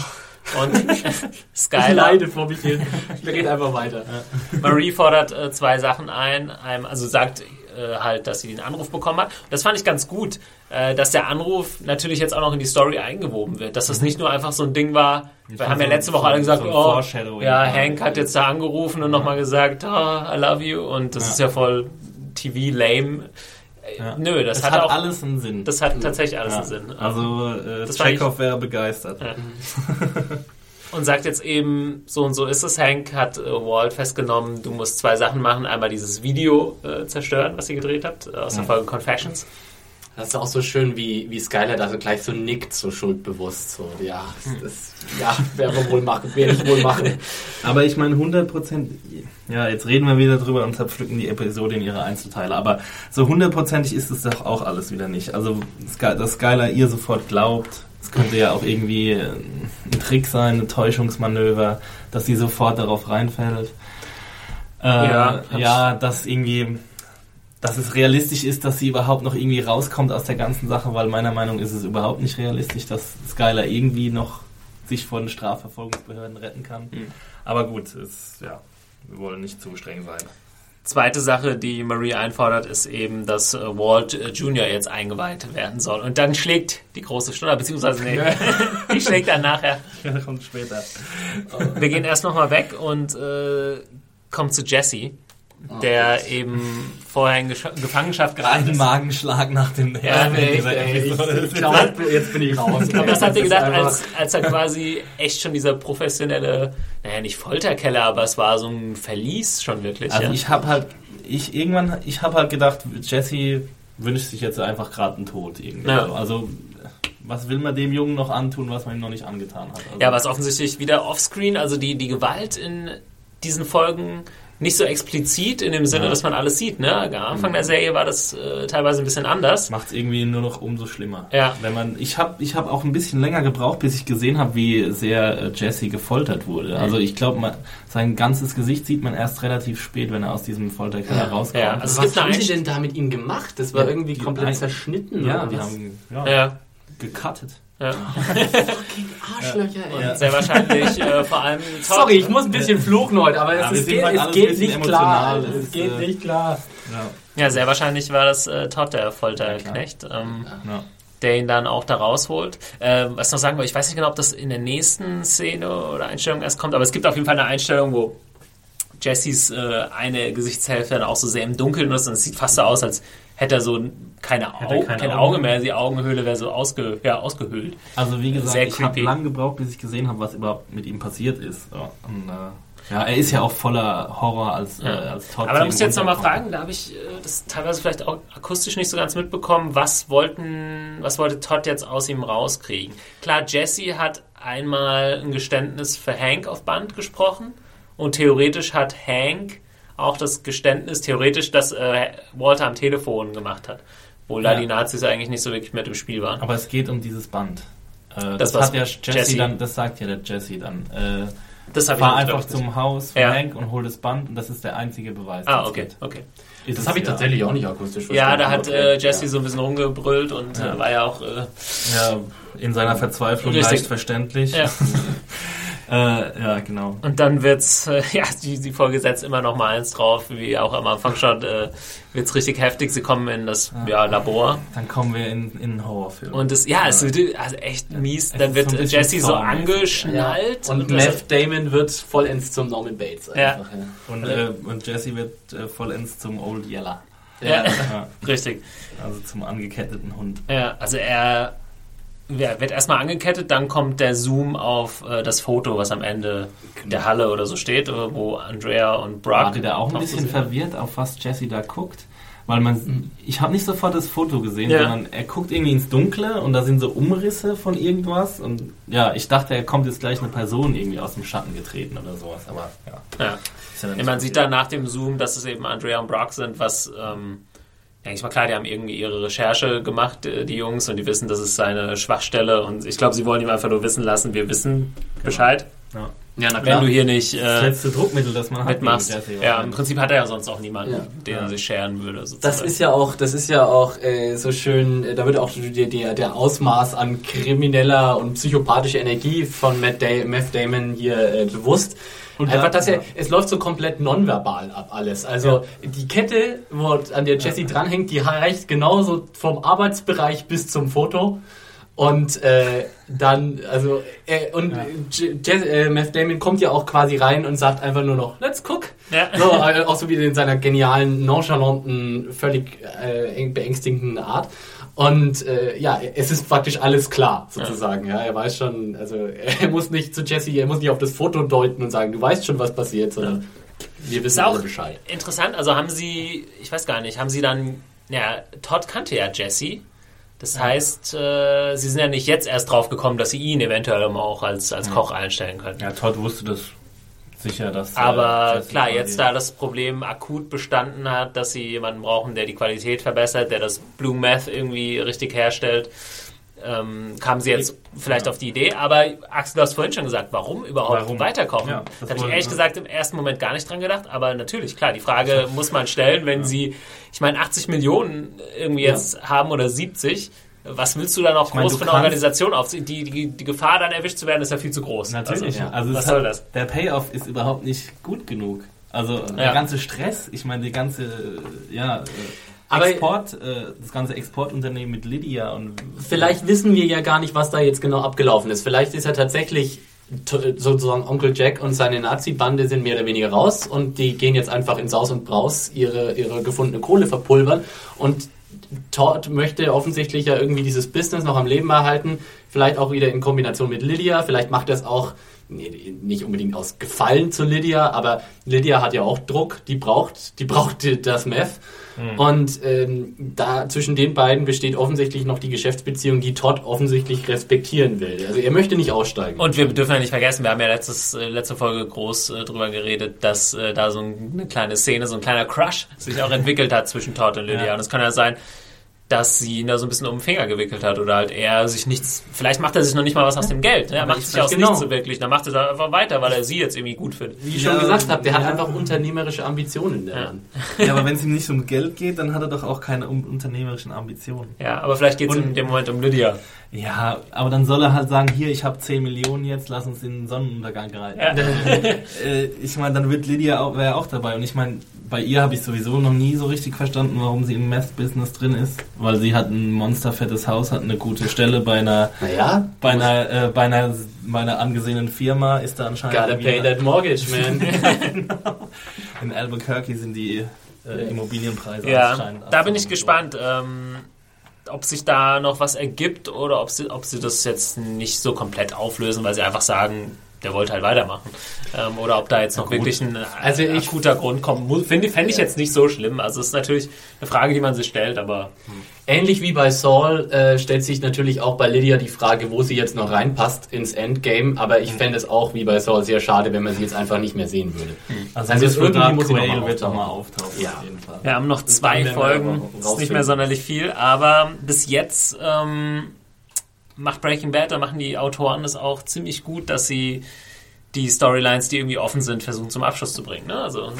Und Ich Skylar, leide vor mich hin. Wir reden einfach weiter. Marie fordert äh, zwei Sachen ein. Einem, also sagt äh, halt, dass sie den Anruf bekommen hat. Das fand ich ganz gut, äh, dass der Anruf natürlich jetzt auch noch in die Story eingewoben wird. Dass das nicht nur einfach so ein Ding war. Wir haben ja letzte Woche alle gesagt, so oh, ja. Hank hat jetzt da angerufen und nochmal gesagt, oh, I love you. Und das ist ja voll TV-lame. Ja. Nö, das es hat hat auch- alles einen Sinn. Das hat tatsächlich alles ja. einen Sinn. Also äh, Das Chekhov wäre begeistert. Ja. und sagt jetzt eben, so und so ist es, Hank, hat äh, Walt festgenommen, du musst zwei Sachen machen. Einmal dieses Video äh, zerstören, was ihr gedreht habt, äh, aus der Folge Confessions. Das ist auch so schön, wie, wie Skyler da so gleich so nickt, so schuldbewusst. So, ja, das, das, ja, wir wohl machen, wer ich wohl machen. Aber ich meine 100 Prozent, ja, jetzt reden wir wieder drüber und zerpflücken die Episode in ihre Einzelteile, aber so hundertprozentig ist es doch auch alles wieder nicht. Also, dass Skylar ihr sofort glaubt, es könnte ja auch irgendwie ein Trick sein, ein Täuschungsmanöver, dass sie sofort darauf reinfällt. Äh, Ja, ja, dass irgendwie, dass es realistisch ist, dass sie überhaupt noch irgendwie rauskommt aus der ganzen Sache, weil meiner Meinung nach ist es überhaupt nicht realistisch, dass Skylar irgendwie noch sich vor den Strafverfolgungsbehörden retten kann. Mhm. Aber gut, es, ja, wir wollen nicht zu streng sein. Zweite Sache, die Marie einfordert, ist eben, dass äh, Walt äh, Jr. jetzt eingeweiht werden soll. Und dann schlägt die große Stunde, beziehungsweise nee, die schlägt dann nachher. Kommt später. Wir gehen erst nochmal weg und äh, kommen zu Jesse, der eben vorher in Gesch Gefangenschaft geraten Ein ist. Magenschlag nach dem Ja, ich, Episode. ich glaub, jetzt bin ich raus. Aber Das ist gedacht, einfach- als, als er quasi echt schon dieser professionelle, naja, nicht Folterkeller, aber es war so ein Verlies schon wirklich. Also ja. ich habe halt, ich irgendwann, ich habe halt gedacht, Jesse wünscht sich jetzt einfach gerade einen Tod irgendwie. Ja. Also was will man dem Jungen noch antun, was man ihm noch nicht angetan hat? Also, Ja, was offensichtlich wieder offscreen, also die, die Gewalt in diesen Folgen nicht so explizit in dem Sinne, Ja. dass man alles sieht. Ne? Am Anfang der Serie war das äh, teilweise ein bisschen anders. macht es irgendwie nur noch umso schlimmer. Ja. Wenn man, ich habe ich hab auch ein bisschen länger gebraucht, bis ich gesehen habe, wie sehr äh, Jesse gefoltert wurde. Also ich glaube, sein ganzes Gesicht sieht man erst relativ spät, wenn er aus diesem Folterkeller Ja. rauskommt. Ja, also Was haben sie denn da mit ihm gemacht? Das war Ja, irgendwie komplett zerschnitten. ja, oder die was? haben ja, Ja, gecuttet. Ja. Arschlöcher, ey. Ja. Sehr wahrscheinlich äh, vor allem. Sorry, ich muss ein bisschen fluchen heute, aber Ja, es, ist, geht, heute es geht nicht klar. Es Es, geht äh, nicht klar. Ja, Ja, sehr wahrscheinlich war das äh, Todd, der Folterknecht, ähm, ja. der ihn dann auch da rausholt. Ähm, was ich noch sagen wollte, ich weiß nicht genau, ob das in der nächsten Szene oder Einstellung erst kommt, aber es gibt auf jeden Fall eine Einstellung, wo Jessys äh, eine Gesichtshälfte dann auch so sehr im Dunkeln ist und es sieht fast so aus, als hätte er so keine Au keine kein Augen Auge mehr, die Augenhöhle wäre so ausge ja, ausgehöhlt. Also wie gesagt, Sehr ich habe lange gebraucht, bis ich gesehen habe, was überhaupt mit ihm passiert ist. Ja, und, äh, ja er ist ja auch voller Horror als, äh, Ja. als Todd. Aber da musst ihm du jetzt nochmal fragen, da habe ich äh, das teilweise vielleicht auch akustisch nicht so ganz mitbekommen, was wollten, was wollte Todd jetzt aus ihm rauskriegen? Klar, Jesse hat einmal ein Geständnis für Hank auf Band gesprochen und theoretisch hat Hank auch das Geständnis, theoretisch, das äh, Walter am Telefon gemacht hat. Obwohl da Ja. die Nazis eigentlich nicht so wirklich mit im Spiel waren. Aber es geht um dieses Band. Äh, Das das hat ja Jesse, Jesse. dann, das sagt ja der Jesse dann. Äh, Das habe ich fahr nicht einfach zum Haus von Ja. Hank und hol das Band und das ist der einzige Beweis. Ah, okay, gibt. okay. Ist Das habe ich ja. tatsächlich auch nicht akustisch verstanden. Ja, da hat äh, Jesse ja. so ein bisschen rumgebrüllt und Ja. äh, war ja auch äh, Ja, in seiner Verzweiflung Richtig. leicht verständlich. Ja. äh, ja, genau. Und dann wird's, äh, ja, die, die Folge setzt immer noch mal eins drauf, wie auch am Anfang schon, äh, wird's richtig heftig. Sie kommen in das ja, Labor Dann kommen wir in, in einen Horrorfilm. und es, ja, es wird also echt mies. Dann wird so Jesse so angeschnallt Und das- Meth Damon wird vollends zum Norman Bates. Ja. Einfach, ja. und, äh, und Jesse wird äh, vollends zum Old Yeller. ja, Ja, richtig. also zum angeketteten Hund. Ja, also er ja, wird erstmal angekettet, dann kommt der Zoom auf äh, das Foto, was am Ende der Halle oder so steht, äh, wo Andrea und Brock. War der auch ein bisschen verwirrt, auf was Jesse da guckt? Weil man, ich habe nicht sofort das Foto gesehen, Ja. sondern er guckt irgendwie ins Dunkle und da sind so Umrisse von irgendwas und ja, ich dachte, er kommt jetzt gleich eine Person irgendwie aus dem Schatten getreten oder sowas, aber ja. Ja. Ja man sieht dann nach dem Zoom, dass es eben Andrea und Brock sind, was, ähm, denke ich mal, klar, die haben irgendwie ihre Recherche gemacht, äh, die Jungs, und die wissen, das ist seine Schwachstelle. Und ich glaube, sie wollen ihm einfach nur wissen lassen, wir wissen Bescheid. Ja. Ja, na Wenn klar. du hier nicht Das äh, letzte Druckmittel, das man hat. mitmachst. gegen Jesse Ja, im. Prinzip hat er ja sonst auch niemanden, Ja. den er Ja. sich scheren würde. Das sozusagen. ist ja auch, das ist ja auch äh, so schön, äh, da wird auch der, der, Ausmaß an krimineller und psychopathischer Energie von Matt, da Matt Damon hier äh, bewusst. Und Einfach, da- dass er, ja. es läuft so komplett nonverbal ab alles. Also die Kette, wo an der Jesse dranhängt, die reicht genauso vom Arbeitsbereich bis zum Foto. Und äh, dann, also, äh, und J- J- äh, Matt Damon kommt ja auch quasi rein und sagt einfach nur noch, let's cook. Ja. So, äh, auch so wie in seiner genialen, nonchalanten, völlig äh, beängstigenden Art. Und äh, ja, es ist praktisch alles klar, sozusagen. Ja. er weiß schon, also er muss nicht zu Jesse, er muss nicht auf das Foto deuten und sagen, du weißt schon, was passiert, sondern wir wissen Ist auch Bescheid. interessant. Also haben sie, ich weiß gar nicht, haben sie dann, ja, Todd kannte ja Jesse. Das heißt, äh, sie sind ja nicht jetzt erst drauf gekommen, dass sie ihn eventuell auch als, als Koch einstellen können. Ja, Todd wusste das sicher, dass. äh, Aber Jesse klar, jetzt da das Problem akut bestanden hat, dass sie jemanden brauchen, der die Qualität verbessert, der das Blue Meth irgendwie richtig herstellt, ähm, kamen sie jetzt vielleicht auf die Idee. Aber Axel, du hast vorhin schon gesagt, warum überhaupt Warum? weiterkochen? Ja, das das habe ich ehrlich gesagt im ersten Moment gar nicht dran gedacht. Aber natürlich, klar, die Frage muss man stellen, wenn sie, ich meine, 80 Millionen irgendwie jetzt haben oder 70. Was willst du da noch meine, groß du für eine Organisation aufziehen? Die, die, die Gefahr, dann erwischt zu werden, ist ja viel zu groß. Natürlich. Also, Also, was soll hat, das? Der Payoff ist überhaupt nicht gut genug. Also der Ja. ganze Stress, ich meine, die ganze, äh, ja, äh, Export, äh, das ganze Exportunternehmen mit Lydia und Vielleicht wissen wir ja gar nicht, was da jetzt genau abgelaufen ist. Vielleicht ist er tatsächlich sozusagen Onkel Jack und seine Nazi-Bande sind mehr oder weniger raus und die gehen jetzt einfach in Saus und Braus ihre, ihre gefundene Kohle verpulvern und Todd möchte offensichtlich ja irgendwie dieses Business noch am Leben erhalten, vielleicht auch wieder in Kombination mit Lydia, vielleicht macht er es auch nicht unbedingt aus Gefallen zu Lydia, aber Lydia hat ja auch Druck, die braucht, die braucht das Meth. Und ähm, da zwischen den beiden besteht offensichtlich noch die Geschäftsbeziehung, die Todd offensichtlich respektieren will. Also er möchte nicht aussteigen. Und wir dürfen ja nicht vergessen, wir haben ja letztes, äh, letzte Folge groß äh, drüber geredet, dass äh, da so ein, eine kleine Szene, so ein kleiner Crush sich auch entwickelt hat zwischen Todd und Lydia. Ja. Und es kann ja sein, dass sie ihn da so ein bisschen um den Finger gewickelt hat oder halt er sich nichts, vielleicht macht er sich noch nicht mal was aus dem Geld. Ne? Er macht ich sich aus genau. nichts so wirklich. Dann macht er da einfach weiter, weil er sie jetzt irgendwie gut findet. Wie ich schon Ja, gesagt habe, der hat ja. einfach unternehmerische Ambitionen, der Ja. Mann. ja, aber wenn es ihm nicht um Geld geht, dann hat er doch auch keine um, unternehmerischen Ambitionen. Ja, aber vielleicht geht es in dem Moment um Lydia. Ja, aber dann soll er halt sagen, hier, ich habe 10 Millionen jetzt, lass uns in den Sonnenuntergang reiten. Ja. äh, ich meine, dann wird Lydia auch, wäre auch dabei. Und ich meine, bei ihr habe ich sowieso noch nie so richtig verstanden, warum sie im Meth-Business drin ist. Weil sie hat ein monsterfettes Haus, hat eine gute Stelle bei einer, Naja, bei einer, äh, bei einer, bei einer angesehenen Firma, ist da anscheinend. gotta pay that mortgage, man. In Albuquerque sind die äh, Immobilienpreise Ja, anscheinend da bin ich gespannt, ähm, ob sich da noch was ergibt oder ob sie, ob sie das jetzt nicht so komplett auflösen, weil sie einfach sagen, der wollte halt weitermachen. Ähm, oder ob da jetzt noch gut. wirklich ein Also ich- akuter Grund kommt. Finde fände ich jetzt nicht so schlimm. Also es ist natürlich eine Frage, die man sich stellt, aber Ähnlich wie bei Saul äh, stellt sich natürlich auch bei Lydia die Frage, wo sie jetzt noch reinpasst ins Endgame. Aber ich fände es auch wie bei Saul sehr schade, wenn man sie jetzt einfach nicht mehr sehen würde. Also, Also also irgendwie Dark muss sie noch Quail mal wird noch mal auftauchen. auftauchen, Ja. auf jeden Fall. wir haben noch zwei Folgen. Ist nicht mehr sonderlich viel, aber bis jetzt ähm, macht Breaking Bad, da machen die Autoren es auch ziemlich gut, dass sie die Storylines, die irgendwie offen sind, versuchen zum Abschluss zu bringen. Ne? Also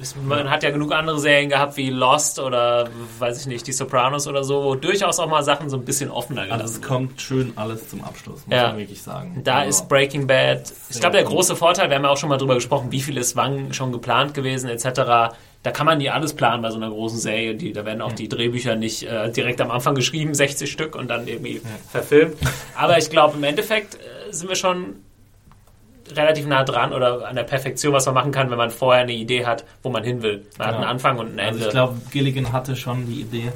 es- man hat ja genug andere Serien gehabt wie Lost oder weiß ich nicht, die Sopranos oder so, wo durchaus auch mal Sachen so ein bisschen offener gelassen Also es kommt schön alles zum Abschluss, muss Ja. man wirklich sagen. Da Also, ist Breaking Bad, ich glaube, der große Vorteil, wir haben ja auch schon mal drüber gesprochen, wie viel ist wann schon geplant gewesen, etc. Da kann man nie alles planen bei so einer großen Serie. Die, da werden auch die Drehbücher nicht äh, direkt am Anfang geschrieben, 60 Stück und dann irgendwie verfilmt. Aber ich glaube, im Endeffekt äh, sind wir schon relativ nah dran oder an der Perfektion, was man machen kann, wenn man vorher eine Idee hat, wo man hin will. Man hat Genau. einen Anfang und ein Ende. Also ich glaube, Gilligan hatte schon die Idee,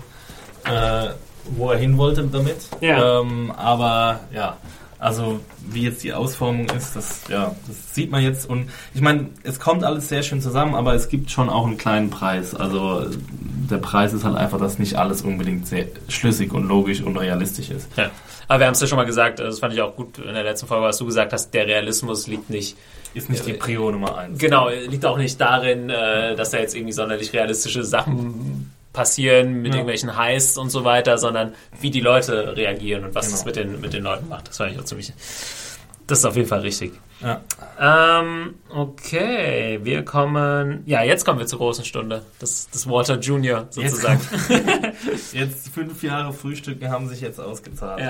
äh, wo er hin wollte damit. Ja. Ähm, aber ja, also wie jetzt die Ausformung ist, das, ja, das sieht man jetzt. Und ich meine, es kommt alles sehr schön zusammen, aber es gibt schon auch einen kleinen Preis. Also der Preis ist halt einfach, dass nicht alles unbedingt sehr schlüssig und logisch und realistisch ist. Ja. Aber wir haben es ja schon mal gesagt, äh, das fand ich auch gut in der letzten Folge, was du gesagt hast, der Realismus liegt nicht Ist nicht die Prio Nummer eins. Genau, liegt auch nicht darin, äh, dass da jetzt irgendwie sonderlich realistische Sachen passieren mit Ja. irgendwelchen Heists und so weiter, sondern wie die Leute reagieren und was Genau. das mit den, mit den Leuten macht. Das fand ich auch ziemlich. Das ist auf jeden Fall richtig. Ja. Ähm, okay, wir kommen. Ja, jetzt kommen wir zur großen Stunde. Das, das Walter Junior sozusagen. Jetzt fünf Jahre Frühstücken haben sich jetzt ausgezahlt.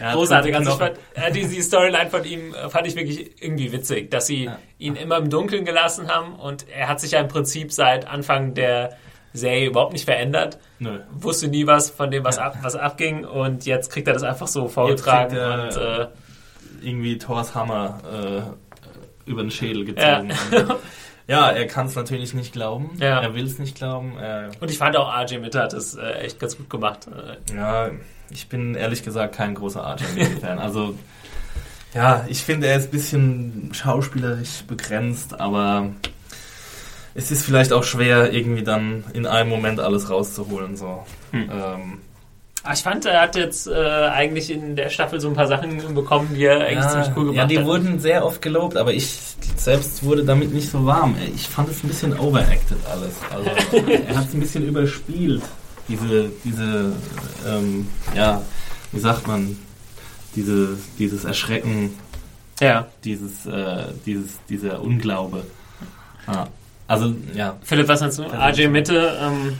Ja, großartig. Also fand, äh, die, die Storyline von ihm äh, fand ich wirklich irgendwie witzig, dass sie Ja. ihn immer im Dunkeln gelassen haben und er hat sich ja im Prinzip seit Anfang der Serie überhaupt nicht verändert. Nö. Wusste nie was von dem, was, ab, was abging und jetzt kriegt er das einfach so vorgetragen und äh, Irgendwie Thors Hammer äh, über den Schädel gezogen. Ja. Ja, er kann es natürlich nicht glauben. Ja. Er will es nicht glauben. Er, und ich fand auch RJ Mitte hat das äh, echt ganz gut gemacht. Ja, ich bin ehrlich gesagt kein großer RJ-Fan. also, ja, ich finde, er ist ein bisschen schauspielerisch begrenzt, aber es ist vielleicht auch schwer, irgendwie dann in einem Moment alles rauszuholen. So. Hm. Ähm, Ah, ich fand, er hat jetzt äh, eigentlich in der Staffel so ein paar Sachen bekommen, die er eigentlich ziemlich cool gemacht ja, die hat. wurden sehr oft gelobt, aber ich selbst wurde damit nicht so warm. Ich fand es ein bisschen overacted alles. Also er hat es ein bisschen überspielt. Diese, diese, ähm, ja, wie sagt man, diese, dieses Erschrecken, ja. dieses, äh, dieses, dieser Unglaube. Ja. Also, ja. Philipp, was meinst du? RJ Mitte ähm,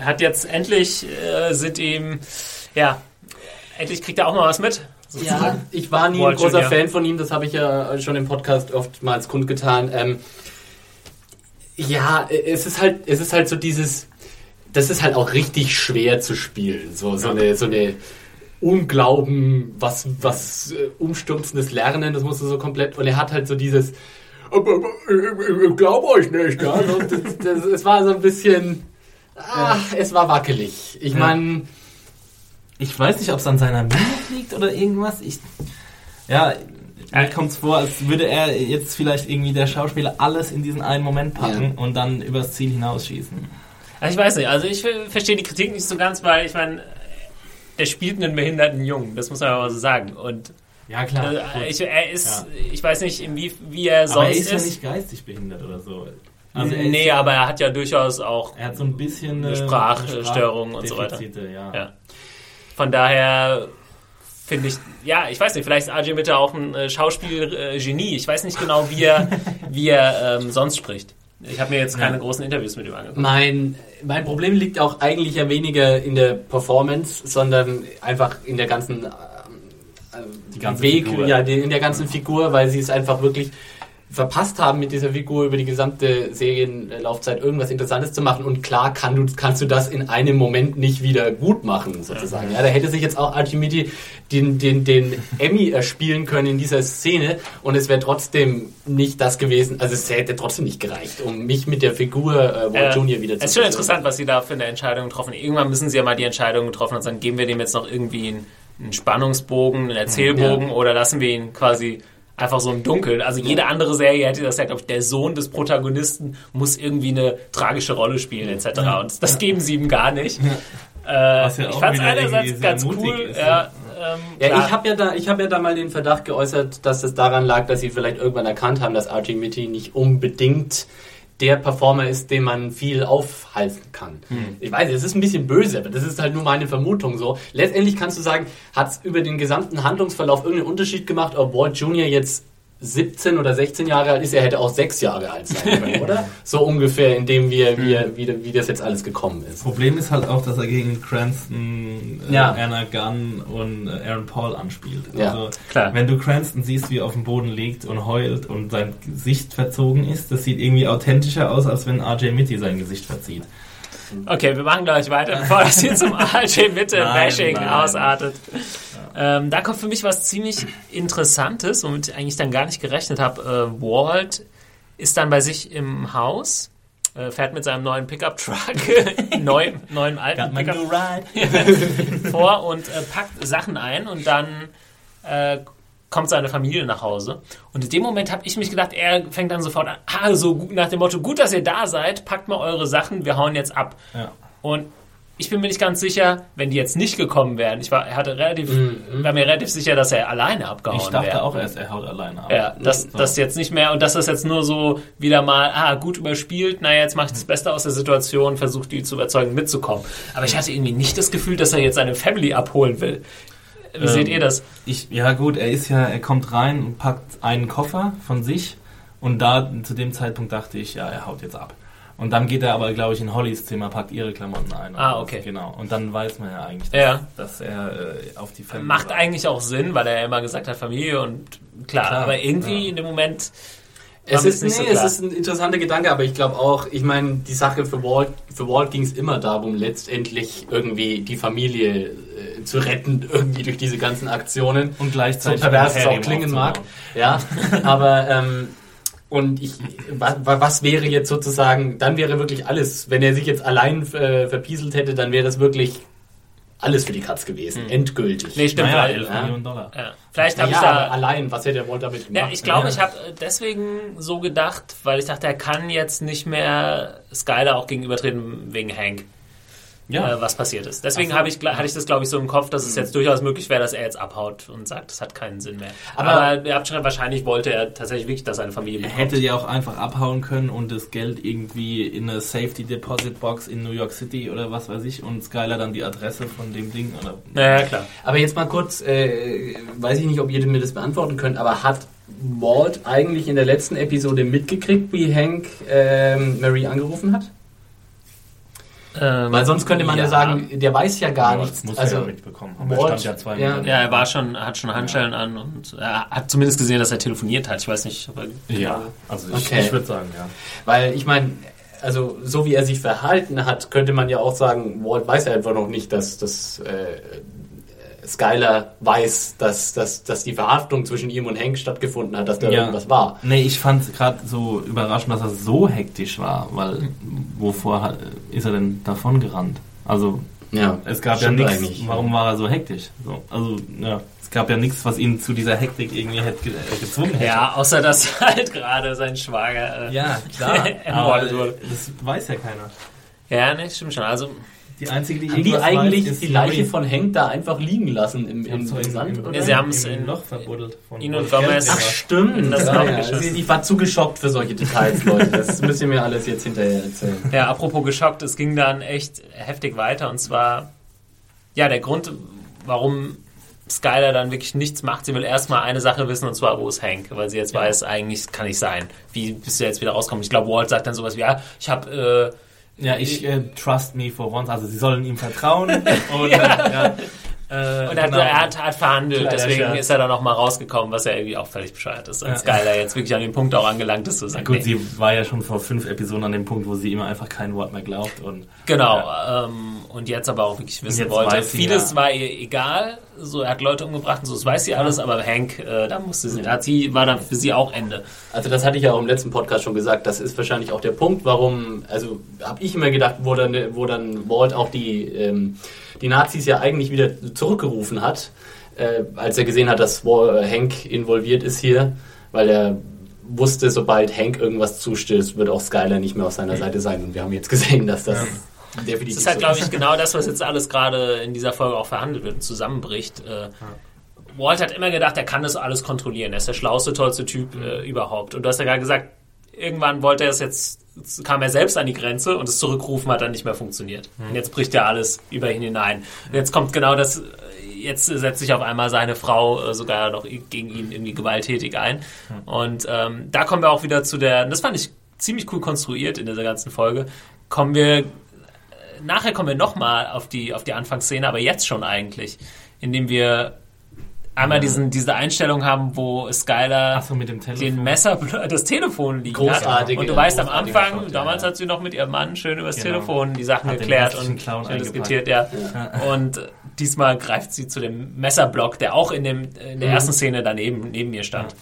hat jetzt endlich, äh, sind ihm, ja, endlich kriegt er auch mal was mit. Ja, ich war nie Walt ein großer Junior. Fan von ihm, das habe ich ja schon im Podcast oftmals kundgetan. Ähm, ja, es ist halt, es ist halt so dieses, das ist halt auch richtig schwer zu spielen. So, so eine, so eine Unglauben, was, was äh, umstürzendes Lernen, das musst du so komplett, und er hat halt so dieses, ich, ich glaube euch nicht, ja. Das, es war so ein bisschen, ah, es war wackelig. Ich Ja. meine, Ich weiß nicht, ob es an seiner Mimik liegt oder irgendwas. Ich, ja, mir kommt es vor, als würde er jetzt vielleicht irgendwie der Schauspieler alles in diesen einen Moment packen und dann übers Ziel hinausschießen. Also ich weiß nicht, also ich äh, verstehe die Kritik nicht so ganz, weil ich meine, der spielt einen behinderten Jungen, das muss man aber so sagen. Und Ja, klar. äh, ich, er ist, Ja. ich weiß nicht, wie, wie er sonst aber er ist ja ist. nicht geistig behindert oder so. Also nee, ist, aber er hat ja durchaus auch er hat so ein bisschen Eine äh, Sprachstörung und so weiter. Defizite, Ja. Ja. Von daher finde ich, ja, ich weiß nicht, vielleicht ist RJ Mitte auch ein äh, Schauspielgenie. Ich weiß nicht genau, wie er, wie er ähm, sonst spricht. Ich habe mir jetzt keine Ja. großen Interviews mit ihm angeguckt. Mein, mein Problem liegt auch eigentlich ja weniger in der Performance, sondern einfach in der ganzen, Die ganze Weg, Figur. ja, in der ganzen Figur, weil sie es einfach wirklich verpasst haben, mit dieser Figur über die gesamte Serienlaufzeit irgendwas Interessantes zu machen. Und klar kann du, kannst du das in einem Moment nicht wieder gut machen, sozusagen. Ja, da hätte sich jetzt auch Archimedi den, den, den Emmy erspielen können in dieser Szene und es wäre trotzdem nicht das gewesen, also es hätte trotzdem nicht gereicht, um mich mit der Figur äh, Walt Äh, Junior wieder zu Es ist schon interessant, was sie da für eine Entscheidung getroffen haben. Irgendwann müssen sie ja mal die Entscheidung getroffen haben, sagen, geben wir dem jetzt noch irgendwie einen, einen Spannungsbogen, einen Erzählbogen oder lassen wir ihn quasi einfach so im Dunkeln. Also jede andere Serie hätte das ja, glaube ich, der Sohn des Protagonisten muss irgendwie eine tragische Rolle spielen etc. Und das geben sie ihm gar nicht. Äh, Was ja ich auch fand es einerseits ganz cool. ist, ja, ähm, Ja, ich habe ja da, ich habe ja da mal den Verdacht geäußert, dass es daran lag, dass sie vielleicht irgendwann erkannt haben, dass Archie Mitty nicht unbedingt der Performer ist, dem man viel aufhalten kann. Ich weiß, es ist ein bisschen böse, aber das ist halt nur meine Vermutung so. Letztendlich kannst du sagen, hat es über den gesamten Handlungsverlauf irgendeinen Unterschied gemacht, ob Walt Jr. jetzt 17 oder 16 Jahre alt ist, er hätte auch 6 Jahre alt sein können, oder? So ungefähr, in dem wir, wir, wie, wie das jetzt alles gekommen ist. Problem ist halt auch, dass er gegen Cranston, äh, Ja. Anna Gunn und äh, Aaron Paul anspielt. Ja, also, klar. Wenn du Cranston siehst, wie er auf dem Boden liegt und heult und sein Gesicht verzogen ist, das sieht irgendwie authentischer aus, als wenn RJ Mitty sein Gesicht verzieht. Okay, wir machen gleich weiter, bevor das hier zum RJ Mitte Nein, Bashing nein. ausartet. Ähm, da kommt für mich was ziemlich Interessantes, womit ich eigentlich dann gar nicht gerechnet habe. Äh, Walt ist dann bei sich im Haus, äh, fährt mit seinem neuen Pickup-Truck, neu, neuen alten Pickup vor und äh, packt Sachen ein und dann äh, kommt seine Familie nach Hause. Und in dem Moment habe ich mich gedacht, er fängt dann sofort an, ah, so gut- nach dem Motto, gut, dass ihr da seid, packt mal eure Sachen, wir hauen jetzt ab. Ja. Und ich bin mir nicht ganz sicher, wenn die jetzt nicht gekommen wären. Ich war, er hatte relativ, war mir relativ sicher, dass er alleine abgehauen Ich dachte wäre. auch erst, er haut alleine ab. Ja, das, das jetzt nicht mehr und dass das jetzt nur so wieder mal, ah, gut überspielt, naja, jetzt mache ich das Beste aus der Situation, versucht die zu überzeugen, mitzukommen. Aber ich hatte irgendwie nicht das Gefühl, dass er jetzt seine Family abholen will. Wie seht ihr das? Ich, ja gut, er ist ja, er kommt rein und packt einen Koffer von sich und da zu dem Zeitpunkt dachte ich, ja, er haut jetzt ab. Und dann geht er aber, glaube ich, in Hollys Zimmer, packt ihre Klamotten ein. Ah, okay. Genau. Und dann weiß man ja eigentlich, dass, Ja. dass er äh, auf die Family Macht war. eigentlich auch Sinn, weil er ja immer gesagt hat, Familie und klar, Klar, aber irgendwie ja. in dem Moment, Es ist, nicht so nee, klar. es ist ein interessanter Gedanke, aber ich glaube auch, ich meine, die Sache für Walt, für Walt ging es immer darum, letztendlich irgendwie die Familie äh, zu retten, irgendwie durch diese ganzen Aktionen. Und so gleichzeitig pervers es auch klingen mag. Ja, aber ähm, und ich, was, was wäre jetzt sozusagen, dann wäre wirklich alles, wenn er sich jetzt allein äh, verpieselt hätte, dann wäre das wirklich alles für die Katz gewesen, endgültig. Nee, stimmt. Naja, weil, 11 ja. Millionen Dollar. ja. Vielleicht habe ja, ich da... allein, was hätte er Walt damit gemacht? Ja, ich glaube, ich habe deswegen so gedacht, weil ich dachte, er kann jetzt nicht mehr Skyler auch gegenübertreten wegen Hank. Ja. äh, was passiert ist. Deswegen so. habe ich, gla- hatte ich das, glaube ich, so im Kopf, dass es jetzt durchaus möglich wäre, dass er jetzt abhaut und sagt, das hat keinen Sinn mehr. Aber- Aber, schon, wahrscheinlich wollte er tatsächlich wirklich, dass seine Familie Er bekommt. hätte ja auch einfach abhauen können und das Geld irgendwie in eine Safety Deposit Box in New York City oder was weiß ich und Skyler dann die Adresse von dem Ding oder Naja, klar. Aber jetzt mal kurz, äh, weiß ich nicht, ob ihr mir das beantworten könnt, aber hat Walt eigentlich in der letzten Episode mitgekriegt, wie Hank ähm, Mary angerufen hat? Ähm, Weil sonst könnte man ja, ja. sagen, der weiß ja gar Ja, das nichts. muss also er ja mitbekommen haben. Er stand ja zwei ja. Ja, er war schon, hat schon Handschellen an und er hat zumindest gesehen, dass er telefoniert hat. Ich weiß nicht, ob er Ja, also ich, Okay. ich würde sagen, ja. Weil ich meine, also so wie er sich verhalten hat, könnte man ja auch sagen, Walt weiß ja einfach noch nicht, dass, dass äh, Skyler weiß, dass, dass, dass die Verhaftung zwischen ihm und Hank stattgefunden hat, dass da Ja. irgendwas war. Nee, ich fand es gerade so überraschend, dass er so hektisch war, weil wovor hat, ist er denn davon gerannt? Also Ja, es gab ja nichts, eigentlich. warum war er so hektisch? So, also ja, es gab ja nichts, was ihn zu dieser Hektik irgendwie hätte ge äh, gezwungen hätte. Ja, außer dass halt gerade sein Schwager. Äh, Ja, klar. Aber wurde. das weiß ja keiner. ja, ne, stimmt schon. Also, Die einzige, die Haben die eigentlich weiß, ist die Leiche Mary. von Hank da einfach liegen lassen im, im, im im- Sand? im- oder? Ja, sie haben's im in- Loch verbuddelt. Von ihn und Gomez- Ach stimmt, Das ja, ja. geschossen. Ich war zu geschockt für solche Details, Leute. Das müsst ihr mir alles jetzt hinterher erzählen. ja, apropos geschockt, es ging dann echt heftig weiter und zwar, ja, der Grund, warum Skyler dann wirklich nichts macht, sie will erstmal eine Sache wissen und zwar, wo ist Hank? Weil sie jetzt weiß, eigentlich kann nicht sein. Wie bist du jetzt wieder rauskommen? Ich glaube, Walt sagt dann sowas wie, ja, ich habe äh, Ja, ich äh, trust me for once. Also sie sollen ihm vertrauen. und, ja, äh, Und er hat, genau. er hat, hat verhandelt, Kleiner deswegen Scherz. ist er dann noch mal rausgekommen, was ja irgendwie auch völlig bescheuert ist. Als Ja. Skyler jetzt wirklich an den Punkt auch angelangt ist, zu sagen, Gut, nee. sie war ja schon vor fünf Episoden an dem Punkt, wo sie immer einfach kein Wort mehr glaubt. Und Genau, ähm, und jetzt aber auch wirklich wissen wollte. sie, Vieles ja. war ihr egal, so er hat Leute umgebracht und so, das weiß sie alles, aber Hank, äh, da musste sie, hat sie, war dann für sie auch Ende. Also das hatte ich ja auch im letzten Podcast schon gesagt. Das ist wahrscheinlich auch der Punkt, warum, also habe ich immer gedacht, wo dann, wo dann Walt auch die, ähm, die Nazis ja eigentlich wieder zurückgerufen hat, äh, als er gesehen hat, dass äh, Hank involviert ist hier, weil er wusste, sobald Hank irgendwas zustößt, wird auch Skyler nicht mehr auf seiner Seite sein. Und wir haben jetzt gesehen, dass das definitiv Das ist halt, so glaube ich, genau das, was jetzt alles gerade in dieser Folge auch verhandelt wird und zusammenbricht. Äh, Walt hat immer gedacht, er kann das alles kontrollieren. Er ist der schlauste, tollste Typ äh, überhaupt. Und du hast ja gerade gesagt, irgendwann wollte er es jetzt, kam er selbst an die Grenze und das Zurückrufen hat dann nicht mehr funktioniert. Und jetzt bricht ja alles über ihn hinein. Und jetzt kommt genau das, äh, jetzt setzt sich auf einmal seine Frau äh, sogar noch gegen ihn irgendwie gewalttätig ein. Und ähm, da kommen wir auch wieder zu der, und das fand ich ziemlich cool konstruiert in dieser ganzen Folge, kommen wir nachher kommen wir nochmal auf die, auf die Anfangsszene, aber jetzt schon eigentlich, indem wir einmal diesen, diese Einstellung haben, wo Skylar Ach so, mit dem Telefon. den Messer, das Telefon liegen Großartige- hat. Und du weißt am Anfang, Shot, ja, damals ja. hat sie noch mit ihrem Mann schön übers Genau. Telefon die Sachen Hat geklärt und Clown diskutiert, ja. Und äh, diesmal greift sie zu dem Messerblock, der auch in, dem, in der Mhm. ersten Szene daneben neben mir stand.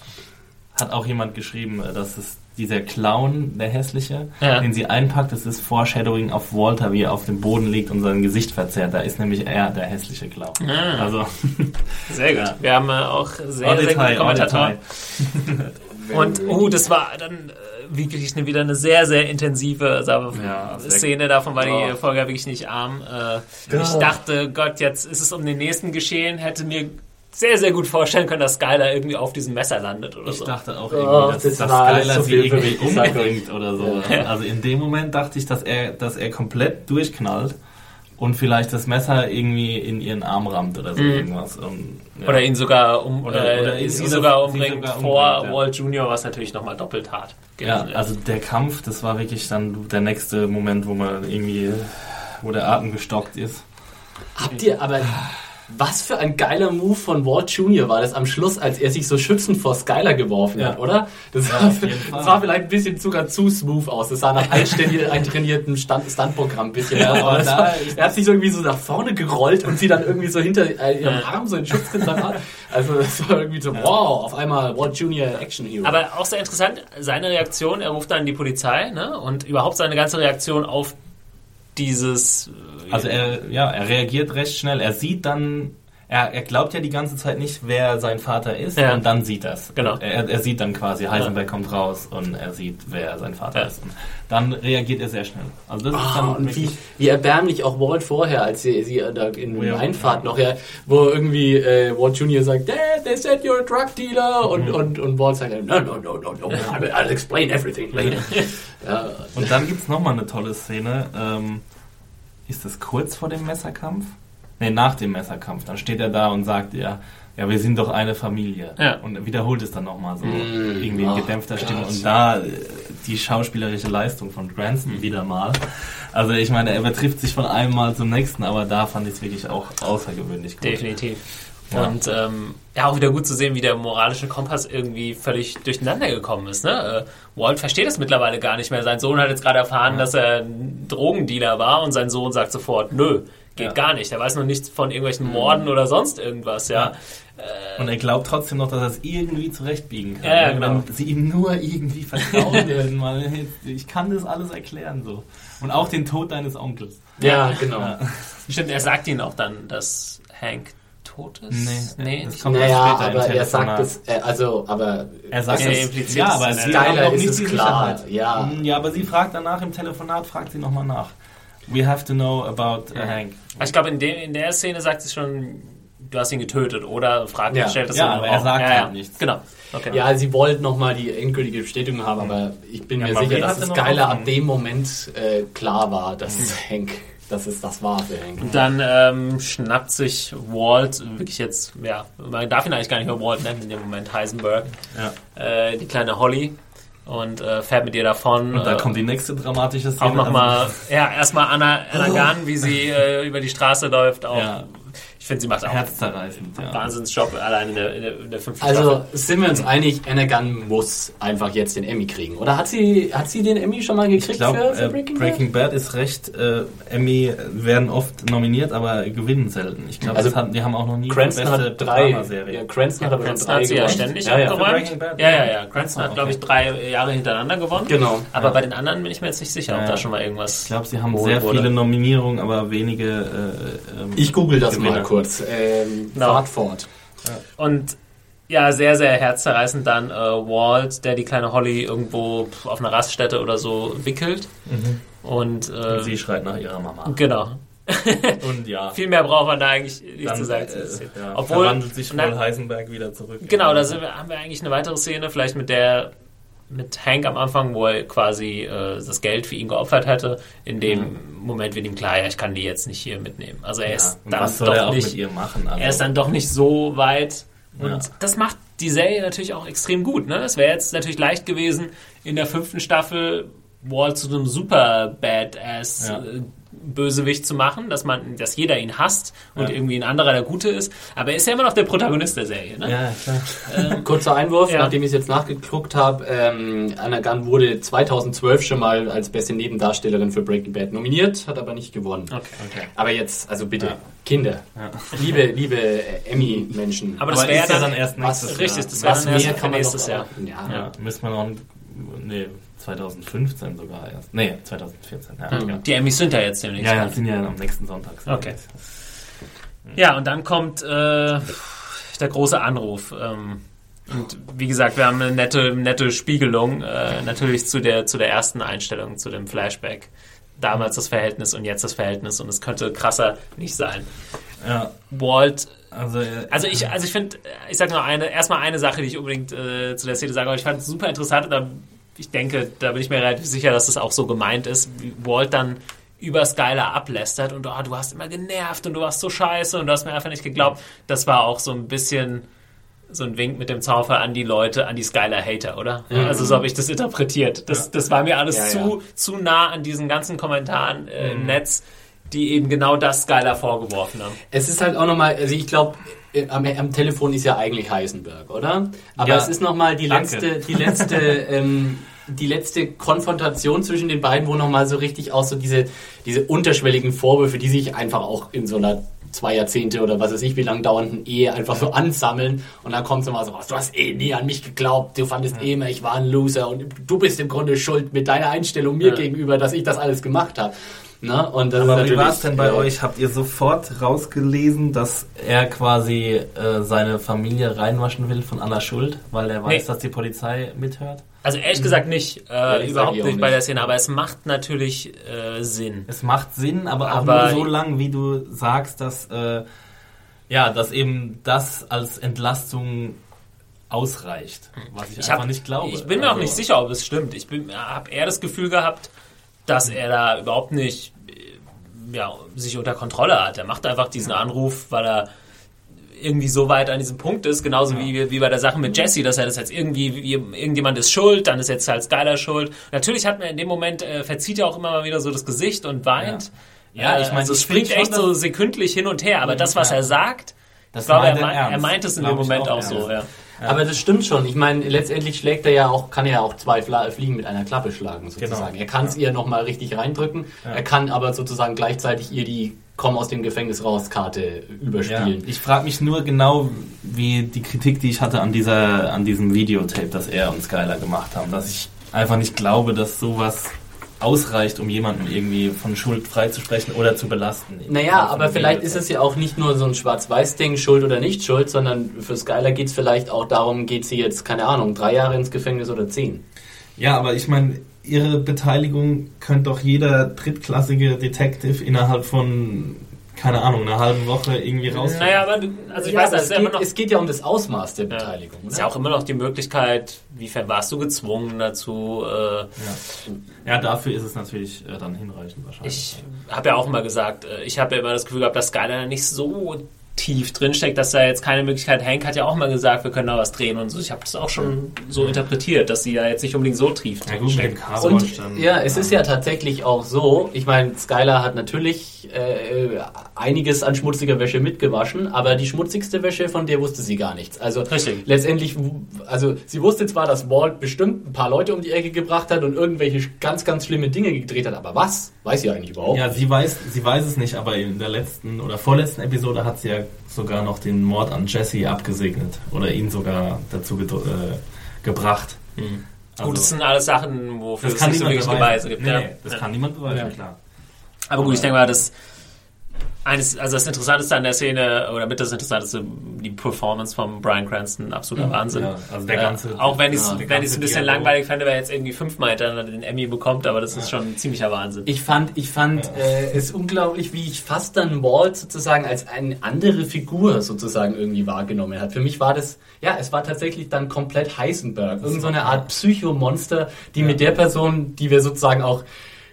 Hat auch jemand geschrieben, äh, dass es dieser Clown, der hässliche, Ja. den sie einpackt, das ist Foreshadowing auf Walter, wie er auf dem Boden liegt und sein Gesicht verzerrt. Da ist nämlich er der hässliche Clown. Ah. Also, Sehr gut. Wir haben äh, auch sehr, en sehr Detail, en Kommentatoren. Und oh, das war dann äh, wirklich eine, wieder eine sehr, sehr intensive sagen wir, Ja, Szene. Davon war die Oh. Folge ja wirklich nicht arm. Äh, Ich dachte, Gott, jetzt ist es um den nächsten geschehen. Hätte mir sehr, sehr gut vorstellen können, dass Skyler irgendwie auf diesem Messer landet oder Ich so. dachte auch Oh, irgendwie, dass, das dass Skylar zu sie irgendwie. Ich umbringt oder so. Ja. Also in dem Moment dachte ich, dass er, dass er komplett durchknallt und vielleicht das Messer irgendwie in ihren Arm rammt oder so irgendwas. Und, ja. Oder ihn sogar um, Oder- äh, oder ihn- sie oder sogar sie umbringt sogar vor umbringt, ja. Walt Jr., was natürlich nochmal doppelt hart Ja, also der Kampf, das war wirklich dann der nächste Moment, wo man irgendwie, wo der Atem gestockt ist. Habt ihr aber, Was für ein geiler Move von Walt Jr. war das am Schluss, als er sich so schützend vor Skyler geworfen Ja. hat, oder? Das, Ja, war, das war vielleicht ein bisschen sogar zu smooth aus. Das sah nach eintrainiertem Stand- Stuntprogramm ein bisschen aus. war, ist- er hat sich so irgendwie so nach vorne gerollt und sie dann irgendwie so hinter äh, ihrem Ja. Arm so in Schutz getan. Also das war irgendwie so, wow, auf einmal Walt Jr. Action Hero. Aber auch sehr interessant, seine Reaktion, er ruft dann die Polizei, ne? Und überhaupt seine ganze Reaktion auf dieses. Also er, ja, er reagiert recht schnell. Er sieht dann, er, er glaubt ja die ganze Zeit nicht, wer sein Vater ist Ja. und dann sieht er es. Genau. Er, er sieht dann quasi, Heisenberg kommt raus und er sieht, wer sein Vater Ja. ist. Und dann reagiert er sehr schnell. Also das ist Ah, dann und wie, wie erbärmlich auch Walt vorher, als sie, sie da in Ja. Einfahrt noch, ja, wo irgendwie äh, Walt Jr. sagt, Dad, they said you're a drug dealer und, Mhm. und, und Walt sagt, no, no, no, no, no, I'll, I'll explain everything later. ja, Und dann gibt es nochmal eine tolle Szene. Ähm, ist das kurz vor dem Messerkampf? Ne, nach dem Messerkampf. Dann steht er da und sagt, ja, ja, wir sind doch eine Familie. Ja. Und wiederholt es dann nochmal so. Mm, irgendwie in gedämpfter Stimme. Gott. Und da äh, die schauspielerische Leistung von Cranston wieder mal. Also ich meine, er übertrifft sich von einem Mal zum nächsten, aber da fand ich es wirklich auch außergewöhnlich gut. Definitiv. Ja. Und ähm, ja, auch wieder gut zu sehen, wie der moralische Kompass irgendwie völlig durcheinander gekommen ist. Ne? Äh, Walt versteht es mittlerweile gar nicht mehr. Sein Sohn hat jetzt gerade erfahren, dass er ein Drogendealer war und sein Sohn sagt sofort, nö, geht Ja. gar nicht. Er weiß noch nichts von irgendwelchen Morden oder sonst irgendwas, ja. Und er glaubt trotzdem noch, dass er es irgendwie zurechtbiegen kann. Ja, ja, ne? genau. Wenn sie ihm nur irgendwie vertrauen würden. Mal, ich kann das alles erklären so. Und auch den Tod deines Onkels. ja, genau. Ja. Stimmt, er sagt ihnen auch dann, dass Hank tot ist. Nee, nee das kommt Naja, erst später im aber er sagt es, äh, also, aber Er sagt es. impliziert Ja, es aber hat Skyler ist nicht es klar, Sicherheit. ja. Mm, Ja, aber sie fragt danach im Telefonat, fragt sie nochmal nach. We have to know about uh, Hank. Ich glaube, in, dem- in der Szene sagt sie schon, du hast ihn getötet, oder? Fragt, Ja. stellt das Ja, aber er sagt ja, halt ja. nichts. Genau. Okay. Ja, sie wollten nochmal die endgültige Bestätigung haben, aber ich bin Ja, mir sicher, dass es Skyler Hoffnung. ab dem Moment äh, klar war, dass es Hank, das war für Hank. Und dann ähm, schnappt sich Walt, wirklich jetzt, ja, man darf ihn eigentlich gar nicht mehr Walt nennen in dem Moment, Heisenberg, Ja. äh, die kleine Holly und äh, fährt mit ihr davon. Und da äh, kommt die nächste dramatische Szene. auch nochmal, Also, ja, erstmal Anna, Anna Gunn, wie sie äh, über die Straße läuft. Auch, Ja. Ich finde, sie macht auch einen herzzerreißend. Ja. Wahnsinnsjob allein in der, in der, in der fünften Also Staffel. sind wir uns einig, Anna Gunn muss einfach jetzt den Emmy kriegen. Oder hat sie, hat sie den Emmy schon mal gekriegt Ich glaube, für, für äh, Breaking, Breaking, Bad? Bad ist recht. Äh, Emmy werden oft nominiert, aber gewinnen selten. Ich glaube, Also, hatten- die haben auch noch nie Cranston beste hat drei. Dramaserie. Ja, Cranston hat aber Cranston drei hat sie ja gewonnen. ständig ja, ja. abgeräumt. Breaking Bad, Ja, ja, ja. Cranston Ah, hat, glaube ich, okay. drei Jahre hintereinander gewonnen. Genau. Aber Ja. bei den anderen bin ich mir jetzt nicht sicher, ob Ja. da schon mal irgendwas. Ich glaube, sie haben sehr wurde. viele Nominierungen, aber wenige. Äh, ähm, Ich google das Gewinner. mal kurz. Ähm, Genau. Fahrt fort. Und ja, sehr, sehr herzzerreißend dann äh, Walt, der die kleine Holly irgendwo auf einer Raststätte oder so wickelt. Und, äh, und sie schreit nach ihrer Mama. genau. Und ja. Viel mehr braucht man da eigentlich nicht Dann, zu sagen. äh, ja, Obwohl, verwandelt sich Paul Heisenberg wieder zurück. Genau, da wir, haben wir eigentlich eine weitere Szene, vielleicht mit der mit Hank am Anfang, wo er quasi äh, das Geld für ihn geopfert hätte. In dem Moment wird ihm klar, ja, ich kann die jetzt nicht hier mitnehmen. Also er Ja, ist dann doch nicht, machen? Also, er ist dann doch nicht so weit. Und Ja. das macht die Serie natürlich auch extrem gut. Ne? Es wäre jetzt natürlich leicht gewesen, in der fünften Staffel Walt zu einem super Badass Ja. Bösewicht zu machen, dass man, dass jeder ihn hasst und Ja. irgendwie ein anderer der Gute ist. Aber er ist ja immer noch der Protagonist der Serie. Ne? ja, klar. Kurzer Einwurf, Ja. nachdem ich es jetzt nachgeguckt habe. Ähm, Anna Gunn wurde 2012 schon mal als beste Nebendarstellerin für Breaking Bad nominiert, hat aber nicht gewonnen. Okay. Okay. Aber jetzt, also bitte, Ja. Kinder, Ja. liebe, liebe äh, Emmy-Menschen. Aber das wäre dann, dann erst was- nächstes richtig, Jahr. das wäre was dann erst nächstes Jahr. Ja. Ja, müssen wir noch. Nee, 2015 sogar erst. Nee, 2014. Ja, ja. Die Emmys sind ja jetzt demnächst. ja, ja, sind ja am nächsten Sonntag. Okay. Ja, und dann kommt äh, der große Anruf. Ähm, und wie gesagt, wir haben eine nette, nette Spiegelung äh, natürlich zu der, zu der ersten Einstellung, zu dem Flashback. Damals das Verhältnis und jetzt das Verhältnis und es könnte krasser nicht sein. Ja, Walt, also. äh, also ich, also ich finde, ich sage nur eine, erstmal eine Sache, die ich unbedingt äh, zu der Szene sage, aber ich fand es super interessant und da, ich denke, da bin ich mir relativ sicher, dass das auch so gemeint ist, wie Walt dann über Skylar ablästert und oh, du hast immer genervt und du warst so scheiße und du hast mir einfach nicht geglaubt. Das war auch so ein bisschen so ein Wink mit dem Zaunfall an die Leute, an die Skylar-Hater, oder? Also so habe ich das interpretiert. Das, das war mir alles Ja, zu, zu nah an diesen ganzen Kommentaren äh, im Netz. die eben genau das Skyler vorgeworfen haben. Es ist halt auch nochmal, also ich glaube, am, am, Telefon ist ja eigentlich Heisenberg, oder? Aber ja, es ist nochmal die danke. letzte, die letzte, ähm, die letzte Konfrontation zwischen den beiden, wo nochmal so richtig auch so diese, diese unterschwelligen Vorwürfe, die sich einfach auch in so einer zwei Jahrzehnte oder was weiß ich wie lang dauernden Ehe einfach so ansammeln und dann kommt so mal so was, du hast eh nie an mich geglaubt, du fandest ja. eh immer, ich war ein Loser und du bist im Grunde schuld mit deiner Einstellung mir ja. gegenüber, dass ich das alles gemacht habe. Ne? Und das Aber wie war es denn bei äh, euch? Habt ihr sofort rausgelesen, dass er quasi äh, seine Familie reinwaschen will von aller Schuld, weil er weiß, nee. dass die Polizei mithört? Also ehrlich mhm. gesagt nicht, äh, überhaupt nicht, nicht bei der Szene, aber es macht natürlich äh, Sinn. Es macht Sinn, aber, aber auch nur so lang, wie du sagst, dass äh, ja, dass eben das als Entlastung ausreicht, was ich, ich einfach hab, nicht glaube. Ich bin mir also, auch nicht sicher, ob es stimmt. Ich habe eher das Gefühl gehabt, dass er da überhaupt nicht äh, ja, sich unter Kontrolle hat. Er macht einfach diesen Anruf, weil er irgendwie so weit an diesem Punkt ist, genauso ja. wie, wie bei der Sache mit Jesse, dass er das jetzt irgendwie, wie, irgendjemand ist schuld, dann ist jetzt halt Skyler schuld. Natürlich hat man in dem Moment, äh, verzieht er auch immer mal wieder so das Gesicht und weint. Ja, ja ich meine, also es springt echt so sekündlich hin und her, aber das, was er sagt, das ich glaube, er, er, meint es in dem Moment auch, auch so, ja. Aber das stimmt schon. Ich meine, letztendlich schlägt er ja auch, kann er ja auch zwei Fliegen mit einer Klappe schlagen, sozusagen. Genau. Er kann es ja. ihr nochmal richtig reindrücken. Ja. Er kann aber sozusagen gleichzeitig ihr die Komm aus dem Gefängnis raus Karte überspielen. Ja. Ich frage mich nur genau, wie die Kritik, die ich hatte an dieser, an diesem Videotape, das er und Skylar gemacht haben, dass ich einfach nicht glaube, dass sowas ausreicht, um jemanden irgendwie von Schuld freizusprechen oder zu belasten. Naja, aber vielleicht ist es ja auch nicht nur so ein Schwarz-Weiß-Ding, Schuld oder nicht Schuld, sondern für Skylar geht es vielleicht auch darum, geht sie jetzt, keine Ahnung, drei Jahre ins Gefängnis oder zehn. Ja, aber ich meine, ihre Beteiligung könnte doch jeder drittklassige Detective innerhalb von keine Ahnung, eine halbe Woche irgendwie raus. Naja, aber also ich ja, weiß, es, geht, noch, es geht ja um das Ausmaß der Beteiligung. Es ist ja auch immer noch die Möglichkeit, wiefern warst du gezwungen dazu? Äh, ja. ja. dafür ist es natürlich äh, dann hinreichend wahrscheinlich. Ich habe ja auch immer gesagt, äh, ich habe ja immer das Gefühl gehabt, dass Skyler nicht so tief drinsteckt, dass da jetzt keine Möglichkeit, Hank hat ja auch mal gesagt, wir können da was drehen und so. Ich habe das auch schon so interpretiert, dass sie ja jetzt nicht unbedingt so tief drinsteckt. Ja, und ja, es ist ja tatsächlich auch so, ich meine, Skylar hat natürlich äh, einiges an schmutziger Wäsche mitgewaschen, aber die schmutzigste Wäsche, von der wusste sie gar nichts. Also Richtig. letztendlich, also sie wusste zwar, dass Walt bestimmt ein paar Leute um die Ecke gebracht hat und irgendwelche ganz, ganz schlimme Dinge gedreht hat, aber was? Weiß sie eigentlich überhaupt? Ja, sie weiß, sie weiß es nicht, aber in der letzten oder vorletzten Episode hat sie ja sogar noch den Mord an Jesse abgesegnet oder ihn sogar dazu ge äh, gebracht. Mhm. Also, gut, das sind alles Sachen, wofür es nicht so wirklich Beweise gibt. Nee, ja. das ja. kann niemand beweisen, ja. klar. Aber gut, ich denke mal, das eines, also das Interessanteste an der Szene, oder mit das Interessanteste, die Performance von Brian Cranston, absoluter mhm. Wahnsinn. Ja, also der ganze, äh, auch wenn ich es ja, wenn ein bisschen langweilig fände, wer jetzt irgendwie fünfmal hintereinander den Emmy bekommt, aber das ist schon ein ziemlicher Wahnsinn. Ich fand, ich fand ja. äh, es unglaublich, wie ich fast dann Walt sozusagen als eine andere Figur sozusagen irgendwie wahrgenommen hat. Für mich war das, ja, es war tatsächlich dann komplett Heisenberg. Irgend so eine Art Psychomonster, die mit der Person, die wir sozusagen auch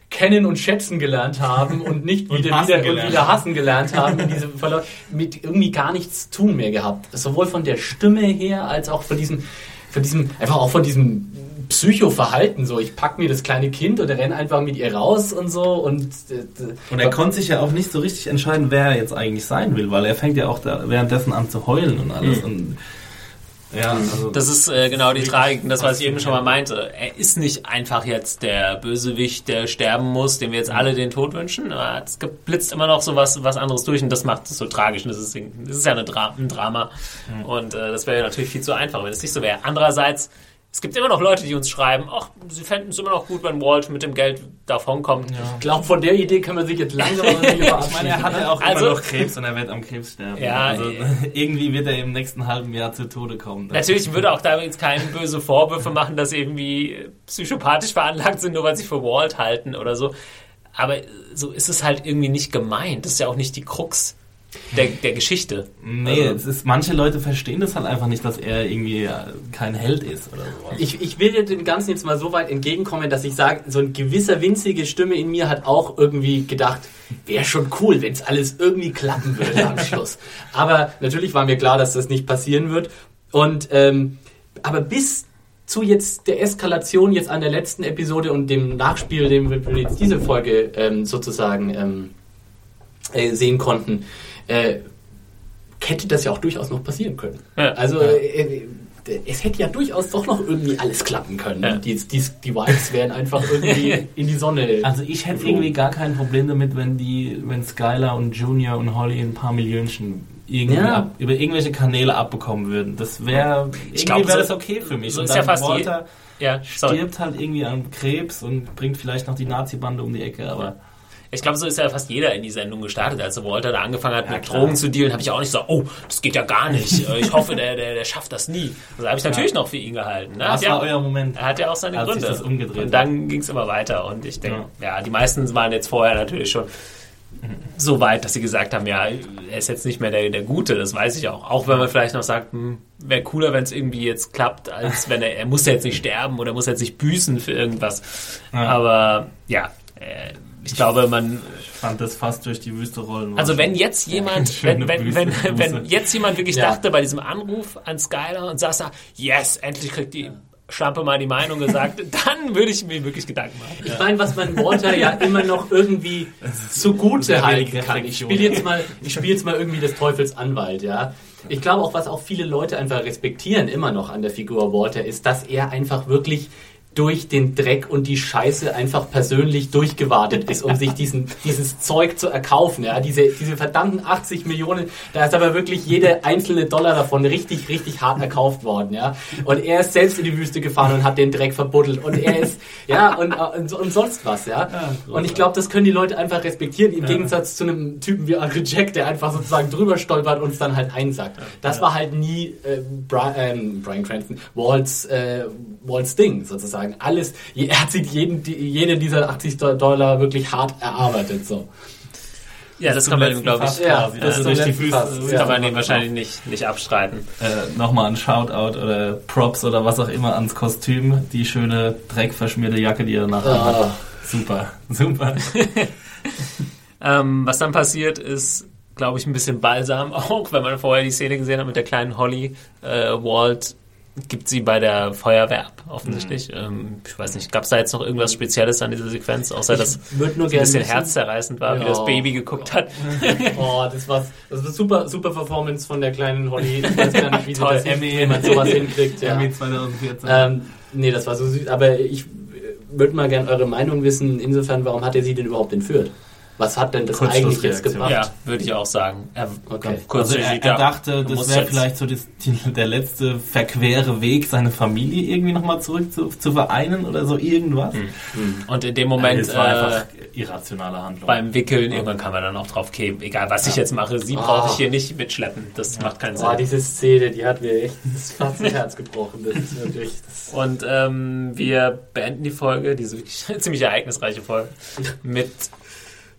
kennen und schätzen gelernt haben und nicht und wieder, wieder, und wieder hassen gelernt haben, in diesem Verlauf, mit irgendwie gar nichts zu tun mehr gehabt. Sowohl von der Stimme her als auch von diesem, von diesem, einfach auch von diesem Psycho-Verhalten, so ich pack mir das kleine Kind und er rennt einfach mit ihr raus und so und äh, und er konnte sich ja auch nicht so richtig entscheiden, wer er jetzt eigentlich sein will, weil er fängt ja auch da währenddessen an zu heulen und alles mhm. und ja, also das ist äh, genau die Tragik, das was ich eben schon mal meinte. Er ist nicht einfach jetzt der Bösewicht, der sterben muss, dem wir jetzt alle den Tod wünschen. Es blitzt immer noch so was, was anderes durch und das macht es so tragisch. Und das ist, das ist ja eine Dra ein Drama mhm. und äh, das wäre natürlich viel zu einfach, wenn es nicht so wäre. Andererseits es gibt immer noch Leute, die uns schreiben, ach, sie fänden es immer noch gut, wenn Walt mit dem Geld davonkommt. Ja. Ich glaube, von der Idee kann man sich jetzt langsam verabschieden. Ich meine, er hat ja auch also, immer noch Krebs und er wird am Krebs sterben. Ja, also, irgendwie wird er im nächsten halben Jahr zu Tode kommen. Natürlich würde auch da jetzt keine böse Vorwürfe machen, dass sie irgendwie psychopathisch veranlagt sind, nur weil sie für Walt halten oder so. Aber so ist es halt irgendwie nicht gemeint. Das ist ja auch nicht die Krux der, der Geschichte. Nee, also, es ist, manche Leute verstehen das halt einfach nicht, dass er irgendwie äh, kein Held ist oder sowas. Ich, ich will dem Ganzen jetzt mal so weit entgegenkommen, dass ich sage, so ein gewisser winzige Stimme in mir hat auch irgendwie gedacht, wäre schon cool, wenn es alles irgendwie klappen würde am Schluss. Aber natürlich war mir klar, dass das nicht passieren wird. Und ähm, aber bis zu jetzt der Eskalation jetzt an der letzten Episode und dem Nachspiel, dem wir jetzt diese Folge ähm, sozusagen ähm, äh, sehen konnten, äh, hätte das ja auch durchaus noch passieren können. Ja. Also äh, es hätte ja durchaus doch noch irgendwie alles klappen können. Ja. Die, die, die Vibes wären einfach irgendwie in die Sonne. Also ich hätte geflogen. irgendwie gar kein Problem damit, wenn die, wenn Skylar und Junior und Holly ein paar Millionchen irgendwie Ja. ab, über irgendwelche Kanäle abbekommen würden. Das wäre, Ich irgendwie glaub, wäre so- das okay für mich. so Und ist ja dann fast je- Walter Ja, sorry. stirbt halt irgendwie an Krebs und bringt vielleicht noch die Nazi-Bande um die Ecke, aber Ich glaube, so ist ja fast jeder in die Sendung gestartet. Als Walter da angefangen hat, Ja, mit klar. Drogen zu dealen, habe ich auch nicht gesagt, oh, das geht ja gar nicht. Äh, Ich hoffe, der, der, der schafft das nie. Also habe ich natürlich noch für ihn gehalten. Ne? das ja, war euer Moment. er hat ja auch seine Gründe. das umgedreht und dann ging es immer weiter. Und ich denke, ja. die meisten waren jetzt vorher natürlich schon so weit, dass sie gesagt haben, ja, er ist jetzt nicht mehr der, der Gute, das weiß ich auch. Auch wenn man vielleicht noch sagt, hm, wäre cooler, wenn es irgendwie jetzt klappt, als wenn er, er muss ja jetzt nicht sterben oder muss jetzt nicht büßen für irgendwas. Ja. Aber ja, ich glaube, man Ich fand das fast durch die Wüste rollen. also wenn jetzt jemand, wenn, wenn, wenn, wenn jetzt jemand wirklich Ja. dachte bei diesem Anruf an Skylar und saß da, yes, endlich kriegt die Schlampe mal die Meinung gesagt, dann würde ich mir wirklich Gedanken machen. Ich meine, was man Walter ja immer noch irgendwie zugute halten kann. Ich spiele jetzt mal, ich spiele jetzt mal irgendwie des Teufels Anwalt, ja. Ich glaube auch, was auch viele Leute einfach respektieren immer noch an der Figur Walter, ist, dass er einfach wirklich durch den Dreck und die Scheiße einfach persönlich durchgewartet ist, um sich diesen, dieses Zeug zu erkaufen. Ja, diese, diese verdammten 80 Millionen, da ist aber wirklich jede einzelne Dollar davon richtig, richtig hart erkauft worden. Ja, und er ist selbst in die Wüste gefahren und hat den Dreck verbuddelt und er ist, ja, und, und, und sonst was. Ja, und ich glaube, das können die Leute einfach respektieren, im Gegensatz zu einem Typen wie Jack, der einfach sozusagen drüber stolpert und es dann halt einsackt. Das war halt nie äh, Bri ähm, Brian Cranston, Walt's, äh, Walt's Ding sozusagen. Alles, er hat sich jeden, jede dieser 80 Dollar wirklich hart erarbeitet. So. Ja, das kann man ihm, glaube ich, Ja, quasi, das also durch die das ja. kann man ihm wahrscheinlich nicht, nicht abstreiten. Äh, Nochmal ein Shoutout oder Props oder was auch immer ans Kostüm. Die schöne dreckverschmierte Jacke, die er nachher Ah. hat. Super, super. Ähm, was dann passiert, ist, glaube ich, ein bisschen Balsam auch, wenn man vorher die Szene gesehen hat mit der kleinen Holly. Äh, Walt gibt sie bei der Feuerwehr ab, offensichtlich. Ähm, ich weiß nicht, gab es da jetzt noch irgendwas Spezielles an dieser Sequenz, außer dass Ich nur es ein bisschen wissen- herzzerreißend war, wie Ja. das Baby geguckt hat. Oh, das war, das war super, super Performance von der kleinen Holly. Ich weiß gar nicht, wie Toll, das Emmy. wie man sowas hinkriegt. Ja. Emmy 2014. Ähm, nee, das war so süß. Aber ich würde mal gerne eure Meinung wissen. Insofern, warum hat er sie denn überhaupt entführt? Was hat denn das eigentlich jetzt gebracht? Ja, würde ich auch sagen. Er, Okay. also er, ja, er dachte, das wäre vielleicht so das, die, der letzte verquere Weg, seine Familie irgendwie nochmal zurück zu, zu vereinen oder so irgendwas. Und in dem Moment es war äh, einfach irrationale Handlung. beim Wickeln, irgendwann kann man dann auch drauf geben, egal was ich jetzt mache, sie brauche ich hier nicht mitschleppen. Das macht keinen Boah, Sinn. diese Szene, die hat mir echt das das Herz gebrochen. Das ist wirklich. Das Und ähm, wir beenden die Folge, diese wirklich ziemlich ereignisreiche Folge, mit,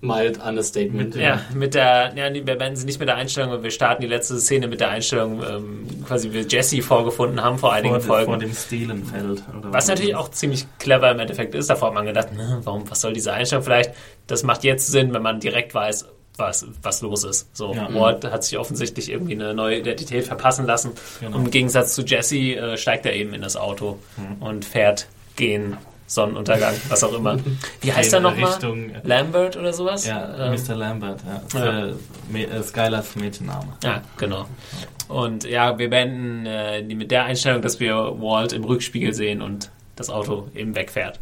mild Understatement. ja, mit der, ja, wir beenden sie nicht mit der Einstellung, wir starten die letzte Szene mit der Einstellung, ähm, quasi wie wir Jesse vorgefunden haben vor einigen vor, Folgen. vor dem Stelenfeld. Oder Was natürlich auch ziemlich clever im Endeffekt ist. Davor hat man gedacht, ne, warum, was soll diese Einstellung vielleicht? Das macht jetzt Sinn, wenn man direkt weiß, was, was los ist. So, Ja. Ward hat sich offensichtlich irgendwie eine neue Identität verpassen lassen. Genau. Und im Gegensatz zu Jesse äh, steigt er eben in das Auto Mhm. und fährt gen Sonnenuntergang, was auch immer. Wie heißt er nochmal? Lambert oder sowas? Ja, Ähm, Mr. Lambert, ja. Ja. äh, äh, Skylars Mädchenname. Ja, genau. Und ja, wir beenden äh, die mit der Einstellung, dass wir Walt im Rückspiegel sehen und das Auto eben wegfährt.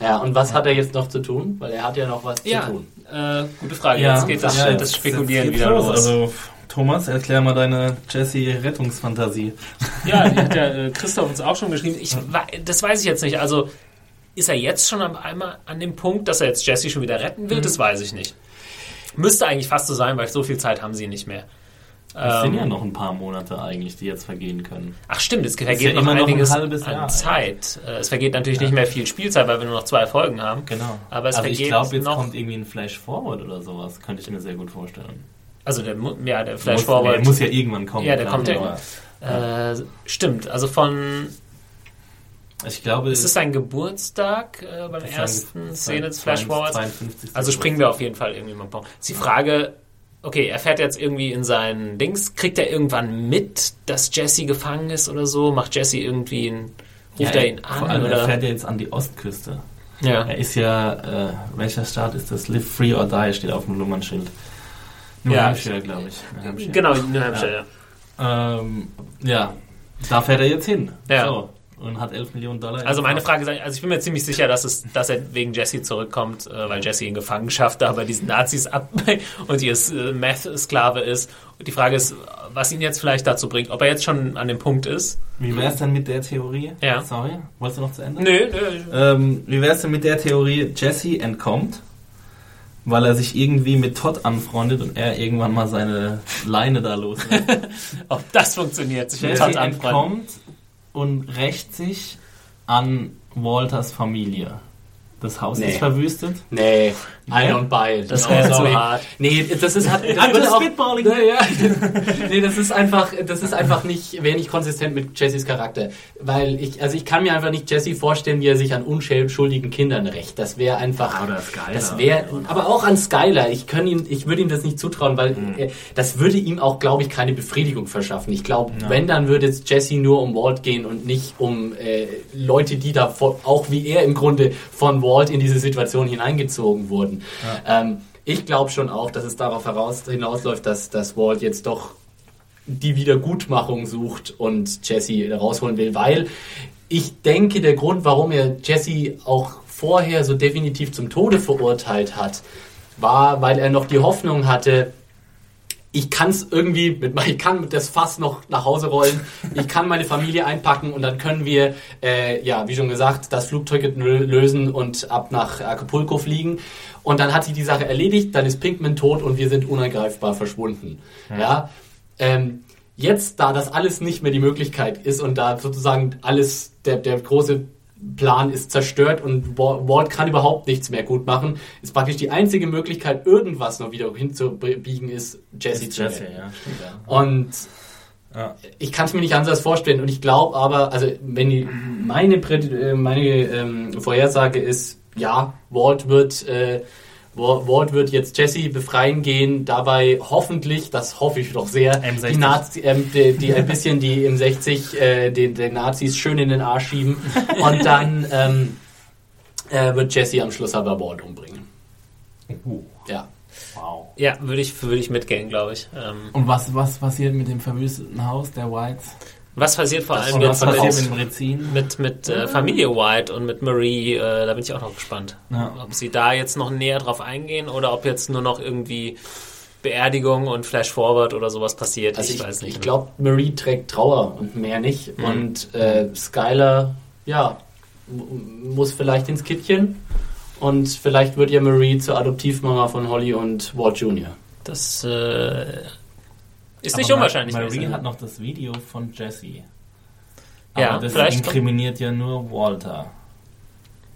Ja, und was hat er jetzt noch zu tun? Weil er hat ja noch was zu tun. äh, gute Frage. jetzt geht das, ja, das Spekulieren wieder geht's los. Also, Thomas, erklär mal deine Jessie-Rettungsfantasie. ja, die hat der äh, Christoph uns auch schon geschrieben. Ich, wa- das weiß ich jetzt nicht. Also ist er jetzt schon einmal an dem Punkt, dass er jetzt Jesse schon wieder retten will? Das weiß ich nicht. Müsste eigentlich fast so sein, weil so viel Zeit haben sie nicht mehr. Es sind Ähm, ja noch ein paar Monate eigentlich, die jetzt vergehen können. Ach stimmt, es ja vergeht noch immer noch ein einiges halbes an Jahr, Zeit. Äh, Es vergeht natürlich nicht mehr viel Spielzeit, weil wir nur noch zwei Folgen haben. Genau. Aber es also ich vergeht glaube, jetzt noch- kommt irgendwie ein Flash-Forward oder sowas. Könnte ich mir sehr gut vorstellen. Also der, ja, der Flash muss, Forward. Der muss ja irgendwann kommen. Ja, der klar, kommt ja äh, stimmt, also von Ich glaube, ist es sein Geburtstag äh, beim ersten Szene des Flash Forwards? 52. Also springen wir auf jeden Fall irgendwie mal. Ist die Frage, okay, er fährt jetzt irgendwie in seinen Dings, kriegt er irgendwann mit, dass Jesse gefangen ist oder so? Macht Jesse irgendwie einen, ruft ja, er ihn Vor an allem, er oder? fährt ja jetzt an die Ostküste. Ja. Er ist ja, äh, welcher Staat ist das? Live Free or Die steht auf dem Nummernschild. New Ja. Hampshire, glaube ich. New Hampshire. Genau, New Hampshire, ja. Ähm, ja, da fährt er jetzt hin. Ja. So. Und hat 11 Millionen Dollar. Also meine Frage ist, also ich bin mir ziemlich sicher, dass es, dass er wegen Jesse zurückkommt, äh, weil Jesse in Gefangenschaft da bei diesen Nazis ab und ihr äh, Meth-Sklave ist. Und die Frage ist, was ihn jetzt vielleicht dazu bringt, ob er jetzt schon an dem Punkt ist. Wie wäre es denn mit der Theorie? Ja. Sorry, wolltest du noch zu Ende? Nö, nö. Ähm, wie wäre es denn mit der Theorie, Jesse entkommt, weil er sich irgendwie mit Todd anfreundet und er irgendwann mal seine Leine da los Ob das funktioniert, sich mit Todd anfreunden. entkommt und rächt sich an Walters Familie. Das Haus Nee. ist verwüstet. Nee, I don't buy it. Das No, wäre zu sorry. hart. Nee, das ist halt. Das auch, nee, ja. nee, das ist einfach, das ist einfach nicht, wäre nicht konsistent mit Jessys Charakter. Weil ich, also ich kann mir einfach nicht Jesse vorstellen, wie er sich an unschuldigen Kindern rächt. Das wäre einfach. Oder Skylar. Das wäre, aber auch an Skylar. Ich kann ihm, ich würde ihm das nicht zutrauen, weil Mhm. äh, das würde ihm auch, glaube ich, keine Befriedigung verschaffen. Ich glaube, wenn dann würde es Jesse nur um Walt gehen und nicht um äh, Leute, die da von, auch wie er im Grunde von Walt in diese Situation hineingezogen wurden. Ähm, ich glaube schon auch, dass es darauf heraus, hinausläuft, dass, dass Walt jetzt doch die Wiedergutmachung sucht und Jesse rausholen will, weil ich denke, der Grund, warum er Jesse auch vorher so definitiv zum Tode verurteilt hat, war, weil er noch die Hoffnung hatte, ich kann es irgendwie, mit, ich kann das Fass noch nach Hause rollen, ich kann meine Familie einpacken und dann können wir, äh, ja, wie schon gesagt, das Flugticket lö- lösen und ab nach Acapulco fliegen. Und dann hat sich die Sache erledigt, dann ist Pinkman tot und wir sind unangreifbar verschwunden. Ja. Ähm, jetzt, da das alles nicht mehr die Möglichkeit ist und da sozusagen alles, der, der große Plan ist zerstört und Wa- Walt kann überhaupt nichts mehr gut machen, ist praktisch die einzige Möglichkeit, irgendwas noch wieder hinzubiegen, ist Jesse zu Jesse, ja. Und Ja. ich kann es mir nicht anders vorstellen. Und ich glaube aber, also wenn die, meine, äh, meine ähm, Vorhersage ist, ja, Walt wird, äh, Walt wird jetzt Jesse befreien gehen, dabei hoffentlich, das hoffe ich doch sehr, M60. die, Nazi, ähm, die, die ein bisschen die M60 äh, den, den Nazis schön in den Arsch schieben und dann ähm, äh, wird Jesse am Schluss aber Walt umbringen. Uh, Ja. wow. Ja, würde ich, würde ich mitgehen, glaube ich. Ähm, Und was, was passiert mit dem verwüsteten Haus der Whites? Was passiert vor allem Und jetzt mit, mit, mit äh, Familie White und mit Marie? Äh, da bin ich auch noch gespannt. Ja. Ob sie da jetzt noch näher drauf eingehen oder ob jetzt nur noch irgendwie Beerdigung und Flash Forward oder sowas passiert. Also ich, ich, weiß nicht. ich glaube, Marie trägt Trauer und mehr nicht. Und äh, Skylar, ja, muss vielleicht ins Kittchen. Und vielleicht wird ja Marie zur Adoptivmama von Holly und Walt Jr. Das äh, ist nicht Aber unwahrscheinlich. Marie gewesen. hat noch das Video von Jesse. Ja, Aber das vielleicht- inkriminiert ja nur Walter.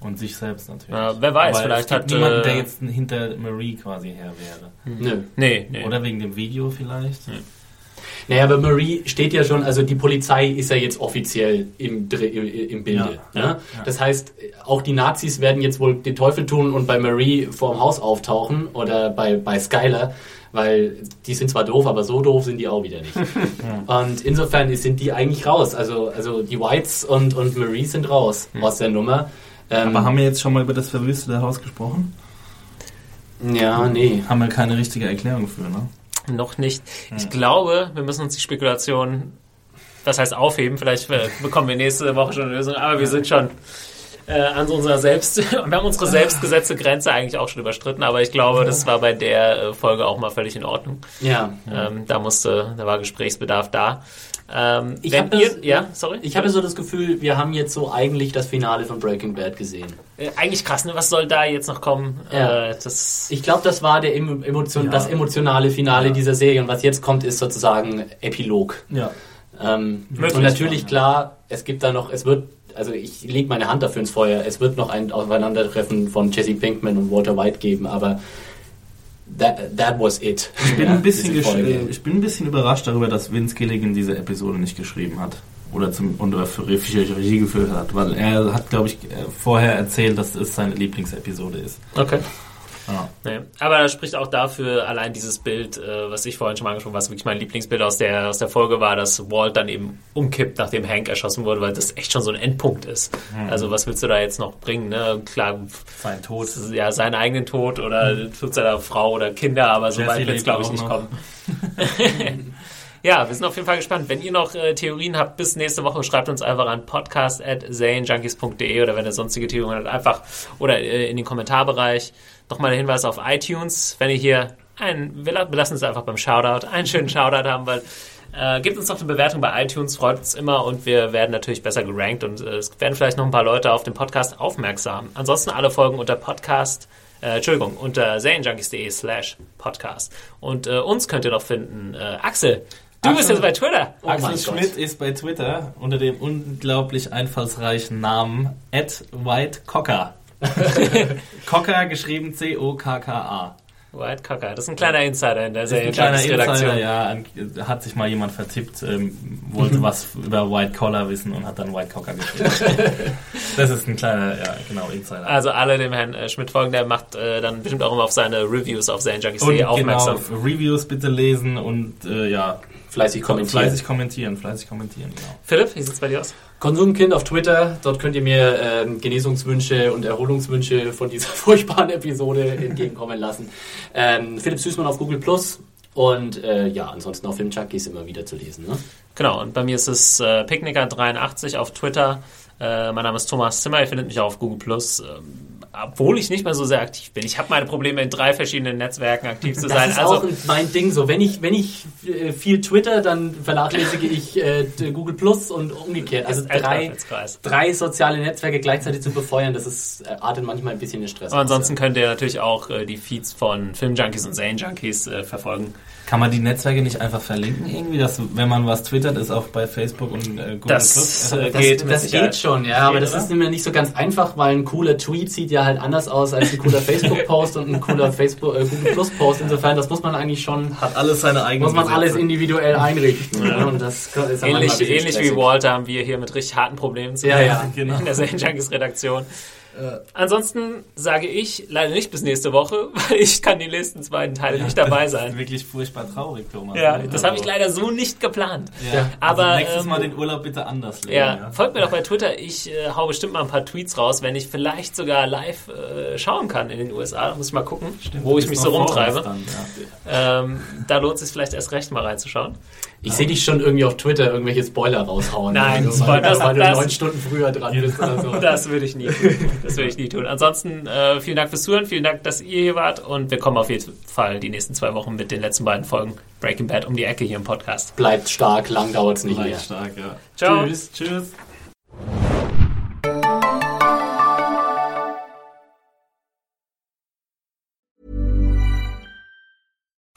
Und sich selbst natürlich. Ja, wer weiß, Aber vielleicht es gibt hat, niemanden, äh, der jetzt hinter Marie quasi her wäre. Nö. Nee, nee. Oder wegen dem Video vielleicht. Naja, aber Marie steht ja schon, also die Polizei ist ja jetzt offiziell im, im, Bilde. Ja, ne? ja. Das heißt, auch die Nazis werden jetzt wohl den Teufel tun und bei Marie vorm Haus auftauchen oder bei, bei Skylar, weil die sind zwar doof, aber so doof sind die auch wieder nicht. Und insofern sind die eigentlich raus. Also, also die Whites und, und Marie sind raus aus der Nummer. Ähm, Aber haben wir jetzt schon mal über das verwüstete Haus gesprochen? ja, nee. Haben wir keine richtige Erklärung für, ne? Noch nicht. Ich glaube, wir müssen uns die Spekulation, das heißt aufheben, vielleicht äh, bekommen wir nächste Woche schon eine Lösung, aber wir sind schon äh, an unserer selbst, wir haben unsere selbstgesetzte Grenze eigentlich auch schon überstritten, aber ich glaube, das war bei der äh, Folge auch mal völlig in Ordnung. Ja. Ähm, da musste, da war Gesprächsbedarf da. Ähm, Ich habe ja, sorry? Ich habe so das Gefühl, wir haben jetzt so eigentlich das Finale von Breaking Bad gesehen. Äh, eigentlich krass, ne? Was soll da jetzt noch kommen? Ja. Äh, das, Ich glaube, das war der Emo- Emotion, Ja. das emotionale Finale Ja. dieser Serie und was jetzt kommt, ist sozusagen Epilog. Ja. Ähm, und natürlich klar, es gibt da noch, es wird, also ich lege meine Hand dafür ins Feuer, es wird noch ein Aufeinandertreffen von Jesse Pinkman und Walter White geben, aber that, that was it. Ich bin, ein bisschen äh, ich bin ein bisschen überrascht darüber, dass Vince Gilligan diese Episode nicht geschrieben hat. Oder zum oder für Regie Regie geführt hat, weil er hat, glaube ich, äh, vorher erzählt, dass es seine Lieblingsepisode ist. okay. Ja. Nee. Aber das spricht auch dafür, allein dieses Bild, äh, was ich vorhin schon mal angesprochen habe, was wirklich mein Lieblingsbild aus der, aus der Folge war, dass Walt dann eben umkippt, nachdem Hank erschossen wurde, weil das echt schon so ein Endpunkt ist. Also was willst du da jetzt noch bringen? Ne? Klar, Sein Tod. ja, seinen eigenen Tod oder Tod seiner Frau oder Kinder, aber so weit wird es, glaube ich, nicht noch. kommen. ja, wir sind auf jeden Fall gespannt. Wenn ihr noch äh, Theorien habt bis nächste Woche, schreibt uns einfach an podcast.zanejunkies.de oder wenn ihr sonstige Theorien habt, einfach oder äh, in den Kommentarbereich. Nochmal der Hinweis auf iTunes, wenn ihr hier einen, wir la- belassen es einfach beim Shoutout, einen schönen Shoutout haben, weil äh, gebt uns noch eine Bewertung bei iTunes, freut uns immer und wir werden natürlich besser gerankt und äh, es werden vielleicht noch ein paar Leute auf den Podcast aufmerksam. Ansonsten alle Folgen unter Podcast, äh, Entschuldigung, unter serienjunkies.de slash Podcast. Und äh, uns könnt ihr noch finden. Äh, Axel, du bist Axel- jetzt bei Twitter. Oh Axel. Schmidt ist bei Twitter unter dem unglaublich einfallsreichen Namen @whitecocker. Cocker geschrieben C-O-K-K-A. White Cocker, das ist ein kleiner Insider in der ist ein kleiner. Insider, ja. Hat sich mal jemand vertippt, ähm, wollte was über White Collar wissen und hat dann White Cocker geschrieben. das ist ein kleiner, ja, genau, Insider. Also alle dem Herrn äh, Schmidt folgen, der macht äh, dann bestimmt auch immer auf seine Reviews auf serienjunkies.de genau, aufmerksam. Reviews bitte lesen und äh, ja, Fleißig kommentieren. fleißig kommentieren, fleißig kommentieren, genau. Philipp, wie sieht's bei dir aus? Konsumkind auf Twitter, dort könnt ihr mir ähm, Genesungswünsche und Erholungswünsche von dieser furchtbaren Episode entgegenkommen lassen. Ähm, Philipp Süßmann auf Google Plus und äh, ja, ansonsten auf Filmjunkies immer wieder zu lesen. Ne? Genau, und bei mir ist es äh, Picknicker83 auf Twitter. Äh, mein Name ist Thomas Zimmer, ihr findet mich auch auf Google Plus. Ähm, obwohl ich nicht mehr so sehr aktiv bin. Ich habe meine Probleme, in drei verschiedenen Netzwerken aktiv zu Das sein. ist Also auch mein Ding so. Wenn ich, wenn ich äh, viel Twitter, dann vernachlässige ich äh, Google Plus und umgekehrt. Also drei, drei soziale Netzwerke gleichzeitig zu befeuern, das ist, äh, artet manchmal ein bisschen in Stress. Aus, ansonsten könnt ihr natürlich auch äh, die Feeds von Filmjunkies und Serienjunkies äh, verfolgen. Kann man die Netzwerke nicht einfach verlinken irgendwie, dass wenn man was twittert, ist auch bei Facebook und äh, Google Das, Plus? äh, Das, geht das geht schon, ja, aber das oder? ist immer nicht so ganz einfach, weil ein cooler Tweet sieht ja halt anders aus als ein cooler Facebook-Post und ein cooler Facebook äh, Google Plus-Post. Insofern, das muss man eigentlich schon, Hat alles seine eigenen muss man Gesetze. alles individuell einrichten. Ja. Und das ist ja ein Ähnlich, ähnlich wie. Walter haben wir hier mit richtig harten Problemen zu Ja, tun ja, genau. in der Serienjunkies-Redaktion. Ansonsten sage ich leider nicht bis nächste Woche, weil ich kann die nächsten beiden Teile nicht dabei Das ist sein. wirklich furchtbar traurig, Thomas. Ja, Ne? das Also, habe ich leider so nicht geplant. Ja, Ja, aber aber, nächstes ähm, Mal den Urlaub bitte anders legen. Ja, folgt mir doch bei Twitter. Ich äh, hau bestimmt mal ein paar Tweets raus, wenn ich vielleicht sogar live äh, schauen kann in den USA. Da muss ich mal gucken, Stimmt, wo ich mich so rumtreibe. Dann, ja. Ähm, da lohnt es sich vielleicht erst recht mal reinzuschauen. Ich sehe dich schon irgendwie auf Twitter irgendwelche Spoiler raushauen. Nein, Weil- Spoiler- das- weil du das- neun Stunden früher dran bist oder so. Das würde ich nie tun. Das würde ich nie tun. Ansonsten äh, vielen Dank fürs Zuhören, vielen Dank, dass ihr hier wart und wir kommen auf jeden Fall die nächsten zwei Wochen mit den letzten beiden Folgen Breaking Bad um die Ecke hier im Podcast. Bleibt stark, lang dauert es nicht mehr. Leicht stark, ja. Ciao. Tschüss. Tschüss.